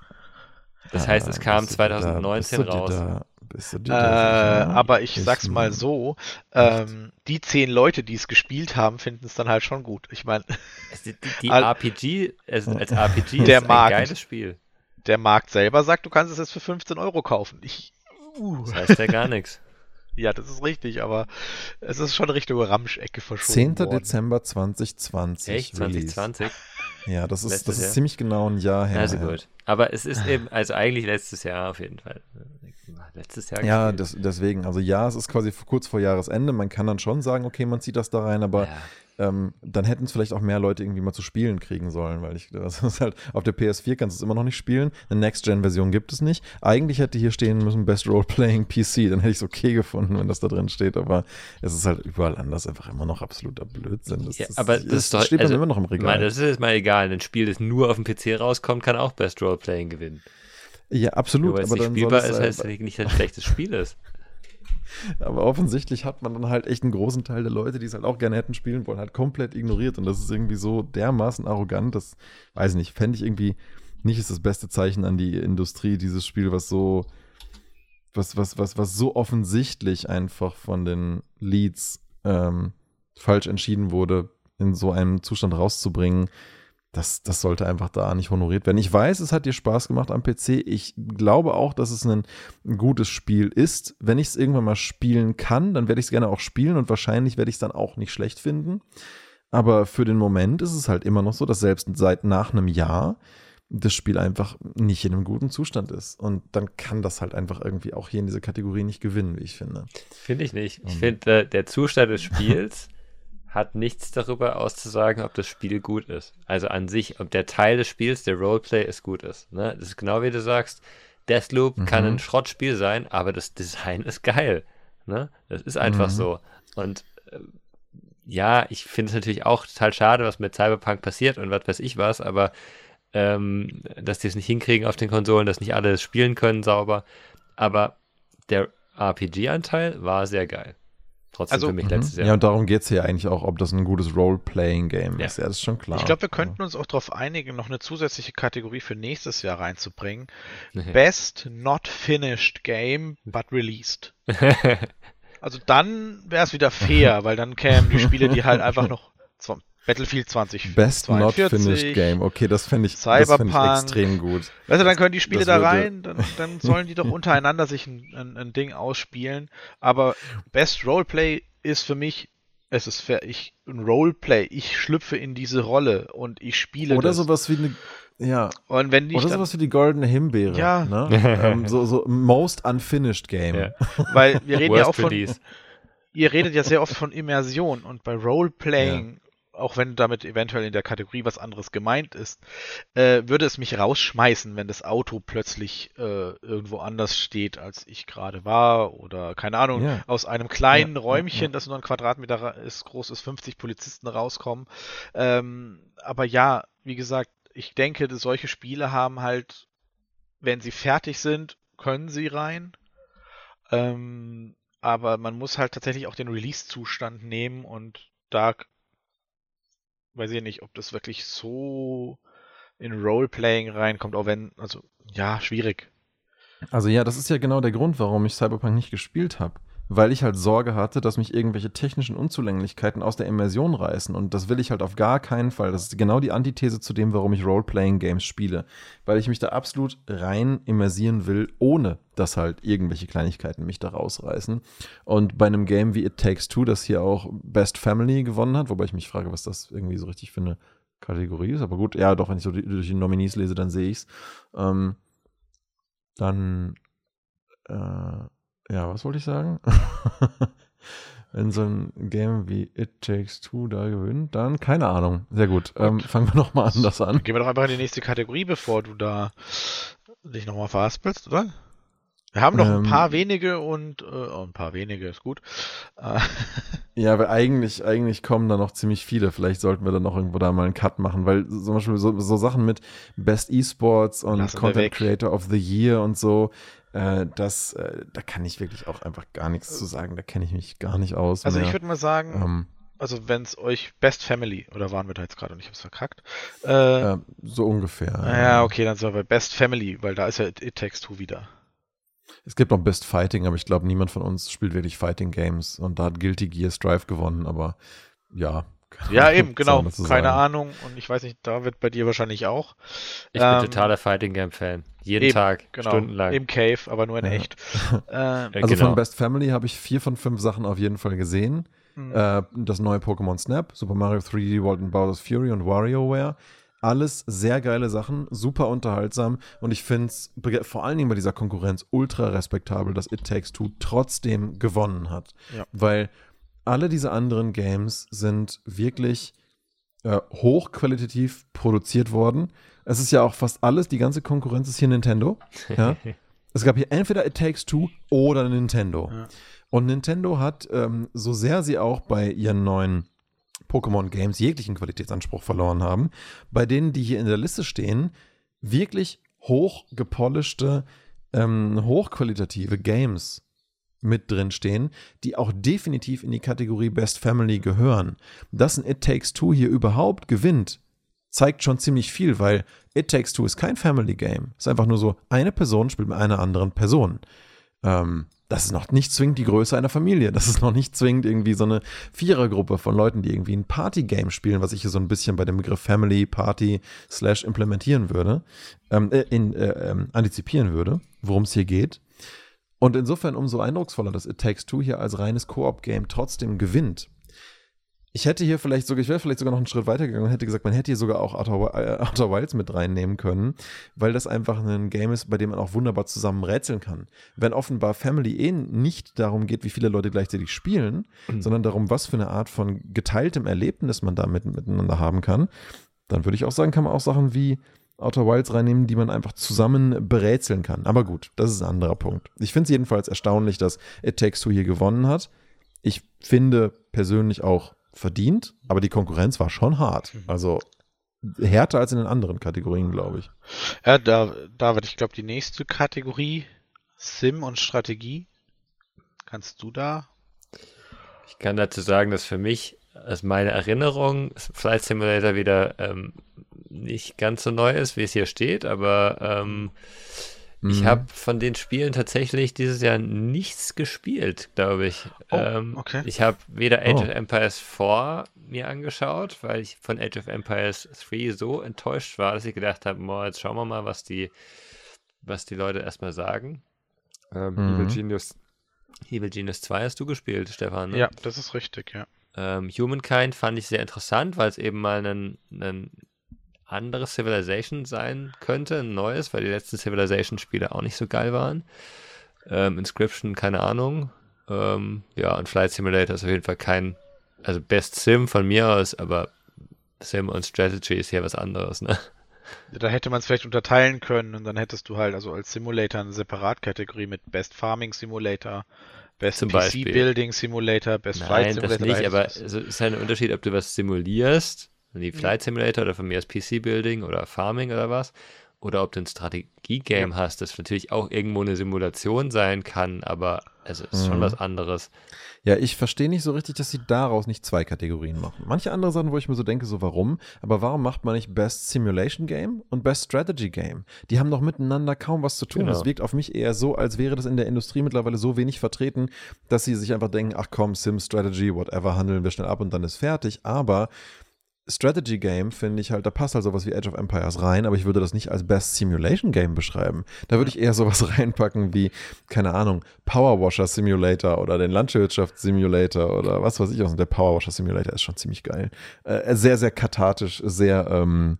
Das ah, heißt, es kam 2019 da, raus. Da, äh, aber ich sag's mal so, ähm, die zehn Leute, die es gespielt haben, finden es dann halt schon gut. Ich meine, die, die RPG, also als RPG der ist Markt, ein geiles Spiel. Der Markt selber sagt, du kannst es jetzt für 15 Euro kaufen. Ich, uh. Das heißt ja gar nichts. Ja, das ist richtig, aber es ist schon Richtung Ramschecke verschoben 10. Worden. Dezember 2020. Echt? 2020? Ja, das ist, das ist ziemlich genau ein Jahr her. Also gut. Aber es ist eben, also eigentlich letztes Jahr auf jeden Fall letztes Jahr Ja, das, deswegen, also ja, es ist quasi kurz vor Jahresende. Man kann dann schon sagen, okay, man zieht das da rein, aber ja ähm, dann hätten es vielleicht auch mehr Leute irgendwie mal zu spielen kriegen sollen, weil ich, das ist halt, auf der PS4 kannst du es immer noch nicht spielen. Eine Next-Gen-Version gibt es nicht. Eigentlich hätte hier stehen müssen Best Role-Playing PC, dann hätte ich es okay gefunden, wenn das da drin steht, aber es ist halt überall anders einfach immer noch absoluter Blödsinn. Das, ja, das, aber das, das doch, steht also, immer noch im Regal. Meine, das ist jetzt mal egal. Ein Spiel, das nur auf dem PC rauskommt, kann auch Best Role-Playing gewinnen. Ja, absolut. Es aber nicht spielbar ist, heißt es nicht, dass ein schlechtes Spiel ist. Aber offensichtlich hat man dann halt echt einen großen Teil der Leute, die es halt auch gerne hätten spielen wollen, halt komplett ignoriert. Und das ist irgendwie so dermaßen arrogant, das, weiß ich nicht, fände ich irgendwie nicht ist das beste Zeichen an die Industrie, dieses Spiel, was so, was, was, was, was so offensichtlich einfach von den Leads ähm, falsch entschieden wurde, in so einem Zustand rauszubringen das, das sollte einfach da nicht honoriert werden. Ich weiß, es hat dir Spaß gemacht am PC. Ich glaube auch, dass es ein, gutes Spiel ist. Wenn ich es irgendwann mal spielen kann, dann werde ich es gerne auch spielen und wahrscheinlich werde ich es dann auch nicht schlecht finden. Aber für den Moment ist es halt immer noch so, dass selbst seit nach einem Jahr das Spiel einfach nicht in einem guten Zustand ist. Und dann kann das halt einfach irgendwie auch hier in dieser Kategorie nicht gewinnen, wie ich finde. Finde ich nicht. Ich finde, äh, der Zustand des Spiels hat nichts darüber auszusagen, ob das Spiel gut ist. Also an sich, ob der Teil des Spiels, der Roleplay, ist gut ist. Ne? Das ist genau wie du sagst, Deathloop mhm. kann ein Schrottspiel sein, aber das Design ist geil. Ne? Das ist einfach mhm. so. Und äh, ja, ich finde es natürlich auch total schade, was mit Cyberpunk passiert und was weiß ich was, aber ähm, dass die es nicht hinkriegen auf den Konsolen, dass nicht alle es spielen können sauber. Aber der RPG-Anteil war sehr geil. Trotzdem Also- für mich Mhm. letztes Jahr. Ja, und darum geht es hier eigentlich auch, ob das ein gutes Role-Playing-Game Ja. ist. Ja, das ist schon klar. Ich glaube, wir könnten uns auch darauf einigen, noch eine zusätzliche Kategorie für nächstes Jahr reinzubringen. Nee. Best Not Finished Game, but Released. Also dann wäre es wieder fair, weil dann kämen die Spiele, die halt einfach noch Battlefield 20. Best Not 42. Finished Game. Okay, das fände ich, das fänd ich extrem gut. Weißt du, dann können die Spiele Das da rein, dann, dann sollen die doch untereinander sich ein, ein, ein Ding ausspielen. Aber Best Roleplay ist für mich, es ist fair, ich, ein Roleplay, ich schlüpfe in diese Rolle und ich spiele Oder das. sowas wie eine, ja, Und wenn ich oder dann, sowas wie die goldene Himbeere. Ja. Ne? ähm, so, so Most Unfinished Game. Ja. weil wir reden ja auch von, Release. ihr redet ja sehr oft von Immersion und bei Roleplaying, auch wenn damit eventuell in der Kategorie was anderes gemeint ist, äh, würde es mich rausschmeißen, wenn das Auto plötzlich äh, irgendwo anders steht, als ich gerade war oder keine Ahnung, Ja. aus einem kleinen Ja, Räumchen, ja. das nur ein Quadratmeter ra- ist, groß ist, 50 Polizisten rauskommen. Ähm, aber ja, wie gesagt, ich denke, dass solche Spiele haben halt, wenn sie fertig sind, können sie rein. Ähm, aber man muss halt tatsächlich auch den Release-Zustand nehmen und da weiß ich nicht, ob das wirklich so in Roleplaying reinkommt, auch wenn, also ja, schwierig. Also ja, das ist ja genau der Grund, warum ich Cyberpunk nicht gespielt habe. Weil ich halt Sorge hatte, dass mich irgendwelche technischen Unzulänglichkeiten aus der Immersion reißen. Und das will ich halt auf gar keinen Fall. Das ist genau die Antithese zu dem, warum ich Role-Playing-Games spiele. Weil ich mich da absolut rein immersieren will, ohne dass halt irgendwelche Kleinigkeiten mich da rausreißen. Und bei einem Game wie It Takes Two, das hier auch Best Family gewonnen hat, wobei ich mich frage, was das irgendwie so richtig für eine Kategorie ist. Aber gut, ja, doch, wenn ich so die, durch die Nominees lese, dann sehe ich's. Ähm, dann, äh, ja, was wollte ich sagen? Wenn so ein Game wie It Takes Two da gewinnt, dann keine Ahnung. Sehr gut. Ähm, fangen wir nochmal anders an. Gehen wir doch einfach in die nächste Kategorie, bevor du da dich nochmal verhaspelst, oder? Wir haben noch ein Ähm, paar wenige und äh, oh, ein paar wenige ist gut. Äh, Ja, weil eigentlich, eigentlich kommen da noch ziemlich viele. Vielleicht sollten wir dann noch irgendwo da mal einen Cut machen, weil zum Beispiel so, so Sachen mit Best Esports und Lassen Content. Creator of the Year und so, äh, das, äh, da kann ich wirklich auch einfach gar nichts zu sagen. Da kenne ich mich gar nicht aus. also mehr. ich würde mal sagen, ähm, also wenn es euch Best Family, oder waren wir da jetzt gerade und ich hab's verkackt? Äh, äh, so ungefähr. ja, okay, dann sind wir bei Best Family, weil da ist ja It, It Takes Two wieder. Es gibt noch Best Fighting, aber ich glaube, niemand von uns spielt wirklich Fighting Games. Und da hat Guilty Gear Strive gewonnen, aber ja. Ja, eben, genau. Keine sagen? Ahnung. Und ich weiß nicht, da wird bei dir wahrscheinlich auch. Ich Ähm, bin totaler Fighting Game Fan. Jeden eben, Tag, Genau. stundenlang. Im Cave, aber nur in Ja. echt. Äh, Äh, Also genau. von Best Family habe ich vier von fünf Sachen auf jeden Fall gesehen. mh. Äh, das neue Pokémon Snap, Super Mario 3D World and Bowser's Fury und WarioWare. Alles sehr geile Sachen, super unterhaltsam und ich finde es vor allen Dingen bei dieser Konkurrenz ultra respektabel, dass It Takes Two trotzdem gewonnen hat. Ja. Weil alle diese anderen Games sind wirklich äh, hochqualitativ produziert worden. Es ist ja auch fast alles, die ganze Konkurrenz ist hier Nintendo. Ja? es gab hier entweder It Takes Two oder Nintendo. Ja. Und Nintendo hat, ähm, so sehr sie auch bei ihren neuen Pokémon-Games jeglichen Qualitätsanspruch verloren haben, bei denen, die hier in der Liste stehen, wirklich hoch gepolischte, ähm, hochqualitative Games mit drin stehen, die auch definitiv in die Kategorie Best Family gehören. Dass ein It Takes Two hier überhaupt gewinnt, zeigt schon ziemlich viel, weil It Takes Two ist kein Family Game. Es ist einfach nur so, eine Person spielt mit einer anderen Person. Ähm, das ist noch nicht zwingend die Größe einer Familie. Das ist noch nicht zwingend irgendwie so eine Vierergruppe von Leuten, die irgendwie ein Party-Game spielen, was ich hier so ein bisschen bei dem Begriff Family, Party, Slash implementieren würde, ähm, äh, in, äh, ähm, antizipieren würde, worum es hier geht. Und insofern umso eindrucksvoller, dass It Takes Two hier als reines Koop-Game trotzdem gewinnt. Ich hätte hier vielleicht sogar, ich wäre vielleicht sogar noch einen Schritt weiter gegangen und hätte gesagt, man hätte hier sogar auch Outer, äh, Outer Wilds mit reinnehmen können, weil das einfach ein Game ist, bei dem man auch wunderbar zusammen rätseln kann. Wenn offenbar Family eh nicht darum geht, wie viele Leute gleichzeitig spielen, sondern darum, was für eine Art von geteiltem Erlebnis man da mit, miteinander haben kann, dann würde ich auch sagen, kann man auch Sachen wie Outer Wilds reinnehmen, die man einfach zusammen berätseln kann. Aber gut, das ist ein anderer Punkt. Ich finde es jedenfalls erstaunlich, dass It Takes Two hier gewonnen hat. Ich finde persönlich auch verdient, aber die Konkurrenz war schon hart. Also härter als in den anderen Kategorien, glaube ich. Ja, da, David, ich glaube, die nächste Kategorie Sim und Strategie. Kannst du da? Ich kann dazu sagen, dass für mich, aus meiner Erinnerung, Flight Simulator wieder ähm, nicht ganz so neu ist, wie es hier steht, aber ähm, mhm. ich habe von den Spielen tatsächlich dieses Jahr nichts gespielt, glaube ich. Oh, ähm, okay. Ich habe weder Age oh. of Empires 4 mir angeschaut, weil ich von Age of Empires 3 so enttäuscht war, dass ich gedacht habe, jetzt schauen wir mal, was die, was die Leute erstmal sagen. Ähm, mhm. Evil, Genius, Evil Genius 2 hast du gespielt, Stefan. Ne? Ja, das ist richtig, ja. Ähm, Humankind fand ich sehr interessant, weil es eben mal ein, anderes Civilization sein könnte, ein neues, weil die letzten Civilization-Spiele auch nicht so geil waren. Ähm, Inscription, keine Ahnung. Ähm, ja, und Flight Simulator ist auf jeden Fall kein, also Best Sim von mir aus, aber Sim und Strategy ist hier was anderes, ne? Da hätte man es vielleicht unterteilen können und dann hättest du halt also als Simulator eine Separatkategorie mit Best Farming Simulator, Best Zum PC Building Simulator, Best Nein, Flight Simulator. Das nicht, aber es ist halt ein Unterschied, ob du was simulierst, wie Flight Simulator oder von mir als PC Building oder Farming oder was, oder ob du ein Strategie-Game ja. hast, das natürlich auch irgendwo eine Simulation sein kann, aber es ist mhm. schon was anderes. Ja, ich verstehe nicht so richtig, dass sie daraus nicht zwei Kategorien machen. Manche andere Sachen, wo ich mir so denke, so warum, aber warum macht man nicht Best Simulation Game und Best Strategy Game? Die haben doch miteinander kaum was zu tun. Genau. Das wirkt auf mich eher so, als wäre das in der Industrie mittlerweile so wenig vertreten, dass sie sich einfach denken, ach komm, Sim Strategy, whatever, handeln wir schnell ab und dann ist fertig. Aber Strategy Game finde ich halt, da passt halt sowas wie Age of Empires rein, aber ich würde das nicht als Best Simulation Game beschreiben. Da würde ich eher sowas reinpacken wie, keine Ahnung, Power Washer Simulator oder den Landwirtschaft Simulator oder was weiß ich. Also der Power Washer Simulator ist schon ziemlich geil. Äh, sehr, sehr kathartisch, sehr, ähm,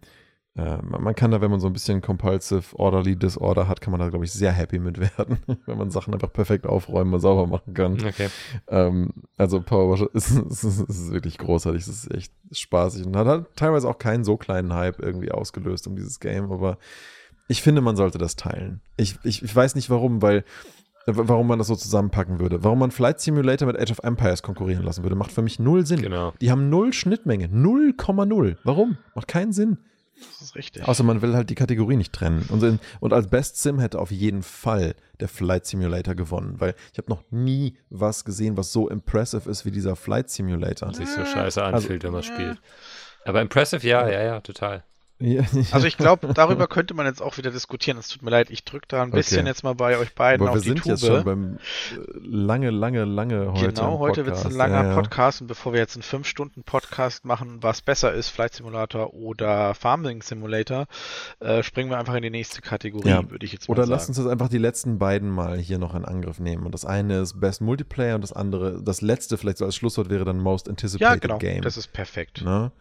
äh, man kann da, wenn man so ein bisschen Compulsive Orderly Disorder hat, kann man da, glaube ich, sehr happy mit werden, wenn man Sachen einfach perfekt aufräumen und sauber machen kann. Okay. Ähm, also Power ist, ist, ist, ist, wirklich großartig, es ist echt spaßig und hat halt teilweise auch keinen so kleinen Hype irgendwie ausgelöst um dieses Game, aber ich finde, man sollte das teilen. Ich, ich, ich weiß nicht warum, weil warum man das so zusammenpacken würde. Warum man Flight Simulator mit Age of Empires konkurrieren lassen würde, macht für mich null Sinn. Genau. Die haben null Schnittmenge. 0,0. Warum? Macht keinen Sinn. Das ist richtig. Außer man will halt die Kategorie nicht trennen. Und, in, und als Best Sim hätte auf jeden Fall der Flight Simulator gewonnen, weil ich habe noch nie was gesehen, was so impressive ist wie dieser Flight Simulator. Sich so scheiße anfühlt, also, wenn man spielt. Aber impressive, ja, ja, ja, total. Also ich glaube, darüber könnte man jetzt auch wieder diskutieren. Es tut mir leid, ich drücke da ein bisschen okay. jetzt mal bei euch beiden Aber auf wir die sind Tube. jetzt schon beim äh, lange, lange, lange heute Genau, heute wird es ein langer ja, ja. Podcast und bevor wir jetzt einen 5-Stunden-Podcast machen, was besser ist, Flight Simulator oder Farming Simulator, äh, springen wir einfach in die nächste Kategorie, ja. würde ich jetzt mal oder sagen. Oder lass uns jetzt einfach die letzten beiden mal hier noch in Angriff nehmen. Und das eine ist Best Multiplayer und das andere, das letzte vielleicht so als Schlusswort wäre dann Most Anticipated ja, genau. Game. das ist perfekt. Ne?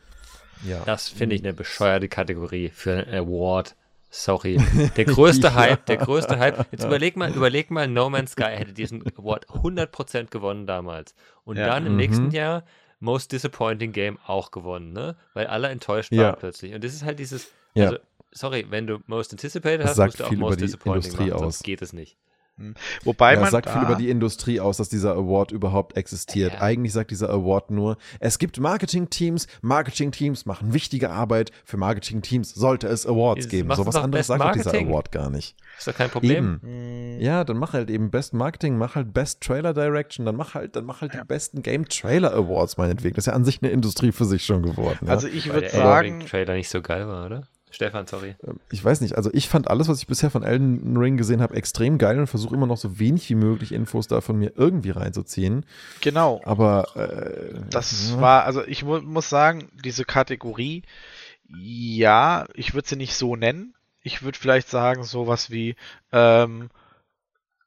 Ja. Das finde ich eine bescheuerte Kategorie für einen Award. Sorry. Der größte. Hype, der größte Hype. Jetzt überleg mal, überleg mal, No Man's Sky hätte diesen Award 100% gewonnen damals. Und ja. dann im mhm. nächsten Jahr Most Disappointing Game auch gewonnen, ne? Weil alle enttäuscht waren ja. plötzlich. Und das ist halt dieses, also, sorry, wenn du Most Anticipated hast, musst du auch Most Disappointing Industrie machen, aus. sonst geht es nicht. Hm. Wobei ja, man sagt viel über die Industrie aus, dass dieser Award überhaupt existiert. Ja. Eigentlich sagt dieser Award nur, es gibt Marketing-Teams, Marketing-Teams machen wichtige Arbeit. Für Marketing-Teams sollte es Awards geben. So was anderes sagt Marketing. dieser Award gar nicht. Ist doch kein Problem. Eben. Ja, dann mach halt eben Best Marketing, mach halt Best Trailer Direction, dann mach halt, dann mach halt ja. die besten Game Trailer Awards meinetwegen. Das ist ja an sich eine Industrie für sich schon geworden. Also ich würde sagen, Trailer nicht so geil war, oder? Stefan, sorry. Ähm, ich weiß nicht, also ich fand alles, was ich bisher von Elden Ring gesehen habe, extrem geil und versuche immer noch so wenig wie möglich Infos da von mir irgendwie reinzuziehen. Genau. Aber äh, das ja. war, also ich mu muss sagen, diese Kategorie, ja, ich würde sie nicht so nennen. Ich würde vielleicht sagen, sowas wie, ähm,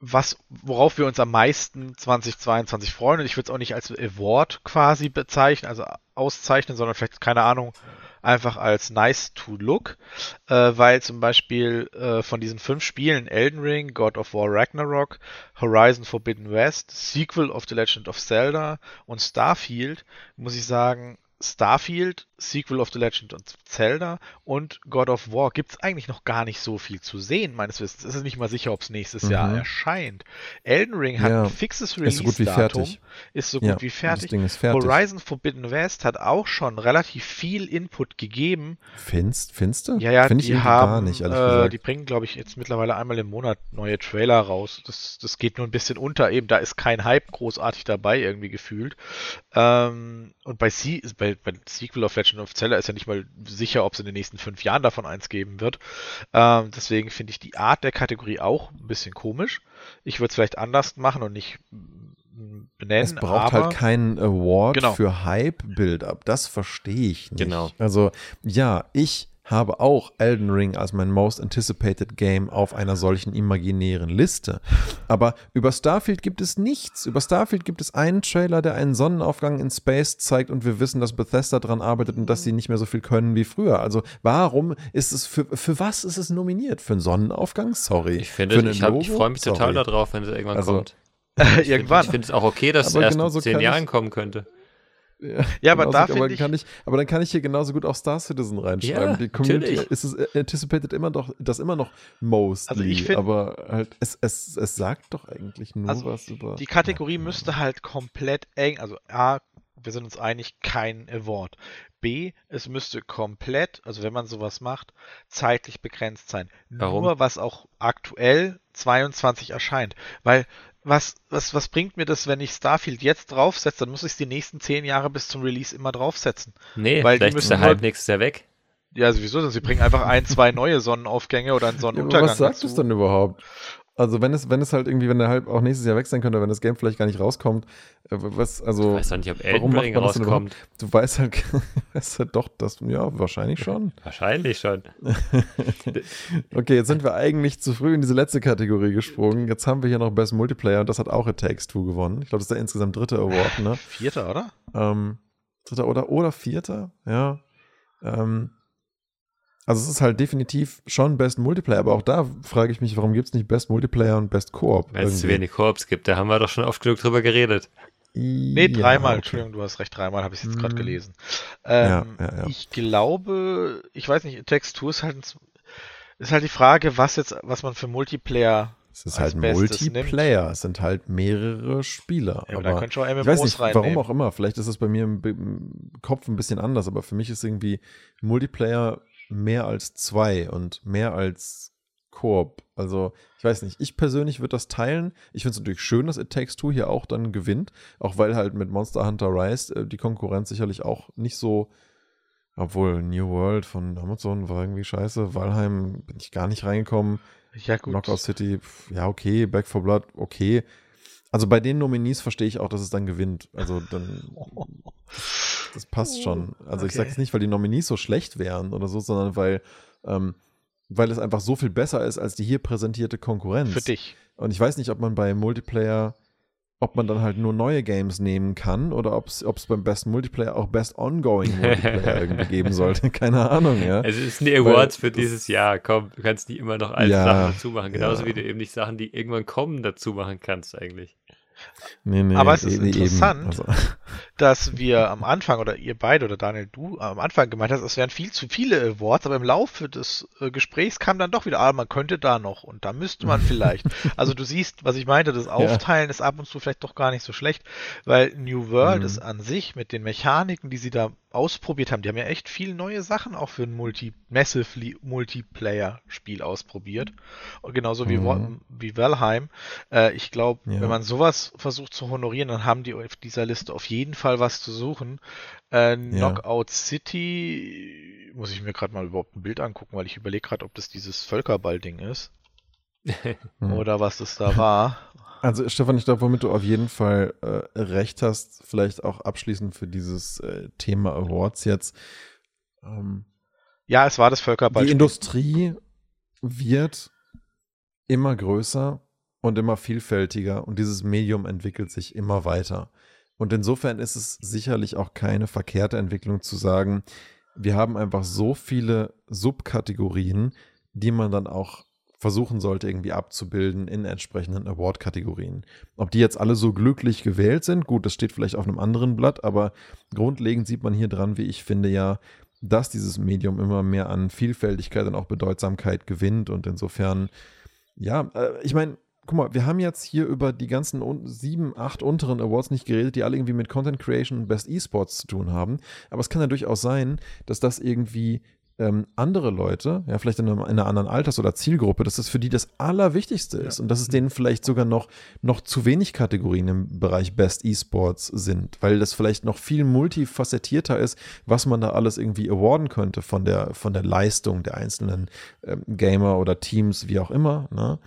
was, worauf wir uns am meisten 2022 freuen. Und ich würde es auch nicht als Award quasi bezeichnen, also auszeichnen, sondern vielleicht, keine Ahnung, einfach als nice to look, äh, weil zum Beispiel äh, von diesen fünf Spielen Elden Ring, God of War Ragnarok, Horizon Forbidden West, Sequel of The Legend of Zelda und Starfield, muss ich sagen, Starfield, Sequel of the Legend of Zelda und God of War gibt es eigentlich noch gar nicht so viel zu sehen, meines Wissens. Es ist nicht mal sicher, ob es nächstes Mhm. Jahr erscheint. Elden Ring hat Ja, ein fixes ist so gut wie Release-Datum, fertig. ist so gut Ja, wie fertig. Ist fertig. Horizon Forbidden West hat auch schon relativ viel Input gegeben. Finst, finster? Ja, ja, Finde ich die haben, gar nicht, äh, die bringen, glaube ich, jetzt mittlerweile einmal im Monat neue Trailer raus. Das, das geht nur ein bisschen unter, eben da ist kein Hype großartig dabei, irgendwie gefühlt. Ähm, und bei, Se bei, bei Sequel of Legend of Zelda ist ja nicht mal sicher, ob es in den nächsten fünf Jahren davon eins geben wird. Ähm, deswegen finde ich die Art der Kategorie auch ein bisschen komisch. Ich würde es vielleicht anders machen und nicht benennen. Es braucht aber halt keinen Award Genau. für Hype-Build-Up. Das verstehe ich nicht. Genau. Also, ja, ich habe auch Elden Ring als mein most anticipated Game auf einer solchen imaginären Liste. Aber über Starfield gibt es nichts. Über Starfield gibt es einen Trailer, der einen Sonnenaufgang in Space zeigt und wir wissen, dass Bethesda dran arbeitet und dass sie nicht mehr so viel können wie früher. Also, warum ist es für, für was ist es nominiert? Für einen Sonnenaufgang? Sorry. Ich finde, ich, hab- ich freue mich total Sorry. darauf, wenn es irgendwann Also, kommt. Ich finde irgendwann. ich finde es auch okay, dass es erst in zehn Jahren kommen könnte. Ja, aber genauso- da aber, finde ich- kann ich, aber dann kann ich hier genauso gut auch Star Citizen reinschreiben. Ja, die Community natürlich. ist es äh, anticipated immer noch, das immer noch mostly, Also ich find- aber halt es, es, es sagt doch eigentlich nur Also was über Die Kategorie müsste halt komplett eng, also A, wir sind uns einig, kein Award. B, es müsste komplett, also wenn man sowas macht, zeitlich begrenzt sein. Warum? Nur was auch aktuell 22 erscheint. Weil was, was, was bringt mir das, wenn ich Starfield jetzt draufsetze, dann muss ich es die nächsten 10 Jahre bis zum Release immer draufsetzen. Nee, Weil die vielleicht ist müssen der Hype nächstes Jahr weg. Ja, sowieso, denn sie bringen einfach ein, zwei neue Sonnenaufgänge oder einen ja, aber Sonnenuntergang was sagt es dann überhaupt? Also wenn es, wenn es halt irgendwie, wenn der Hype auch nächstes Jahr weg sein könnte, wenn das Game vielleicht gar nicht rauskommt, äh, was, also Ich weiß doch nicht, ob Elden warum macht Ring man das denn rauskommt. du weißt halt, weißt halt doch, dass, ja, wahrscheinlich schon. Wahrscheinlich schon. Okay, jetzt sind wir eigentlich zu früh in diese letzte Kategorie gesprungen. Jetzt haben wir hier noch Best Multiplayer und das hat auch It Takes Two gewonnen. Ich glaube, das ist der insgesamt dritte Award, ne? Vierter, oder? Ähm, dritter oder, oder vierter, ja. Ähm, also es ist halt definitiv schon Best Multiplayer, aber auch da frage ich mich, warum gibt es nicht Best Multiplayer und Best Koop? Wenn es zu wenig Korps gibt, da haben wir doch schon oft genug drüber geredet. Nee, Ja, dreimal, okay. Entschuldigung, du hast recht, dreimal habe ich jetzt gerade Mhm. gelesen. Ja, Ähm, ja, ja. Ich glaube, ich weiß nicht, Textur ist halt, ist halt die Frage, was jetzt, was man für Multiplayer. Es ist als halt Bestes Multiplayer, es sind halt mehrere Spieler. Ja, aber da aber könnt ihr auch ich weiß MMOs nicht, reinnehmen. warum auch immer. Vielleicht ist es bei mir im Kopf ein bisschen anders, aber für mich ist irgendwie Multiplayer mehr als zwei und mehr als Koop. Also, ich weiß nicht, ich persönlich würde das teilen. Ich finde es natürlich schön, dass It Takes Two hier auch dann gewinnt, auch weil halt mit Monster Hunter Rise äh, die Konkurrenz sicherlich auch nicht so, obwohl New World von Amazon war irgendwie scheiße, Valheim bin ich gar nicht reingekommen. Ja, gut. Knockout City, pf, ja, okay, Back for Blood, okay. Also bei den Nominees verstehe ich auch, dass es dann gewinnt. Also dann, das passt schon. Also ich Okay. sage es nicht, weil die Nominees so schlecht wären oder so, sondern weil, ähm, weil es einfach so viel besser ist als die hier präsentierte Konkurrenz. Für dich. Und ich weiß nicht, ob man bei Multiplayer, ob man dann halt nur neue Games nehmen kann oder ob es beim Best Multiplayer auch Best Ongoing Multiplayer irgendwie geben sollte. Keine Ahnung, ja. Es sind die Awards Weil für dieses Jahr. Komm, du kannst nicht immer noch alte Ja, Sachen dazu machen. Genauso ja. wie du eben nicht Sachen, die irgendwann kommen, dazu machen kannst eigentlich. Nee, nee, Aber es ist eben. interessant. Also, dass wir am Anfang, oder ihr beide, oder Daniel, du am Anfang gemeint hast, es wären viel zu viele Awards, aber im Laufe des äh, Gesprächs kam dann doch wieder, ah, man könnte da noch und da müsste man vielleicht. also du siehst, was ich meinte, das Aufteilen ist ab und zu vielleicht doch gar nicht so schlecht, weil New World Mhm. ist an sich mit den Mechaniken, die sie da ausprobiert haben, die haben ja echt viele neue Sachen auch für ein Multi Massively Multiplayer-Spiel ausprobiert. Und genauso wie, Mhm. Wie Valheim. Äh, ich glaube, Ja. wenn man sowas versucht zu honorieren, dann haben die auf dieser Liste auf jeden Fall was zu suchen. Äh, Knockout City, muss ich mir gerade mal überhaupt ein Bild angucken, weil ich überlege gerade, ob das dieses Völkerball-Ding ist oder was das da war. Also Stefan, ich glaube, womit du auf jeden Fall äh, recht hast, vielleicht auch abschließend für dieses äh, Thema Awards jetzt. Ähm, Ja, es war das Völkerball. die Industrie wird immer größer und immer vielfältiger und dieses Medium entwickelt sich immer weiter. Und insofern ist es sicherlich auch keine verkehrte Entwicklung zu sagen, wir haben einfach so viele Subkategorien, die man dann auch versuchen sollte, irgendwie abzubilden in entsprechenden Award-Kategorien. Ob die jetzt alle so glücklich gewählt sind, gut, das steht vielleicht auf einem anderen Blatt, aber grundlegend sieht man hier dran, wie ich finde, ja, dass dieses Medium immer mehr an Vielfältigkeit und auch Bedeutsamkeit gewinnt und insofern, ja, äh, ich meine, guck mal, wir haben jetzt hier über die ganzen sieben, acht unteren Awards nicht geredet, die alle irgendwie mit Content Creation und Best Esports zu tun haben. Aber es kann ja durchaus sein, dass das irgendwie ähm, andere Leute, ja, vielleicht in, einem, in, einer anderen Alters- oder Zielgruppe, dass das für die das Allerwichtigste ist ja. und dass es denen vielleicht sogar noch, noch zu wenig Kategorien im Bereich Best Esports sind, weil das vielleicht noch viel multifacettierter ist, was man da alles irgendwie awarden könnte von der, von der Leistung der einzelnen ähm, Gamer oder Teams, wie auch immer. Ne?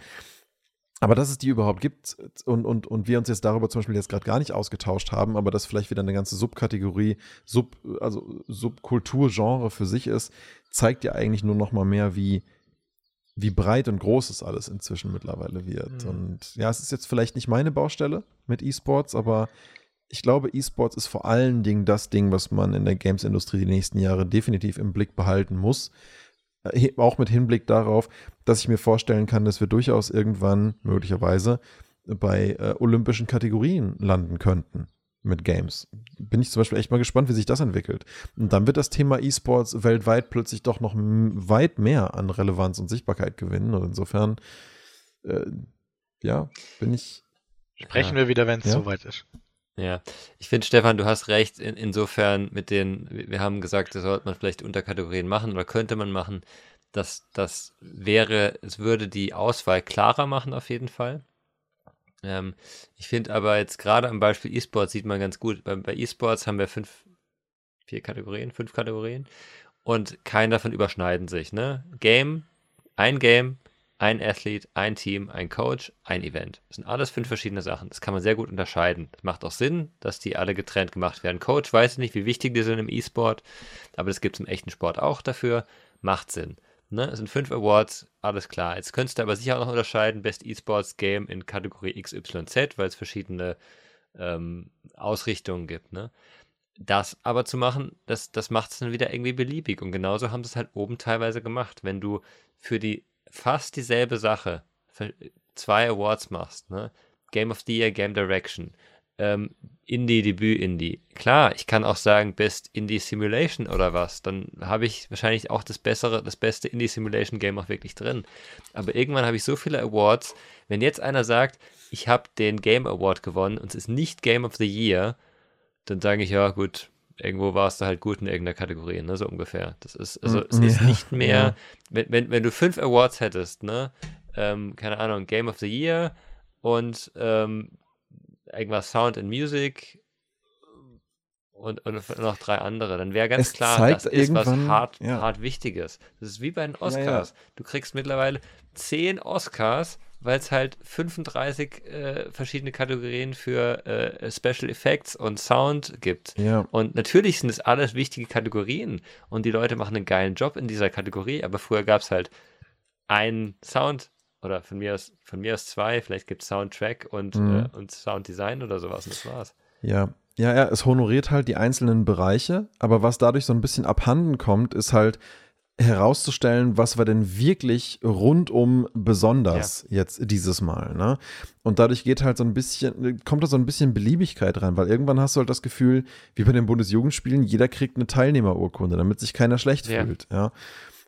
Aber dass es die überhaupt gibt und, und, und wir uns jetzt darüber zum Beispiel jetzt gerade gar nicht ausgetauscht haben, aber das vielleicht wieder eine ganze Subkategorie, Sub, also Subkulturgenre für sich ist, zeigt ja eigentlich nur noch mal mehr, wie, wie breit und groß es alles inzwischen mittlerweile wird. Mhm. Und ja, es ist jetzt vielleicht nicht meine Baustelle mit E-Sports, aber ich glaube, E-Sports ist vor allen Dingen das Ding, was man in der Games-Industrie die nächsten Jahre definitiv im Blick behalten muss auch mit Hinblick darauf, dass ich mir vorstellen kann, dass wir durchaus irgendwann möglicherweise bei äh, olympischen Kategorien landen könnten mit Games. Bin ich zum Beispiel echt mal gespannt, wie sich das entwickelt. Und dann wird das Thema E-Sports weltweit plötzlich doch noch weit mehr an Relevanz und Sichtbarkeit gewinnen. Und insofern, äh, ja, bin ich. Sprechen ja. wir wieder, wenn es ja. soweit ist. Ja, ich finde, Stefan, du hast recht, in, insofern mit den, wir haben gesagt, das sollte man vielleicht Unterkategorien machen oder könnte man machen. Das, das wäre, es würde die Auswahl klarer machen auf jeden Fall. Ähm, ich finde aber jetzt gerade am Beispiel E-Sports sieht man ganz gut, bei, bei E-Sports haben wir fünf, vier Kategorien, fünf Kategorien und keinen davon überschneiden sich. Ne? Game, ein Game, ein Athlet, ein Team, ein Coach, ein Event. Das sind alles fünf verschiedene Sachen. Das kann man sehr gut unterscheiden. Das macht auch Sinn, dass die alle getrennt gemacht werden. Coach weiß nicht, wie wichtig die sind im E-Sport, aber das gibt es im echten Sport auch dafür. Macht Sinn. Ne? Es sind fünf Awards, alles klar. Jetzt könntest du aber sicher auch noch unterscheiden, Best E-Sports Game in Kategorie XYZ, weil es verschiedene ähm, Ausrichtungen gibt. Ne? Das aber zu machen, das, das macht es dann wieder irgendwie beliebig. Und genauso haben sie es halt oben teilweise gemacht. Wenn du für die fast dieselbe Sache zwei Awards machst, ne? Game of the Year, Game Direction, ähm, Indie, Debüt, Indie. Klar, ich kann auch sagen Best Indie Simulation oder was. Dann habe ich wahrscheinlich auch das bessere, das beste Indie Simulation Game auch wirklich drin. Aber irgendwann habe ich so viele Awards. Wenn jetzt einer sagt, ich habe den Game Award gewonnen und es ist nicht Game of the Year, dann sage ich ja gut, irgendwo warst du halt gut in irgendeiner Kategorie, ne, so ungefähr. Das ist, also es ja, ist nicht mehr, ja. wenn, wenn, wenn du fünf Awards hättest, ne, ähm, keine Ahnung, Game of the Year und ähm, irgendwas Sound and Music und, und noch drei andere, dann wäre ganz es klar, das ist was hart, ja. hart Wichtiges. Das ist wie bei den Oscars. Du kriegst mittlerweile zehn Oscars weil es halt 35 äh, verschiedene Kategorien für äh, Special Effects und Sound gibt. Ja. Und natürlich sind es alles wichtige Kategorien und die Leute machen einen geilen Job in dieser Kategorie, aber früher gab es halt einen Sound oder von mir aus, von mir aus zwei, vielleicht gibt es Soundtrack und, mhm. äh, und Sounddesign oder sowas und das war's. Ja. Ja, ja, es honoriert halt die einzelnen Bereiche, aber was dadurch so ein bisschen abhanden kommt, ist halt, herauszustellen, was war denn wirklich rundum besonders ja. jetzt dieses Mal. Ne? Und dadurch geht halt so ein bisschen, kommt da so ein bisschen Beliebigkeit rein, weil irgendwann hast du halt das Gefühl, wie bei den Bundesjugendspielen, jeder kriegt eine Teilnehmerurkunde, damit sich keiner schlecht ja. fühlt. Ja.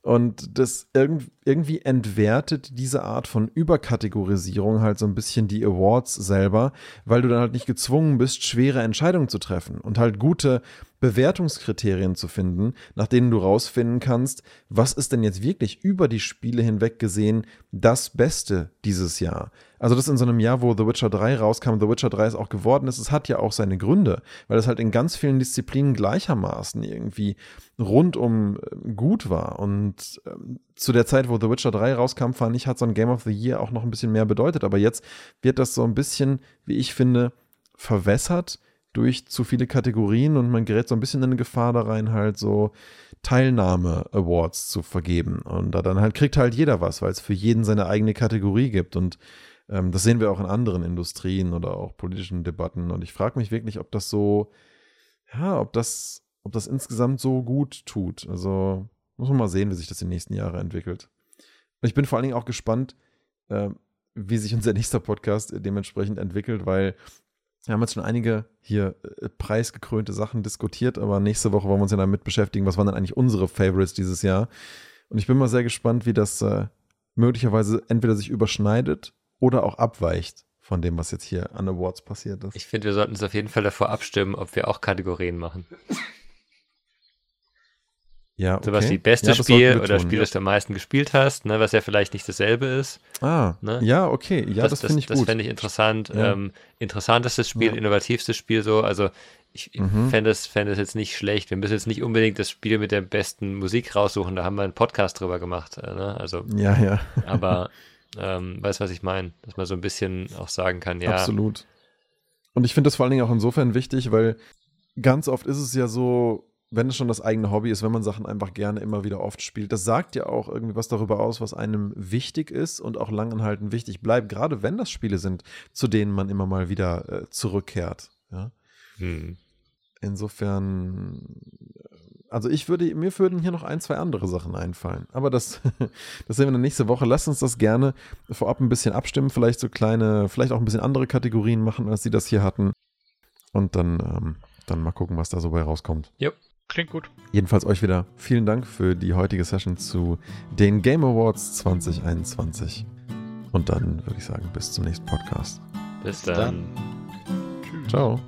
Und das irgendwie entwertet diese Art von Überkategorisierung halt so ein bisschen die Awards selber, weil du dann halt nicht gezwungen bist, schwere Entscheidungen zu treffen und halt gute Bewertungskriterien zu finden, nach denen du rausfinden kannst, was ist denn jetzt wirklich über die Spiele hinweg gesehen das Beste dieses Jahr. Also das in so einem Jahr, wo The Witcher 3 rauskam, The Witcher 3 ist auch geworden ist, es hat ja auch seine Gründe, weil es halt in ganz vielen Disziplinen gleichermaßen irgendwie rundum äh, gut war. Und ähm, zu der Zeit, wo The Witcher 3 rauskam, fand ich, hat so ein Game of the Year auch noch ein bisschen mehr bedeutet. Aber jetzt wird das so ein bisschen, wie ich finde, verwässert durch zu viele Kategorien und man gerät so ein bisschen in eine Gefahr da rein, halt so Teilnahme-Awards zu vergeben. Und da dann halt kriegt halt jeder was, weil es für jeden seine eigene Kategorie gibt. Und ähm, das sehen wir auch in anderen Industrien oder auch politischen Debatten. Und ich frage mich wirklich, ob das so, ja, ob das, ob das insgesamt so gut tut. Also muss man mal sehen, wie sich das die nächsten Jahre entwickelt. Und ich bin vor allen Dingen auch gespannt, äh, wie sich unser nächster Podcast dementsprechend entwickelt, weil wir haben jetzt schon einige hier äh, preisgekrönte Sachen diskutiert, aber nächste Woche wollen wir uns ja damit beschäftigen, was waren denn eigentlich unsere Favorites dieses Jahr. Und ich bin mal sehr gespannt, wie das äh, möglicherweise entweder sich überschneidet oder auch abweicht von dem, was jetzt hier an Awards passiert ist. Ich finde, wir sollten uns auf jeden Fall davor abstimmen, ob wir auch Kategorien machen. Ja, okay. Sowas wie bestes ja, Spiel tun, oder Spiel, ja. das du am meisten gespielt hast, ne, was ja vielleicht nicht dasselbe ist. Ah, Ne? ja, okay. Ja, das, das, finde ich das gut. fände ich interessant. Ja. Ähm, interessantestes Spiel, innovativstes Spiel so. Also ich Mhm. fände es, fände es jetzt nicht schlecht. Wir müssen jetzt nicht unbedingt das Spiel mit der besten Musik raussuchen. Da haben wir einen Podcast drüber gemacht. Äh, ne? Also, ja, ja, aber ähm, weißt du, was ich meine? Dass man so ein bisschen auch sagen kann, ja, absolut. Und ich finde das vor allen Dingen auch insofern wichtig, weil ganz oft ist es ja so, wenn es schon das eigene Hobby ist, wenn man Sachen einfach gerne immer wieder oft spielt, das sagt ja auch irgendwie was darüber aus, was einem wichtig ist und auch langanhaltend wichtig bleibt, gerade wenn das Spiele sind, zu denen man immer mal wieder äh, zurückkehrt. Ja? hm. Insofern, also ich würde, mir würden hier noch ein, zwei andere Sachen einfallen. Aber das, das sehen wir dann nächste Woche. Lasst uns das gerne vorab ein bisschen abstimmen, vielleicht so kleine, vielleicht auch ein bisschen andere Kategorien machen, als sie das hier hatten. Und dann, ähm, dann mal gucken, was da so bei rauskommt. Klingt gut. Jedenfalls euch wieder vielen Dank für die heutige Session zu den Game Awards 2021. Und dann würde ich sagen, bis zum nächsten Podcast. bis dann. Ciao.